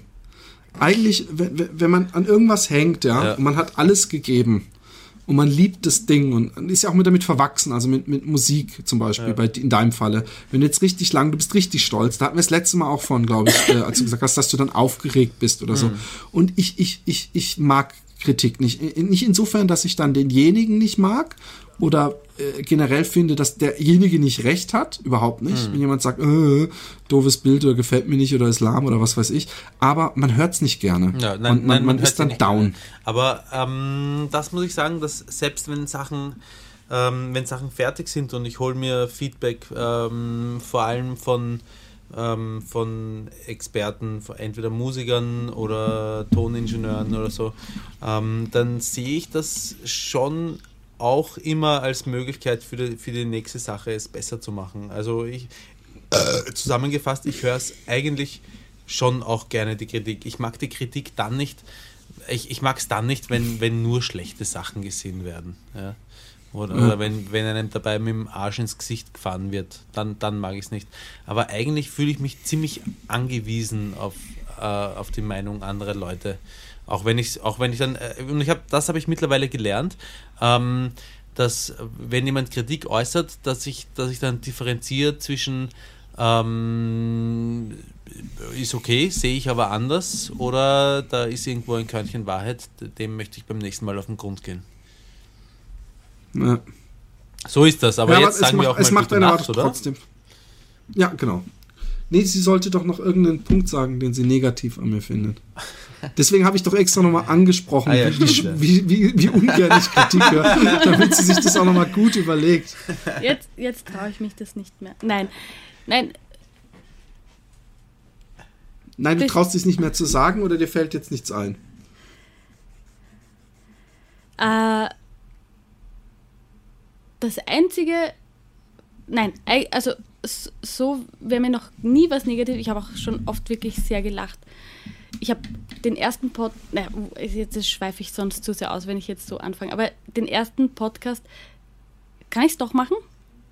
[SPEAKER 1] Eigentlich, wenn, wenn man an irgendwas hängt, ja, ja. und man hat alles gegeben und man liebt das Ding und ist ja auch mit damit verwachsen, also mit, mit Musik zum Beispiel, ja. bei, in deinem Falle. Wenn du jetzt richtig lang, du bist richtig stolz, da hatten wir das letzte Mal auch von, glaube ich, äh, als du gesagt hast, dass du dann aufgeregt bist oder so. Mhm. Und ich, ich, ich, ich mag Kritik nicht. Nicht insofern, dass ich dann denjenigen nicht mag oder äh, generell finde, dass derjenige nicht recht hat, überhaupt nicht. Mhm. Wenn jemand sagt, äh, doofes Bild oder gefällt mir nicht oder Islam oder was weiß ich, aber man hört es nicht gerne.
[SPEAKER 2] Ja, nein,
[SPEAKER 1] und man,
[SPEAKER 2] nein,
[SPEAKER 1] man, man ist dann down. Gerne.
[SPEAKER 2] Aber ähm, das muss ich sagen, dass selbst wenn Sachen ähm, wenn Sachen fertig sind und ich hole mir Feedback ähm, vor allem von ähm, von Experten, entweder Musikern oder Toningenieuren oder so, ähm, dann sehe ich das schon auch immer als Möglichkeit für die, für die nächste Sache, es besser zu machen. Also ich, äh, zusammengefasst, ich höre es eigentlich schon auch gerne, die Kritik. Ich mag die Kritik dann nicht, ich, ich mag es dann nicht, wenn, wenn nur schlechte Sachen gesehen werden. Ja. Oder, oder, wenn, wenn einem dabei mit dem Arsch ins Gesicht gefahren wird, dann, dann mag ich es nicht. Aber eigentlich fühle ich mich ziemlich angewiesen auf, äh, auf die Meinung anderer Leute. Auch wenn ich, auch wenn ich dann, äh, und ich habe, das habe ich mittlerweile gelernt, ähm, dass wenn jemand Kritik äußert, dass ich, dass ich dann differenziere zwischen ähm, ist okay, sehe ich aber anders oder da ist irgendwo ein Körnchen Wahrheit, dem möchte ich beim nächsten Mal auf den Grund gehen.
[SPEAKER 1] Ja.
[SPEAKER 2] So ist das, aber
[SPEAKER 1] ja,
[SPEAKER 2] jetzt
[SPEAKER 1] aber
[SPEAKER 2] sagen
[SPEAKER 1] es
[SPEAKER 2] wir
[SPEAKER 1] macht,
[SPEAKER 2] auch
[SPEAKER 1] es
[SPEAKER 2] mal
[SPEAKER 1] macht
[SPEAKER 2] gute
[SPEAKER 1] eine
[SPEAKER 2] Nacht,
[SPEAKER 1] Art
[SPEAKER 2] oder?
[SPEAKER 1] trotzdem. Ja, genau. Nee, sie sollte doch noch irgendeinen Punkt sagen, den sie negativ an mir findet. <laughs> Deswegen habe ich doch extra nochmal angesprochen,
[SPEAKER 2] Ah ja,
[SPEAKER 1] wie, wie, wie, wie ungern ich Kritik höre, <laughs> damit sie sich das auch nochmal gut überlegt.
[SPEAKER 3] Jetzt, jetzt traue ich mich das nicht mehr. Nein, nein,
[SPEAKER 1] Nein, du traust dich nicht mehr zu sagen oder dir fällt jetzt nichts ein?
[SPEAKER 3] Äh, das einzige, nein, ei- also so wäre mir noch nie was Negatives. Ich habe auch schon oft wirklich sehr gelacht. Ich habe den ersten Pod, naja, jetzt schweife ich sonst zu sehr aus, wenn ich jetzt so anfange. Aber den ersten Podcast, kann ich es doch machen?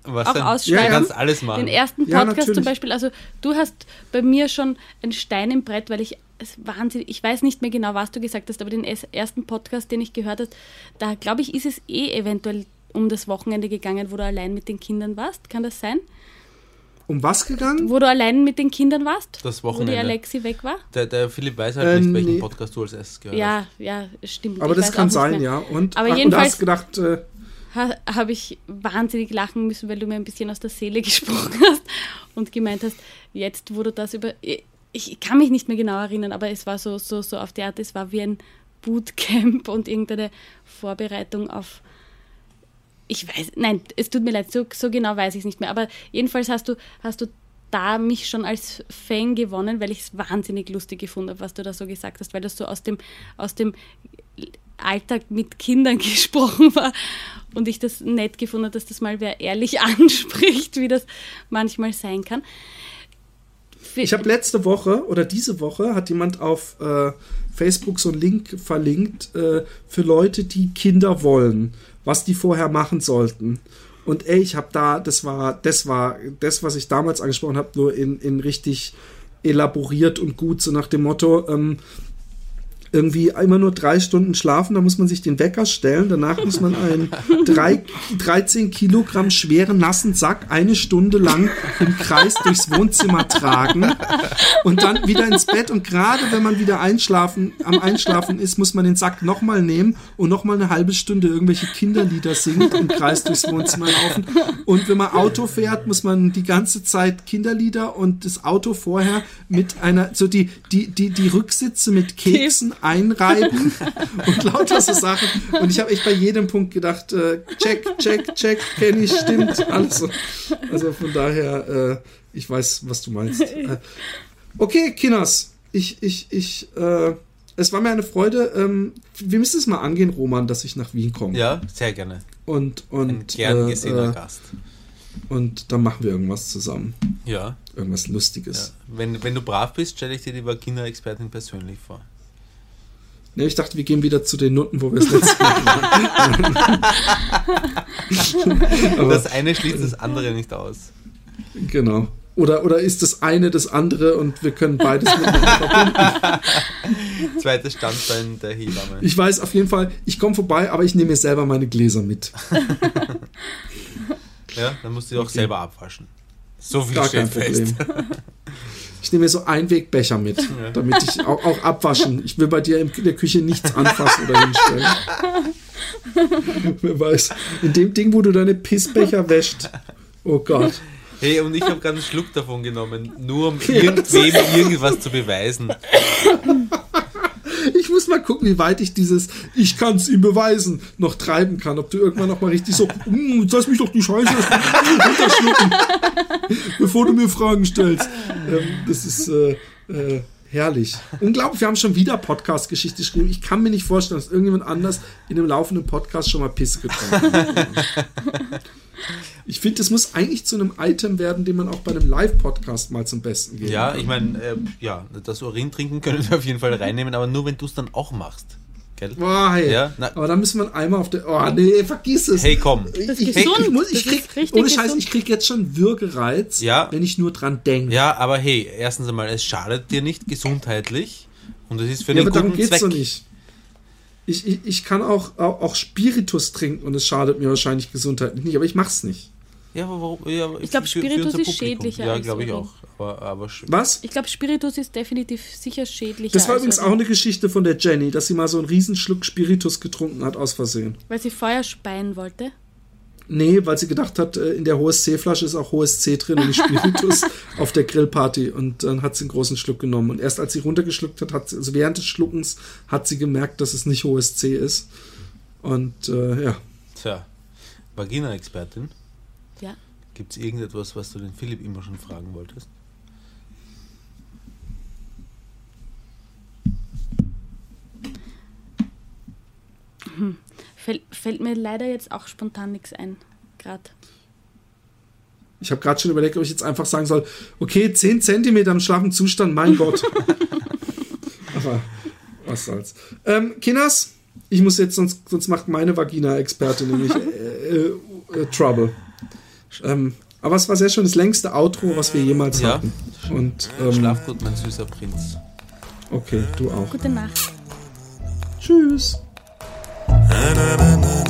[SPEAKER 2] Was
[SPEAKER 3] Auch
[SPEAKER 2] denn?
[SPEAKER 3] ausschreiben.
[SPEAKER 2] Du kannst alles machen.
[SPEAKER 3] Den ersten
[SPEAKER 1] Ja,
[SPEAKER 3] Podcast
[SPEAKER 1] natürlich.
[SPEAKER 3] zum Beispiel, also du hast bei mir schon einen Stein im Brett, weil ich es wahnsinnig, ich weiß nicht mehr genau, was du gesagt hast, aber den ersten Podcast, den ich gehört habe, da glaube ich, ist es eh eventuell um das Wochenende gegangen, wo du allein mit den Kindern warst. Kann das sein?
[SPEAKER 1] Um was gegangen?
[SPEAKER 3] Wo du allein mit den Kindern warst?
[SPEAKER 2] Das
[SPEAKER 3] Wo die
[SPEAKER 2] Wochenende.
[SPEAKER 3] Alexi weg war?
[SPEAKER 2] Der, der Philipp weiß halt
[SPEAKER 1] Äh,
[SPEAKER 2] nicht, welchen
[SPEAKER 1] nee.
[SPEAKER 2] Podcast du als erstes gehört hast.
[SPEAKER 3] Ja, ja, stimmt.
[SPEAKER 1] Aber
[SPEAKER 3] Ich
[SPEAKER 1] das kann sein, ja. Und,
[SPEAKER 3] Aber
[SPEAKER 1] ach, und
[SPEAKER 3] jedenfalls-
[SPEAKER 1] hast gedacht, äh,
[SPEAKER 3] ha, habe ich wahnsinnig lachen müssen, weil du mir ein bisschen aus der Seele <laughs> gesprochen hast und gemeint hast, jetzt wo du das über. Ich kann mich nicht mehr genau erinnern, aber es war so, so, so auf die Art, es war wie ein Bootcamp und irgendeine Vorbereitung auf. Ich weiß, nein, es tut mir leid, so, so genau weiß ich es nicht mehr. Aber jedenfalls hast du, hast du da mich schon als Fan gewonnen, weil ich es wahnsinnig lustig gefunden habe, was du da so gesagt hast, weil das so aus dem, aus dem Alltag mit Kindern <laughs> gesprochen war und ich das nett gefunden habe, dass das mal wer ehrlich <laughs> anspricht, wie das manchmal sein kann.
[SPEAKER 1] Ich habe letzte Woche oder diese Woche hat jemand auf äh, Facebook so einen Link verlinkt äh, für Leute, die Kinder wollen, was die vorher machen sollten. Und ey, ich habe da, das war, das war das, was ich damals angesprochen habe, nur in, in richtig elaboriert und gut, so nach dem Motto, ähm, irgendwie immer nur drei Stunden schlafen, da muss man sich den Wecker stellen, danach muss man einen drei, 13 Kilogramm schweren nassen Sack eine Stunde lang im Kreis durchs Wohnzimmer tragen und dann wieder ins Bett. Und gerade wenn man wieder einschlafen, am Einschlafen ist, muss man den Sack nochmal nehmen und nochmal eine halbe Stunde irgendwelche Kinderlieder singen, im Kreis durchs Wohnzimmer laufen. Und wenn man Auto fährt, muss man die ganze Zeit Kinderlieder und das Auto vorher mit einer, so die, die, die, die Rücksitze mit Keksen einreiben <laughs> und lauter so Sachen. Und ich habe echt bei jedem Punkt gedacht, äh, check, check, check, kenne ich, stimmt, alles. so. Also von daher, äh, ich weiß, was du meinst. Äh, okay, Kinners, ich, ich, ich, äh, es war mir eine Freude. Ähm, wir müssen es mal angehen, Roman, dass ich nach Wien komme.
[SPEAKER 2] Ja, sehr gerne.
[SPEAKER 1] Und,
[SPEAKER 2] Ein
[SPEAKER 1] und,
[SPEAKER 2] gern
[SPEAKER 1] äh,
[SPEAKER 2] gesehener
[SPEAKER 1] äh,
[SPEAKER 2] Gast.
[SPEAKER 1] und dann machen wir irgendwas zusammen.
[SPEAKER 2] Ja.
[SPEAKER 1] Irgendwas
[SPEAKER 2] ja.
[SPEAKER 1] Lustiges.
[SPEAKER 2] Wenn, wenn du brav bist, stelle ich dir die Vagina-Expertin persönlich vor.
[SPEAKER 1] Ne, ich dachte, wir gehen wieder zu den Nutten, wo wir es letztes Mal waren. <laughs> Aber-
[SPEAKER 2] das eine schließt das andere nicht aus.
[SPEAKER 1] Genau. Oder, oder ist das eine das andere und wir können beides miteinander verbinden? <laughs>
[SPEAKER 2] Zweites Standbein der Hebamme.
[SPEAKER 1] Ich weiß auf jeden Fall, ich komme vorbei, aber ich nehme mir selber meine Gläser mit. <laughs>
[SPEAKER 2] Ja, dann musst du die auch
[SPEAKER 1] Okay.
[SPEAKER 2] selber abwaschen. So viel
[SPEAKER 1] Gar
[SPEAKER 2] steht fest.
[SPEAKER 1] Nehme mir so Einwegbecher mit, damit ich auch, auch abwaschen. Ich will bei dir in der Küche nichts anfassen oder hinstellen. <laughs> Wer weiß. In dem Ding, wo du deine Pissbecher wäscht. Oh Gott.
[SPEAKER 2] Hey, und ich habe gerade einen Schluck davon genommen, nur um
[SPEAKER 1] Ja,
[SPEAKER 2] irgendwem irgendwas zu beweisen.
[SPEAKER 1] Ich muss mal gucken, wie weit ich dieses Ich kann es ihm beweisen noch treiben kann. Ob du irgendwann noch mal richtig so, "Mm, jetzt lass mich doch die Scheiße <laughs> runterschlucken, bevor du mir Fragen stellst. Ähm, das ist äh, äh, herrlich. Unglaublich, wir haben schon wieder Podcast-Geschichte geschrieben. Ich kann mir nicht vorstellen, dass irgendjemand anders in einem laufenden Podcast schon mal Pisse getrunken hat. <laughs> Ich finde, das muss eigentlich zu einem Item werden, den man auch bei einem Live-Podcast mal zum Besten geben
[SPEAKER 2] Ja,
[SPEAKER 1] kann.
[SPEAKER 2] ich meine, äh, ja, das Urin trinken können wir auf jeden Fall reinnehmen, aber nur wenn du es dann auch machst. Gell?
[SPEAKER 1] Boah, hey.
[SPEAKER 2] Ja, na-
[SPEAKER 1] aber dann müssen wir einmal auf der. Oh, nee, vergiss es.
[SPEAKER 2] Hey, komm.
[SPEAKER 3] Das
[SPEAKER 1] ich,
[SPEAKER 3] gesund.
[SPEAKER 1] ich, muss, ich
[SPEAKER 3] Das
[SPEAKER 1] krieg, ohne Scheiß,
[SPEAKER 3] gesund.
[SPEAKER 1] ich krieg jetzt schon Würgereiz,
[SPEAKER 2] Ja.
[SPEAKER 1] wenn ich nur dran denke.
[SPEAKER 2] Ja, aber hey, erstens einmal, es schadet dir nicht gesundheitlich und es ist für
[SPEAKER 1] Ja,
[SPEAKER 2] den
[SPEAKER 1] aber darum
[SPEAKER 2] guten
[SPEAKER 1] geht's
[SPEAKER 2] Zweck.
[SPEAKER 1] doch nicht. Ich, ich, ich kann auch, auch, auch Spiritus trinken und es schadet mir wahrscheinlich gesundheitlich nicht, aber ich mach's nicht.
[SPEAKER 2] Ja, aber warum? Ja,
[SPEAKER 3] Ich glaub,
[SPEAKER 2] für- für
[SPEAKER 3] Spiritus
[SPEAKER 2] unser
[SPEAKER 3] ist schädlicher
[SPEAKER 2] Ja,
[SPEAKER 3] als
[SPEAKER 2] glaube ich auch. Aber, aber
[SPEAKER 1] Was?
[SPEAKER 3] Ich glaube, Spiritus ist definitiv sicher schädlicher.
[SPEAKER 1] Das war übrigens auch eine Geschichte von der Jenny, dass sie mal so einen Riesenschluck Spiritus getrunken hat aus Versehen.
[SPEAKER 3] Weil sie Feuer speien wollte.
[SPEAKER 1] Nee, weil sie gedacht hat, äh, in der hohes C-Flasche ist auch hohes C drin und <laughs> Spiritus auf der Grillparty. Und dann hat sie einen großen Schluck genommen. Und erst als sie runtergeschluckt hat, hat sie, also während des Schluckens, hat sie gemerkt, dass es nicht hohes C ist. Und äh, ja.
[SPEAKER 2] Tja, Vagina-Expertin,
[SPEAKER 3] Ja.
[SPEAKER 2] gibt es irgendetwas, was du den Philipp immer schon fragen wolltest?
[SPEAKER 3] Fällt, fällt mir leider jetzt auch spontan nichts ein. Gerade.
[SPEAKER 1] Ich habe gerade schon überlegt, ob ich jetzt einfach sagen soll, okay, 10 Zentimeter im schlaffen Zustand, mein <laughs> Gott. Aber was soll's. Ähm, Kinders, ich muss jetzt, sonst, sonst macht meine Vagina-Expertin nämlich äh, äh, äh, Trouble. Ähm, aber es war sehr schön das längste Outro, was wir jemals
[SPEAKER 2] Ja.
[SPEAKER 1] hatten. Und ähm,
[SPEAKER 2] Schlaf gut, mein süßer Prinz.
[SPEAKER 1] okay, du auch.
[SPEAKER 3] Gute Nacht.
[SPEAKER 1] Tschüss.
[SPEAKER 4] na na na na